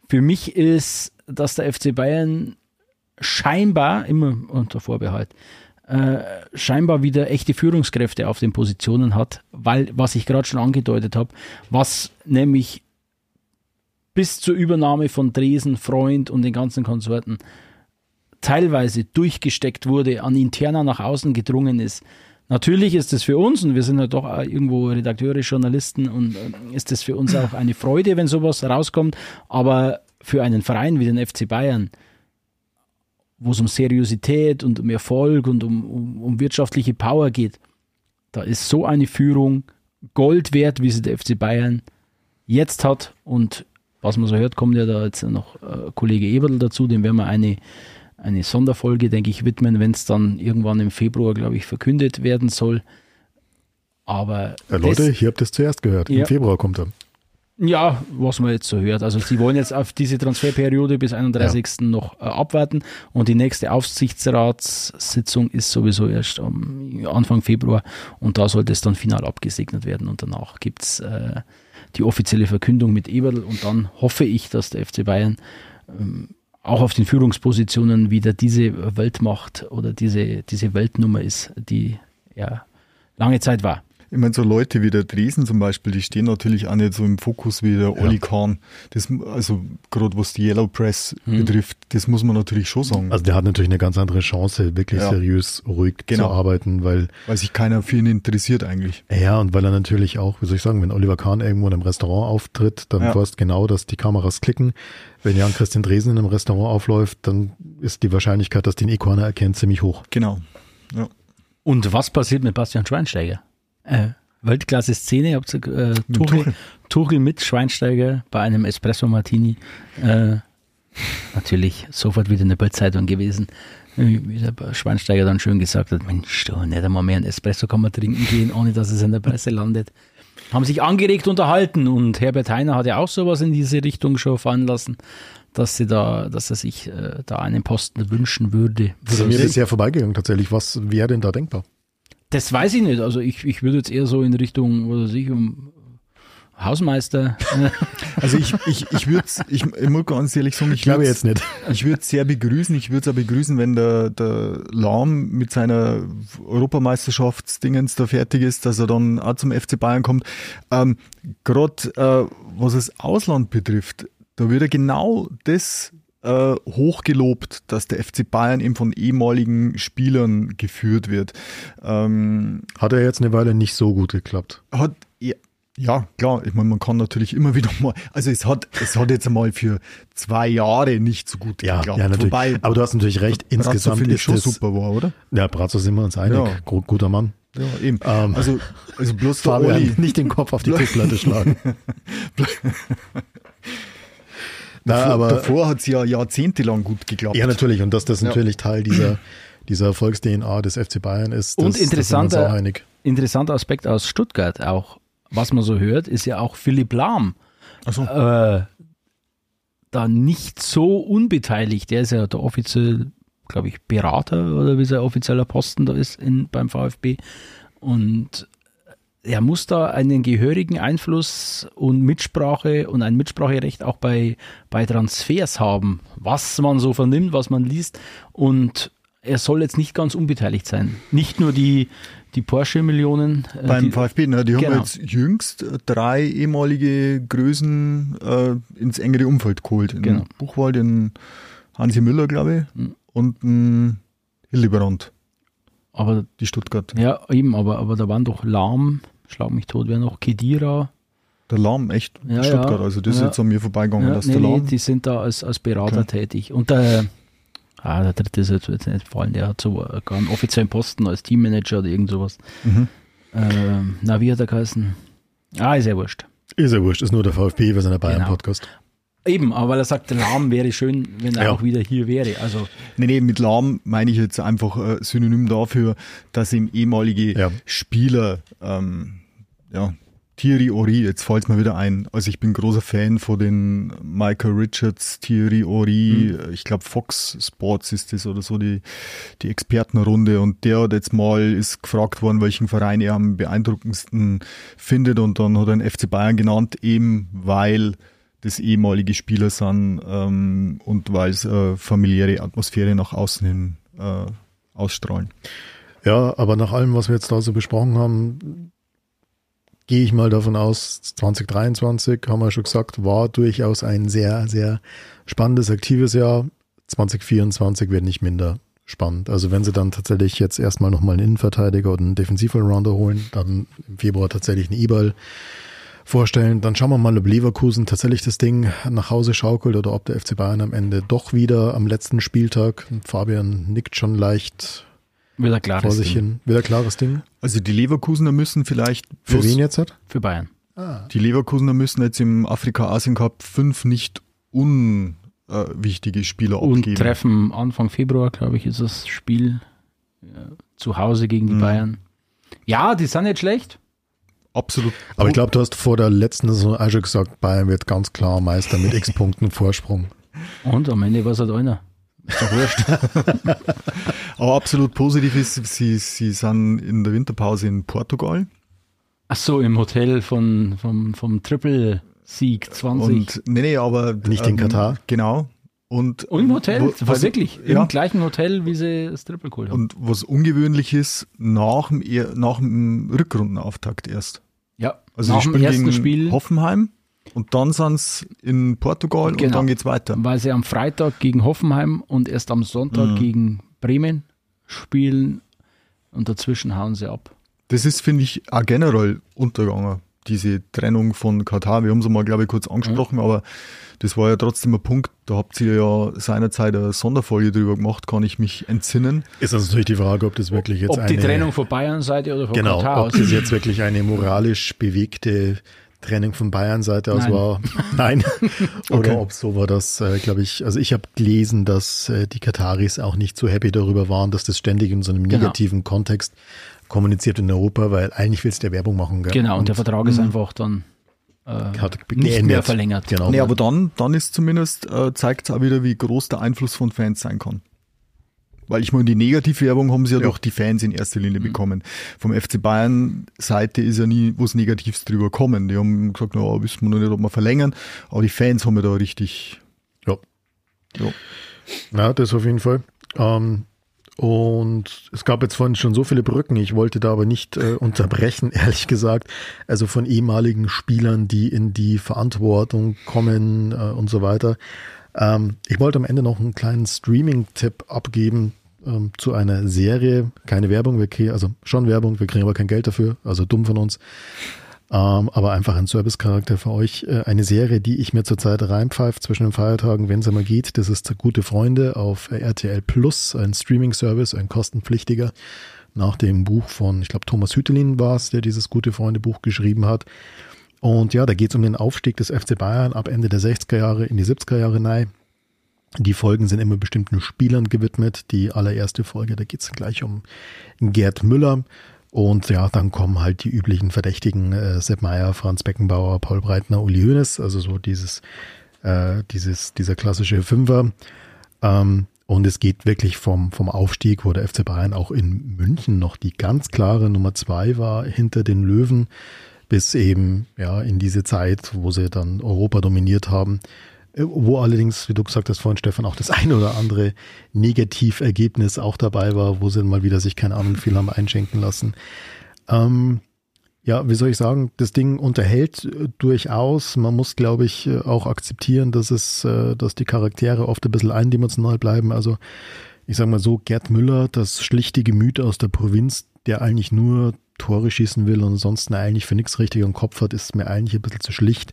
für mich ist, dass der FC Bayern scheinbar, immer unter Vorbehalt, äh, scheinbar wieder echte Führungskräfte auf den Positionen hat, weil, was ich gerade schon angedeutet habe, was nämlich bis zur Übernahme von Dresen, Freund und den ganzen Konsorten teilweise durchgesteckt wurde, an interner nach außen gedrungen ist. Natürlich ist es für uns, und wir sind ja doch irgendwo Redakteure, Journalisten, und äh, ist es für uns auch eine Freude, wenn sowas rauskommt, aber für einen Verein wie den FC Bayern, wo es um Seriosität und um Erfolg und um, um, um wirtschaftliche Power geht, da ist so eine Führung Gold wert, wie sie der FC Bayern jetzt hat. Und was man so hört, kommt ja da jetzt noch äh, Kollege Eberl dazu, dem werden wir eine, eine Sonderfolge, denke ich, widmen, wenn es dann irgendwann im Februar, glaube ich, verkündet werden soll. Aber Ja, Leute, hier habt ihr es zuerst gehört. Ja. Im Februar kommt er. Ja, was man jetzt so hört. Also sie wollen jetzt auf diese Transferperiode bis 31. noch äh, abwarten und die nächste Aufsichtsratssitzung ist sowieso erst am Anfang Februar und da sollte es dann final abgesegnet werden und danach gibt es äh, die offizielle Verkündung mit Eberl und dann hoffe ich, dass der FC Bayern ähm, auch auf den Führungspositionen wieder diese Weltmacht oder diese, diese Weltnummer ist, die ja lange Zeit war. Ich meine, so Leute wie der Dresen zum Beispiel, die stehen natürlich auch nicht so im Fokus wie der Olli Kahn. Das, also gerade was die Yellow Press betrifft, das muss man natürlich schon sagen. Also der hat natürlich eine ganz andere Chance, wirklich Ja. seriös, ruhig Genau. zu arbeiten, weil weil sich keiner für ihn interessiert eigentlich. Ja, und weil er natürlich auch, wie soll ich sagen, wenn Oliver Kahn irgendwo in einem Restaurant auftritt, dann Ja. weißt genau, dass die Kameras klicken. Wenn Jan Christian Dresen in einem Restaurant aufläuft, dann ist die Wahrscheinlichkeit, dass den Equaner erkennt, ziemlich hoch. Genau. Ja. Und was passiert mit Bastian Schweinsteiger? Äh, Weltklasse-Szene, habt äh, Tuchel, Tuchel. Tuchel. mit Schweinsteiger bei einem Espresso Martini. Äh, natürlich sofort wieder in der Bildzeitung gewesen. Äh, Wie der Schweinsteiger dann schön gesagt hat, Mensch, du, nicht einmal mehr ein Espresso kann man trinken gehen, ohne dass es in der Presse landet. Haben sich angeregt unterhalten und Herbert Heiner hat ja auch sowas in diese Richtung schon fallen lassen, dass sie da, dass er sich äh, da einen Posten wünschen würde. Das ist mir bisher vorbeigegangen tatsächlich. Was wäre denn da denkbar? Das weiß ich nicht. Also ich, ich würde jetzt eher so in Richtung, was weiß ich, um Hausmeister. Also ich, ich, ich würde ich, ich muss ganz ehrlich sagen, ich, Ich glaube jetzt nicht. Ich würde es sehr begrüßen. Ich würde es auch begrüßen, wenn der, der Lahm mit seiner Europameisterschaftsdingens da fertig ist, dass er dann auch zum FC Bayern kommt. Ähm, Gerade äh, was das Ausland betrifft, da wird er genau das äh, hochgelobt, dass der FC Bayern eben von ehemaligen Spielern geführt wird. Ähm, Hat er jetzt eine Weile nicht so gut geklappt. hat ja, ja klar, ich meine, man kann natürlich immer wieder mal, also es hat, es hat jetzt einmal für zwei Jahre nicht so gut Ja, geklappt. ja natürlich. Wobei, Aber du hast natürlich recht. Brazzo Insgesamt finde ich ist schon es, super war, oder? Ja, Brazzo sind wir uns einig. Ja. Gu- Guter Mann. Ja, eben. Ähm, also, also bloß Fabian, Olli. nicht den Kopf auf die Tischplatte schlagen. Na, Davor, aber davor hat es ja jahrzehntelang gut geklappt. ja, natürlich. Und dass das Ja. natürlich Teil dieser, dieser Erfolgs-DNA des FC Bayern ist. Das, Und interessanter- auch einig. interessanter Aspekt aus Stuttgart auch, was man so hört, ist ja auch Philipp Lahm. So. Äh, da nicht so unbeteiligt. Der ist ja der offiziell, glaube ich, Berater oder wie sein offizieller Posten da ist in, beim VfB. Und er muss da einen gehörigen Einfluss und Mitsprache und ein Mitspracherecht auch bei, bei Transfers haben, was man so vernimmt, was man liest. Und er soll jetzt nicht ganz unbeteiligt sein. Nicht nur die, die Porsche-Millionen. äh, Beim die, VfB, ne, die haben Genau. jetzt jüngst äh, drei ehemalige Größen äh, ins engere Umfeld geholt. In Genau. Buchwald, in Hansi Müller, glaube ich, Mhm. und in Hildebrand, Aber die Stuttgart. ja, eben, aber, aber da waren doch Lahm, schlag mich tot, wer noch, Kedira. Der Lahm, echt, Ja, Stuttgart. ja. Also das ist Ja. jetzt an mir vorbeigegangen, Ja, dass nee, der nee, Lahm... die sind da als, als Berater Okay. tätig. Und der, ah, der dritte ist jetzt nicht fallen, der hat so gar einen offiziellen Posten als Teammanager oder irgend sowas. Mhm. Ähm, na, wie hat er geheißen? Ah, ist ja wurscht. Ist ja wurscht, ist nur der VfB, wir sind der Bayern-Podcast. Eben, aber weil er sagt, Lahm wäre schön, wenn er Ja. auch wieder hier wäre. Also, Nee, nee, mit lahm meine ich jetzt einfach äh, Synonym dafür, dass ihm ehemalige Ja. Spieler, ähm, ja, Thierry Ori, jetzt fällt es mir wieder ein. Also ich bin großer Fan von den Michael Richards, Thierry Ori, Mhm. ich glaube Fox Sports ist das oder so, die, die Expertenrunde. Und der hat jetzt mal, ist gefragt worden, welchen Verein er am beeindruckendsten findet und dann hat er den FC Bayern genannt, eben weil das ehemalige Spieler sind ähm, und weil es äh, familiäre Atmosphäre nach außen hin äh, ausstrahlen. Ja, aber nach allem, was wir jetzt da so besprochen haben, gehe ich mal davon aus, 2023, haben wir schon gesagt, war durchaus ein sehr, sehr spannendes, aktives Jahr. 2024 wird nicht minder spannend. Also wenn sie dann tatsächlich jetzt erstmal nochmal einen Innenverteidiger oder einen Defensiv-Rounder holen, dann im Februar tatsächlich einen Ebal vorstellen, dann schauen wir mal, ob Leverkusen tatsächlich das Ding nach Hause schaukelt oder ob der FC Bayern am Ende doch wieder am letzten Spieltag, Fabian nickt schon leicht Wieder klares vor sich Ding. hin, wieder klares Ding. Also die Leverkusener müssen vielleicht Für wen jetzt hat? Für Bayern. Die Leverkusener müssen jetzt im Afrika-Asien Cup fünf nicht unwichtige Spieler Und abgeben. treffen Anfang Februar, glaube ich, ist das Spiel ja, zu Hause gegen die Mhm. Bayern. Ja, die sind nicht schlecht. Absolut. Aber ich glaube, du hast vor der letzten Saison auch schon gesagt, Bayern wird ganz klar Meister mit x Punkten Vorsprung. Und am Ende war es halt einer. Ist doch wurscht. Aber absolut positiv ist, sie, sie sind in der Winterpause in Portugal. Ach so, im Hotel von, vom, vom Triple-Sieg 20. Und nee, nee, aber Nicht in Katar? Genau. Und, Und im Hotel, wo- das war was- wirklich ja, im gleichen Hotel, wie sie das Triple geholt haben. Und was ungewöhnlich ist, nach dem, er- nach dem Rückrundenauftakt erst. Ja, Also nach die spielen gegen Spiel, Hoffenheim und dann sind sie in Portugal und Genau. dann geht's weiter. weil sie am Freitag gegen Hoffenheim und erst am Sonntag Mhm. gegen Bremen spielen und dazwischen hauen sie ab. Das ist, finde ich, auch generell untergegangen, diese Trennung von Katar. Wir haben es mal, glaube ich, kurz angesprochen, aber das war ja trotzdem ein Punkt. Da habt ihr ja seinerzeit eine Sonderfolge drüber gemacht, kann ich mich entsinnen. Ist also natürlich die Frage, ob das wirklich jetzt Ob eine, die Trennung von Bayern-Seite oder von genau, Katar ob aus das jetzt wirklich eine moralisch bewegte Trennung von Bayern Seite aus Nein. war. Nein. Oder Okay. ob so war das, äh, glaube ich, also ich habe gelesen, dass äh, die Kataris auch nicht so happy darüber waren, dass das ständig in so einem Genau. negativen Kontext kommuniziert in Europa, weil eigentlich willst du ja Werbung machen. Gell? Genau, und, der Vertrag ist einfach dann äh, hat nicht mehr verlängert. Genau. Nee, aber dann, dann ist zumindest, äh, zeigt es auch wieder, wie groß der Einfluss von Fans sein kann. Weil ich meine, die Negativwerbung haben sie ja, Ja. doch die Fans in erster Linie bekommen. Vom FC Bayern Seite ist ja nie was Negatives drüber kommen. Die haben gesagt, na, wissen wir noch nicht, ob wir verlängern. Aber die Fans haben ja da richtig, Ja. ja. Ja, das auf jeden Fall. Ähm, und es gab jetzt vorhin schon so viele Brücken, ich wollte da aber nicht äh, unterbrechen, ehrlich gesagt. Also von ehemaligen Spielern, die in die Verantwortung kommen äh, und so weiter. Ähm, ich wollte am Ende noch einen kleinen Streaming-Tipp abgeben ähm, zu einer Serie. Keine Werbung, wir kriegen, also schon Werbung, wir kriegen aber kein Geld dafür, also dumm von uns. Ähm, aber einfach ein Servicecharakter für euch. Äh, eine Serie, die ich mir zurzeit reinpfeife zwischen den Feiertagen, wenn es einmal geht. Das ist Gute Freunde auf RTL Plus, ein Streaming-Service, ein kostenpflichtiger. Nach dem Buch von, ich glaube, Thomas Hüttelin war es, der dieses Gute Freunde-Buch geschrieben hat. Und ja, da geht es um den Aufstieg des FC Bayern ab Ende der 60er Jahre in die 70er Jahre rein. Die Folgen sind immer bestimmten Spielern gewidmet. Die allererste Folge, da geht es gleich um Gerd Müller. Und ja, dann kommen halt die üblichen Verdächtigen, äh, Sepp Meyer, Franz Beckenbauer, Paul Breitner, Uli Hoeneß, also so dieses, äh, dieses, dieser klassische Fünfer. Ähm, und es geht wirklich vom, vom Aufstieg, wo der FC Bayern auch in München noch die ganz klare Nummer zwei war hinter den Löwen, bis eben ja in diese Zeit, wo sie dann Europa dominiert haben, wo allerdings, wie du gesagt hast vorhin, Stefan, auch das ein oder andere Negativergebnis auch dabei war, wo sie mal wieder sich keine Ahnung viel haben einschenken lassen. Ähm, ja, wie soll ich sagen, das Ding unterhält äh, durchaus. Man muss, glaube ich, äh, auch akzeptieren, dass es, äh, dass die Charaktere oft ein bisschen eindimensional bleiben. Also ich sage mal so, Gerd Müller, das schlichte Gemüt aus der Provinz, der eigentlich nur Tore schießen will und ansonsten eigentlich für nichts richtig im Kopf hat, ist mir eigentlich ein bisschen zu schlicht.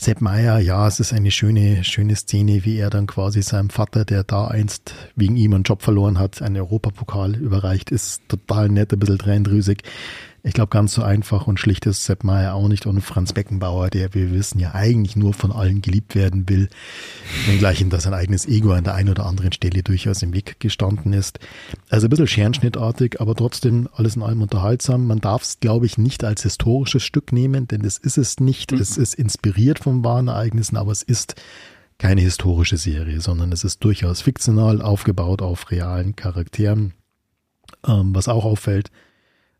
Sepp Meier, ja, es ist eine schöne, schöne Szene, wie er dann quasi seinem Vater, der da einst wegen ihm einen Job verloren hat, einen Europapokal überreicht, ist total nett, ein bisschen tränendrüsig. Ich glaube, ganz so einfach und schlicht ist Sepp Meier auch nicht. Und Franz Beckenbauer, der, wir wissen, ja eigentlich nur von allen geliebt werden will, wenngleich ihm da sein eigenes Ego an der einen oder anderen Stelle durchaus im Weg gestanden ist. Also ein bisschen scherenschnittartig, aber trotzdem alles in allem unterhaltsam. Man darf es, glaube ich, nicht als historisches Stück nehmen, denn das ist es nicht. Es ist inspiriert von wahren Ereignissen, aber es ist keine historische Serie, sondern es ist durchaus fiktional aufgebaut auf realen Charakteren. Ähm, was auch auffällt,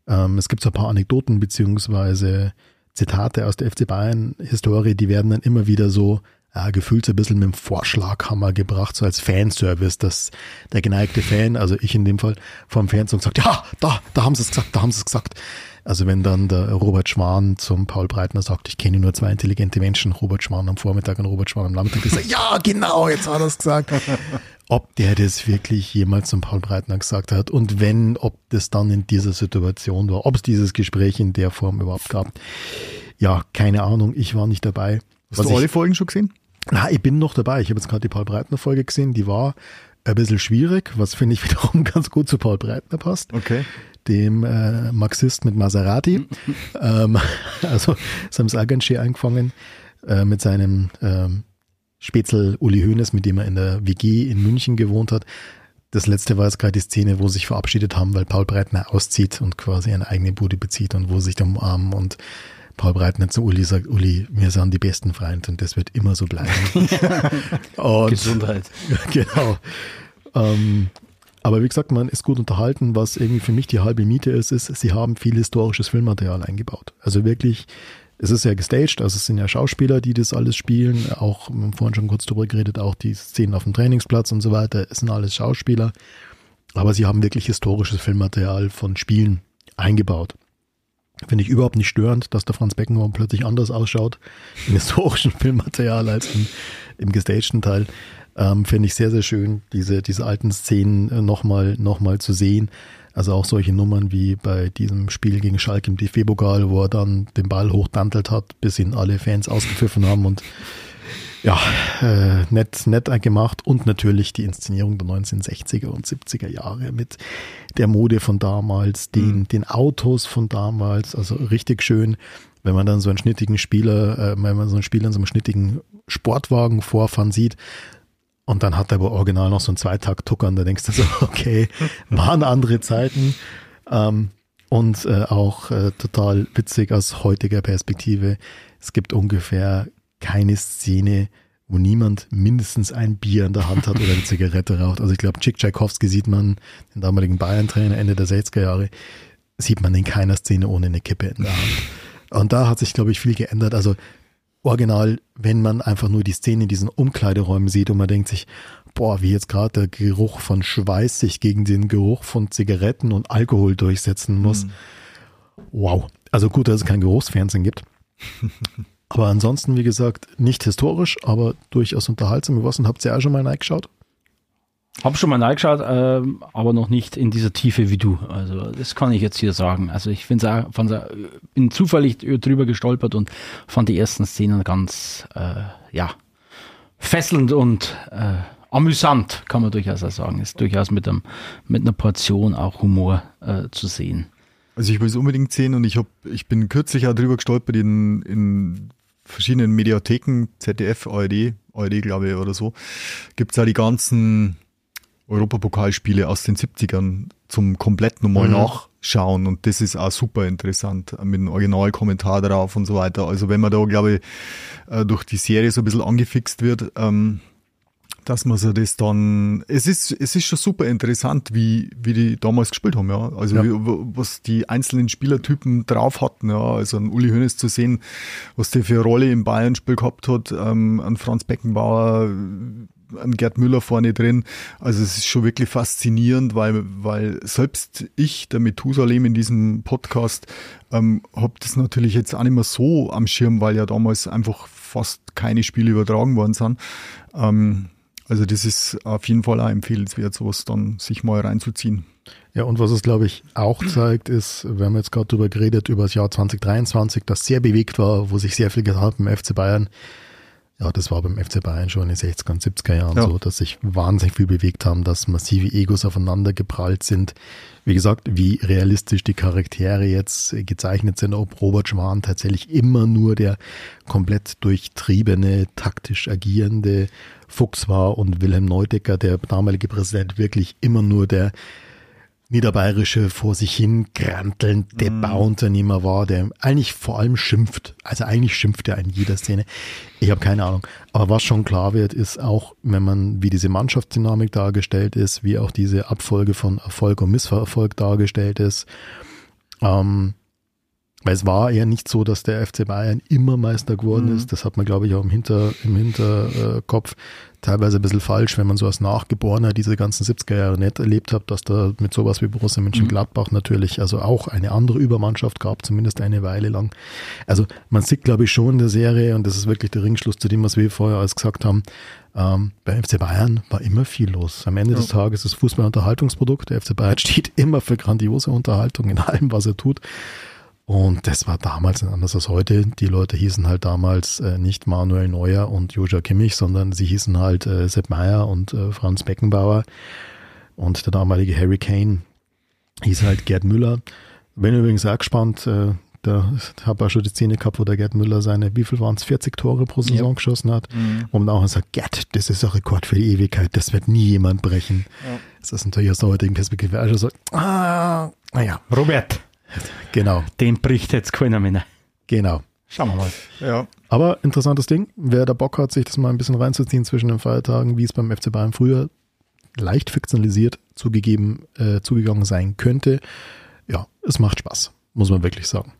ähm, es gibt so ein paar Anekdoten beziehungsweise Zitate aus der FC Bayern-Historie, die werden dann immer wieder so ja, gefühlt so ein bisschen mit dem Vorschlaghammer gebracht, so als Fanservice, dass der geneigte Fan, also ich in dem Fall, vom Fernsehen sagt, ja, da, da haben sie es gesagt, da haben sie es gesagt. Also wenn dann der Robert Schwan zum Paul Breitner sagt, ich kenne nur zwei intelligente Menschen, Robert Schwan am Vormittag und Robert Schwan am Nachmittag, ich sage, ja, genau, jetzt hat er es gesagt. Ob der das wirklich jemals zum Paul Breitner gesagt hat und wenn, ob das dann in dieser Situation war, ob es dieses Gespräch in der Form überhaupt gab. Ja, keine Ahnung, ich war nicht dabei. Hast Was du alle Folgen schon gesehen? Na, ich bin noch dabei. Ich habe jetzt gerade die Paul Breitner Folge gesehen, die war ein bisschen schwierig, was finde ich wiederum ganz gut zu Paul Breitner passt. Okay dem äh, Marxist mit Maserati. ähm, also ganz schön eingefangen äh, mit seinem ähm, Spätzl Uli Hoeneß, mit dem er in der WG in München gewohnt hat. Das letzte war jetzt gerade die Szene, wo sie sich verabschiedet haben, weil Paul Breitner auszieht und quasi eine eigene Bude bezieht und wo sie sich dann umarmen und Paul Breitner zu Uli sagt, Uli, wir sind die besten Freunde und das wird immer so bleiben. und, Gesundheit. Genau. Ähm, aber wie gesagt, man ist gut unterhalten. Was irgendwie für mich die halbe Miete ist, ist, sie haben viel historisches Filmmaterial eingebaut. Also wirklich, es ist ja gestaged, also es sind ja Schauspieler, die das alles spielen. Auch, wir haben vorhin schon kurz drüber geredet, auch die Szenen auf dem Trainingsplatz und so weiter, es sind alles Schauspieler. Aber sie haben wirklich historisches Filmmaterial von Spielen eingebaut. Finde ich überhaupt nicht störend, dass der Franz Beckenbauer plötzlich anders ausschaut im historischen Filmmaterial als im, im gestagten Teil. Ähm, Finde ich sehr, sehr schön, diese, diese alten Szenen äh, nochmal noch mal zu sehen. Also auch solche Nummern wie bei diesem Spiel gegen Schalke im DFB-Pokal, wo er dann den Ball hochdantelt hat, bis ihn alle Fans ausgepfiffen haben und ja, äh, nett, nett gemacht und natürlich die Inszenierung der 1960er und 70er Jahre mit der Mode von damals, den, mhm. den Autos von damals, also richtig schön, wenn man dann so einen schnittigen Spieler, äh, wenn man so einen Spieler in so einem schnittigen Sportwagen vorfahren sieht, und dann hat er aber original noch so einen Zweitakt-Tucker und da denkst du so, okay, waren andere Zeiten. Ähm, und äh, auch äh, total witzig aus heutiger Perspektive. Es gibt ungefähr keine Szene, wo niemand mindestens ein Bier in der Hand hat oder eine Zigarette raucht. Also ich glaube, Chick Tchaikovsky sieht man, den damaligen Bayern-Trainer Ende der 60er Jahre, sieht man in keiner Szene ohne eine Kippe in der Hand. Und da hat sich, glaube ich, viel geändert. Also original, wenn man einfach nur die Szene in diesen Umkleideräumen sieht und man denkt sich, boah, wie jetzt gerade der Geruch von Schweiß sich gegen den Geruch von Zigaretten und Alkohol durchsetzen muss. Mhm. Wow. Also gut, dass es kein Geruchsfernsehen gibt. aber ansonsten, wie gesagt, nicht historisch, aber durchaus unterhaltsam. Was und habt ihr auch schon mal reingeschaut? Hab schon mal reingeschaut, äh, aber noch nicht in dieser Tiefe wie du. Also das kann ich jetzt hier sagen. Also ich finde auch, fand's auch, bin zufällig drüber gestolpert und fand die ersten Szenen ganz, äh, ja, fesselnd und äh, amüsant, kann man durchaus auch sagen. Ist durchaus mit, einem, mit einer Portion auch Humor äh, zu sehen. Also ich will es unbedingt sehen und ich hab, ich bin kürzlich auch drüber gestolpert in, in verschiedenen Mediatheken, ZDF, ARD, ARD glaube ich oder so, gibt es da die ganzen Europapokalspiele aus den 70ern zum komplett nochmal mhm. nachschauen und das ist auch super interessant mit dem Originalkommentar drauf und so weiter. Also wenn man da, glaube ich, äh, durch die Serie so ein bisschen angefixt wird, ähm, dass man so das dann, es ist, es ist schon super interessant, wie, wie die damals gespielt haben, ja. Also, ja. Wie, was die einzelnen Spielertypen drauf hatten, ja. Also, ein Uli Hoeneß zu sehen, was der für eine Rolle im Bayern-Spiel gehabt hat, ähm, an Franz Beckenbauer, an Gerd Müller vorne drin. Also es ist schon wirklich faszinierend, weil, weil selbst ich, der Methusalem in diesem Podcast, ähm, habe das natürlich jetzt auch nicht mehr so am Schirm, weil ja damals einfach fast keine Spiele übertragen worden sind. Ähm, also das ist auf jeden Fall auch empfehlenswert, sowas dann sich mal reinzuziehen. Ja, und was es, glaube ich, auch zeigt, ist, wir haben jetzt gerade darüber geredet, über das Jahr 2023, das sehr bewegt war, wo sich sehr viel getan hat beim FC Bayern. Ja, das war beim FC Bayern schon in den 60er und 70er Jahren ja. so, dass sich wahnsinnig viel bewegt haben, dass massive Egos aufeinander geprallt sind. Wie gesagt, wie realistisch die Charaktere jetzt gezeichnet sind, ob Robert Schwan tatsächlich immer nur der komplett durchtriebene, taktisch agierende Fuchs war und Wilhelm Neudecker, der damalige Präsident, wirklich immer nur der niederbayerische vor sich hin grantelnd der mm. Bauunternehmer war, der eigentlich vor allem schimpft. Also eigentlich schimpft er in jeder Szene. Ich habe keine Ahnung. Aber was schon klar wird, ist auch, wenn man, wie diese Mannschaftsdynamik dargestellt ist, wie auch diese Abfolge von Erfolg und Misserfolg dargestellt ist, ähm, Weil es war ja nicht so, dass der FC Bayern immer Meister geworden Mhm. ist. Das hat man, glaube ich, auch im, Hinter, im Hinterkopf. Teilweise ein bisschen falsch, wenn man so als Nachgeborener diese ganzen 70er Jahre nicht erlebt hat, dass da mit sowas wie Borussia Mönchengladbach natürlich also auch eine andere Übermannschaft gab, zumindest eine Weile lang. Also man sieht, glaube ich, schon in der Serie, und das ist wirklich der Ringschluss zu dem, was wir vorher alles gesagt haben, ähm, bei FC Bayern war immer viel los. Am Ende des Tages ist Fußball ein Unterhaltungsprodukt. Der FC Bayern steht immer für grandiose Unterhaltung in allem, was er tut. Und das war damals anders als heute. Die Leute hießen halt damals äh, nicht Manuel Neuer und Joja Kimmich, sondern sie hießen halt äh, Sepp Meyer und äh, Franz Beckenbauer. Und der damalige Harry Kane hieß halt Gerd Müller. Bin übrigens auch gespannt, äh, da habe ich schon die Szene gehabt, wo der Gerd Müller seine, wie viel waren es, 40 Tore pro Saison geschossen hat. Wo man auch sagt, Gerd, das ist ein Rekord für die Ewigkeit, das wird nie jemand brechen. Das ist natürlich aus der heutigen Perspektive also so, ah, naja, Robert, genau, den bricht jetzt keiner mehr. genau. Schauen wir mal. Ja. Aber interessantes Ding. Wer da Bock hat, sich das mal ein bisschen reinzuziehen zwischen den Feiertagen, wie es beim FC Bayern früher leicht fiktionalisiert zugegeben, äh, zugegangen sein könnte. Ja, es macht Spaß, muss man wirklich sagen.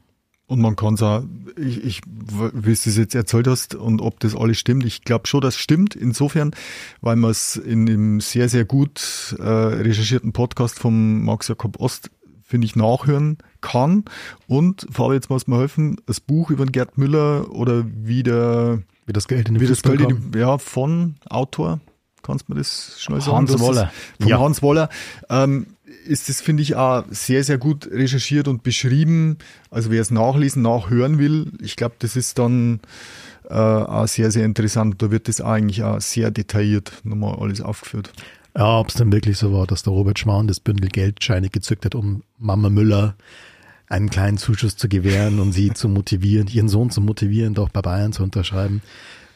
Und man kann es auch, ich, ich, wie du es jetzt erzählt hast und ob das alles stimmt, ich glaube schon, das stimmt insofern, weil man es in dem sehr, sehr gut äh, recherchierten Podcast vom Max Jakob Ost, finde ich, nachhören kann. Und, Fabi, jetzt muss mir helfen, das Buch über den Gerd Müller oder wie der, Wie das Geld in den wie das Geld, in ja, von Autor, kannst du mir das schnell sagen? Hans Woller. Vom Ja. Hans Woller. Ähm, ist das, finde ich, auch sehr, sehr gut recherchiert und beschrieben. Also wer es nachlesen, nachhören will, ich glaube, das ist dann äh, auch sehr, sehr interessant. Da wird das eigentlich auch sehr detailliert nochmal alles aufgeführt. Ja, ob es dann wirklich so war, dass der Robert Schwan das Bündel Geldscheine gezückt hat, um Mama Müller einen kleinen Zuschuss zu gewähren und sie zu motivieren, ihren Sohn zu motivieren, doch bei Bayern zu unterschreiben.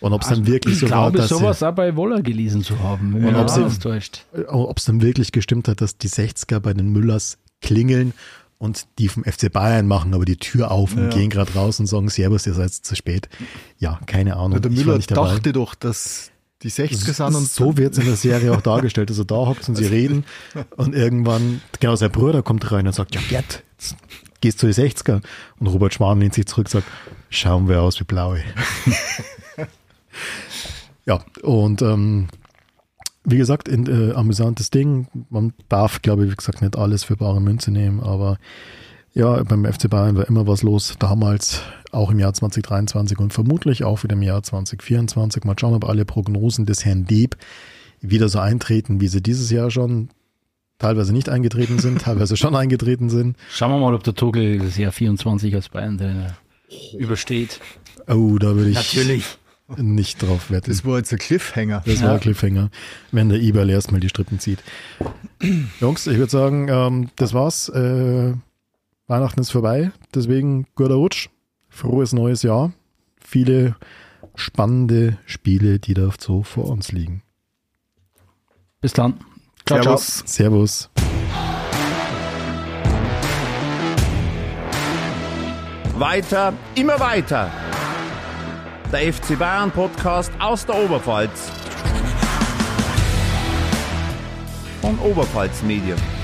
Und ob es dann wirklich Ich so war, glaube, dass sowas auch bei Woller gelesen zu haben, Und mich ob sie- es dann wirklich gestimmt hat, dass die 60er bei den Müllers klingeln und die vom FC Bayern machen aber die Tür auf und Ja. gehen gerade raus und sagen, Servus, ihr seid zu spät. Ja, keine Ahnung. der ich war Müller dachte doch, dass die 60er sind und so wird es in der Serie auch dargestellt. Also da hockt und sie reden und irgendwann, genau, sein Bruder kommt rein und sagt, ja Gerd, jetzt gehst du die 60er. Und Robert Schwan lehnt sich zurück und sagt, schauen wir aus wie Blaue. ja, und ähm, wie gesagt, ein äh, amüsantes Ding. Man darf, glaube ich, wie gesagt, nicht alles für bare Münze nehmen, aber ja, beim FC Bayern war immer was los. Damals, auch im Jahr 2023 und vermutlich auch wieder im Jahr 2024. Mal schauen, ob alle Prognosen des Herrn Deeb wieder so eintreten, wie sie dieses Jahr schon teilweise nicht eingetreten sind, teilweise schon eingetreten sind. Schauen wir mal, ob der Togel das Jahr 24 als Bayern-Trainer übersteht. Oh, da würde ich Natürlich. nicht drauf wetten. das war jetzt ein Cliffhanger. Das war ein Cliffhanger, wenn der Eberl erstmal die Strippen zieht. Jungs, ich würde sagen, ähm, das war's. Äh, Weihnachten ist vorbei, deswegen guter Rutsch, frohes neues Jahr, viele spannende Spiele, die da so vor uns liegen. Bis dann. Ciao, Servus. Servus. Weiter, immer weiter. Der FC Bayern Podcast aus der Oberpfalz. Von Oberpfalz Medien.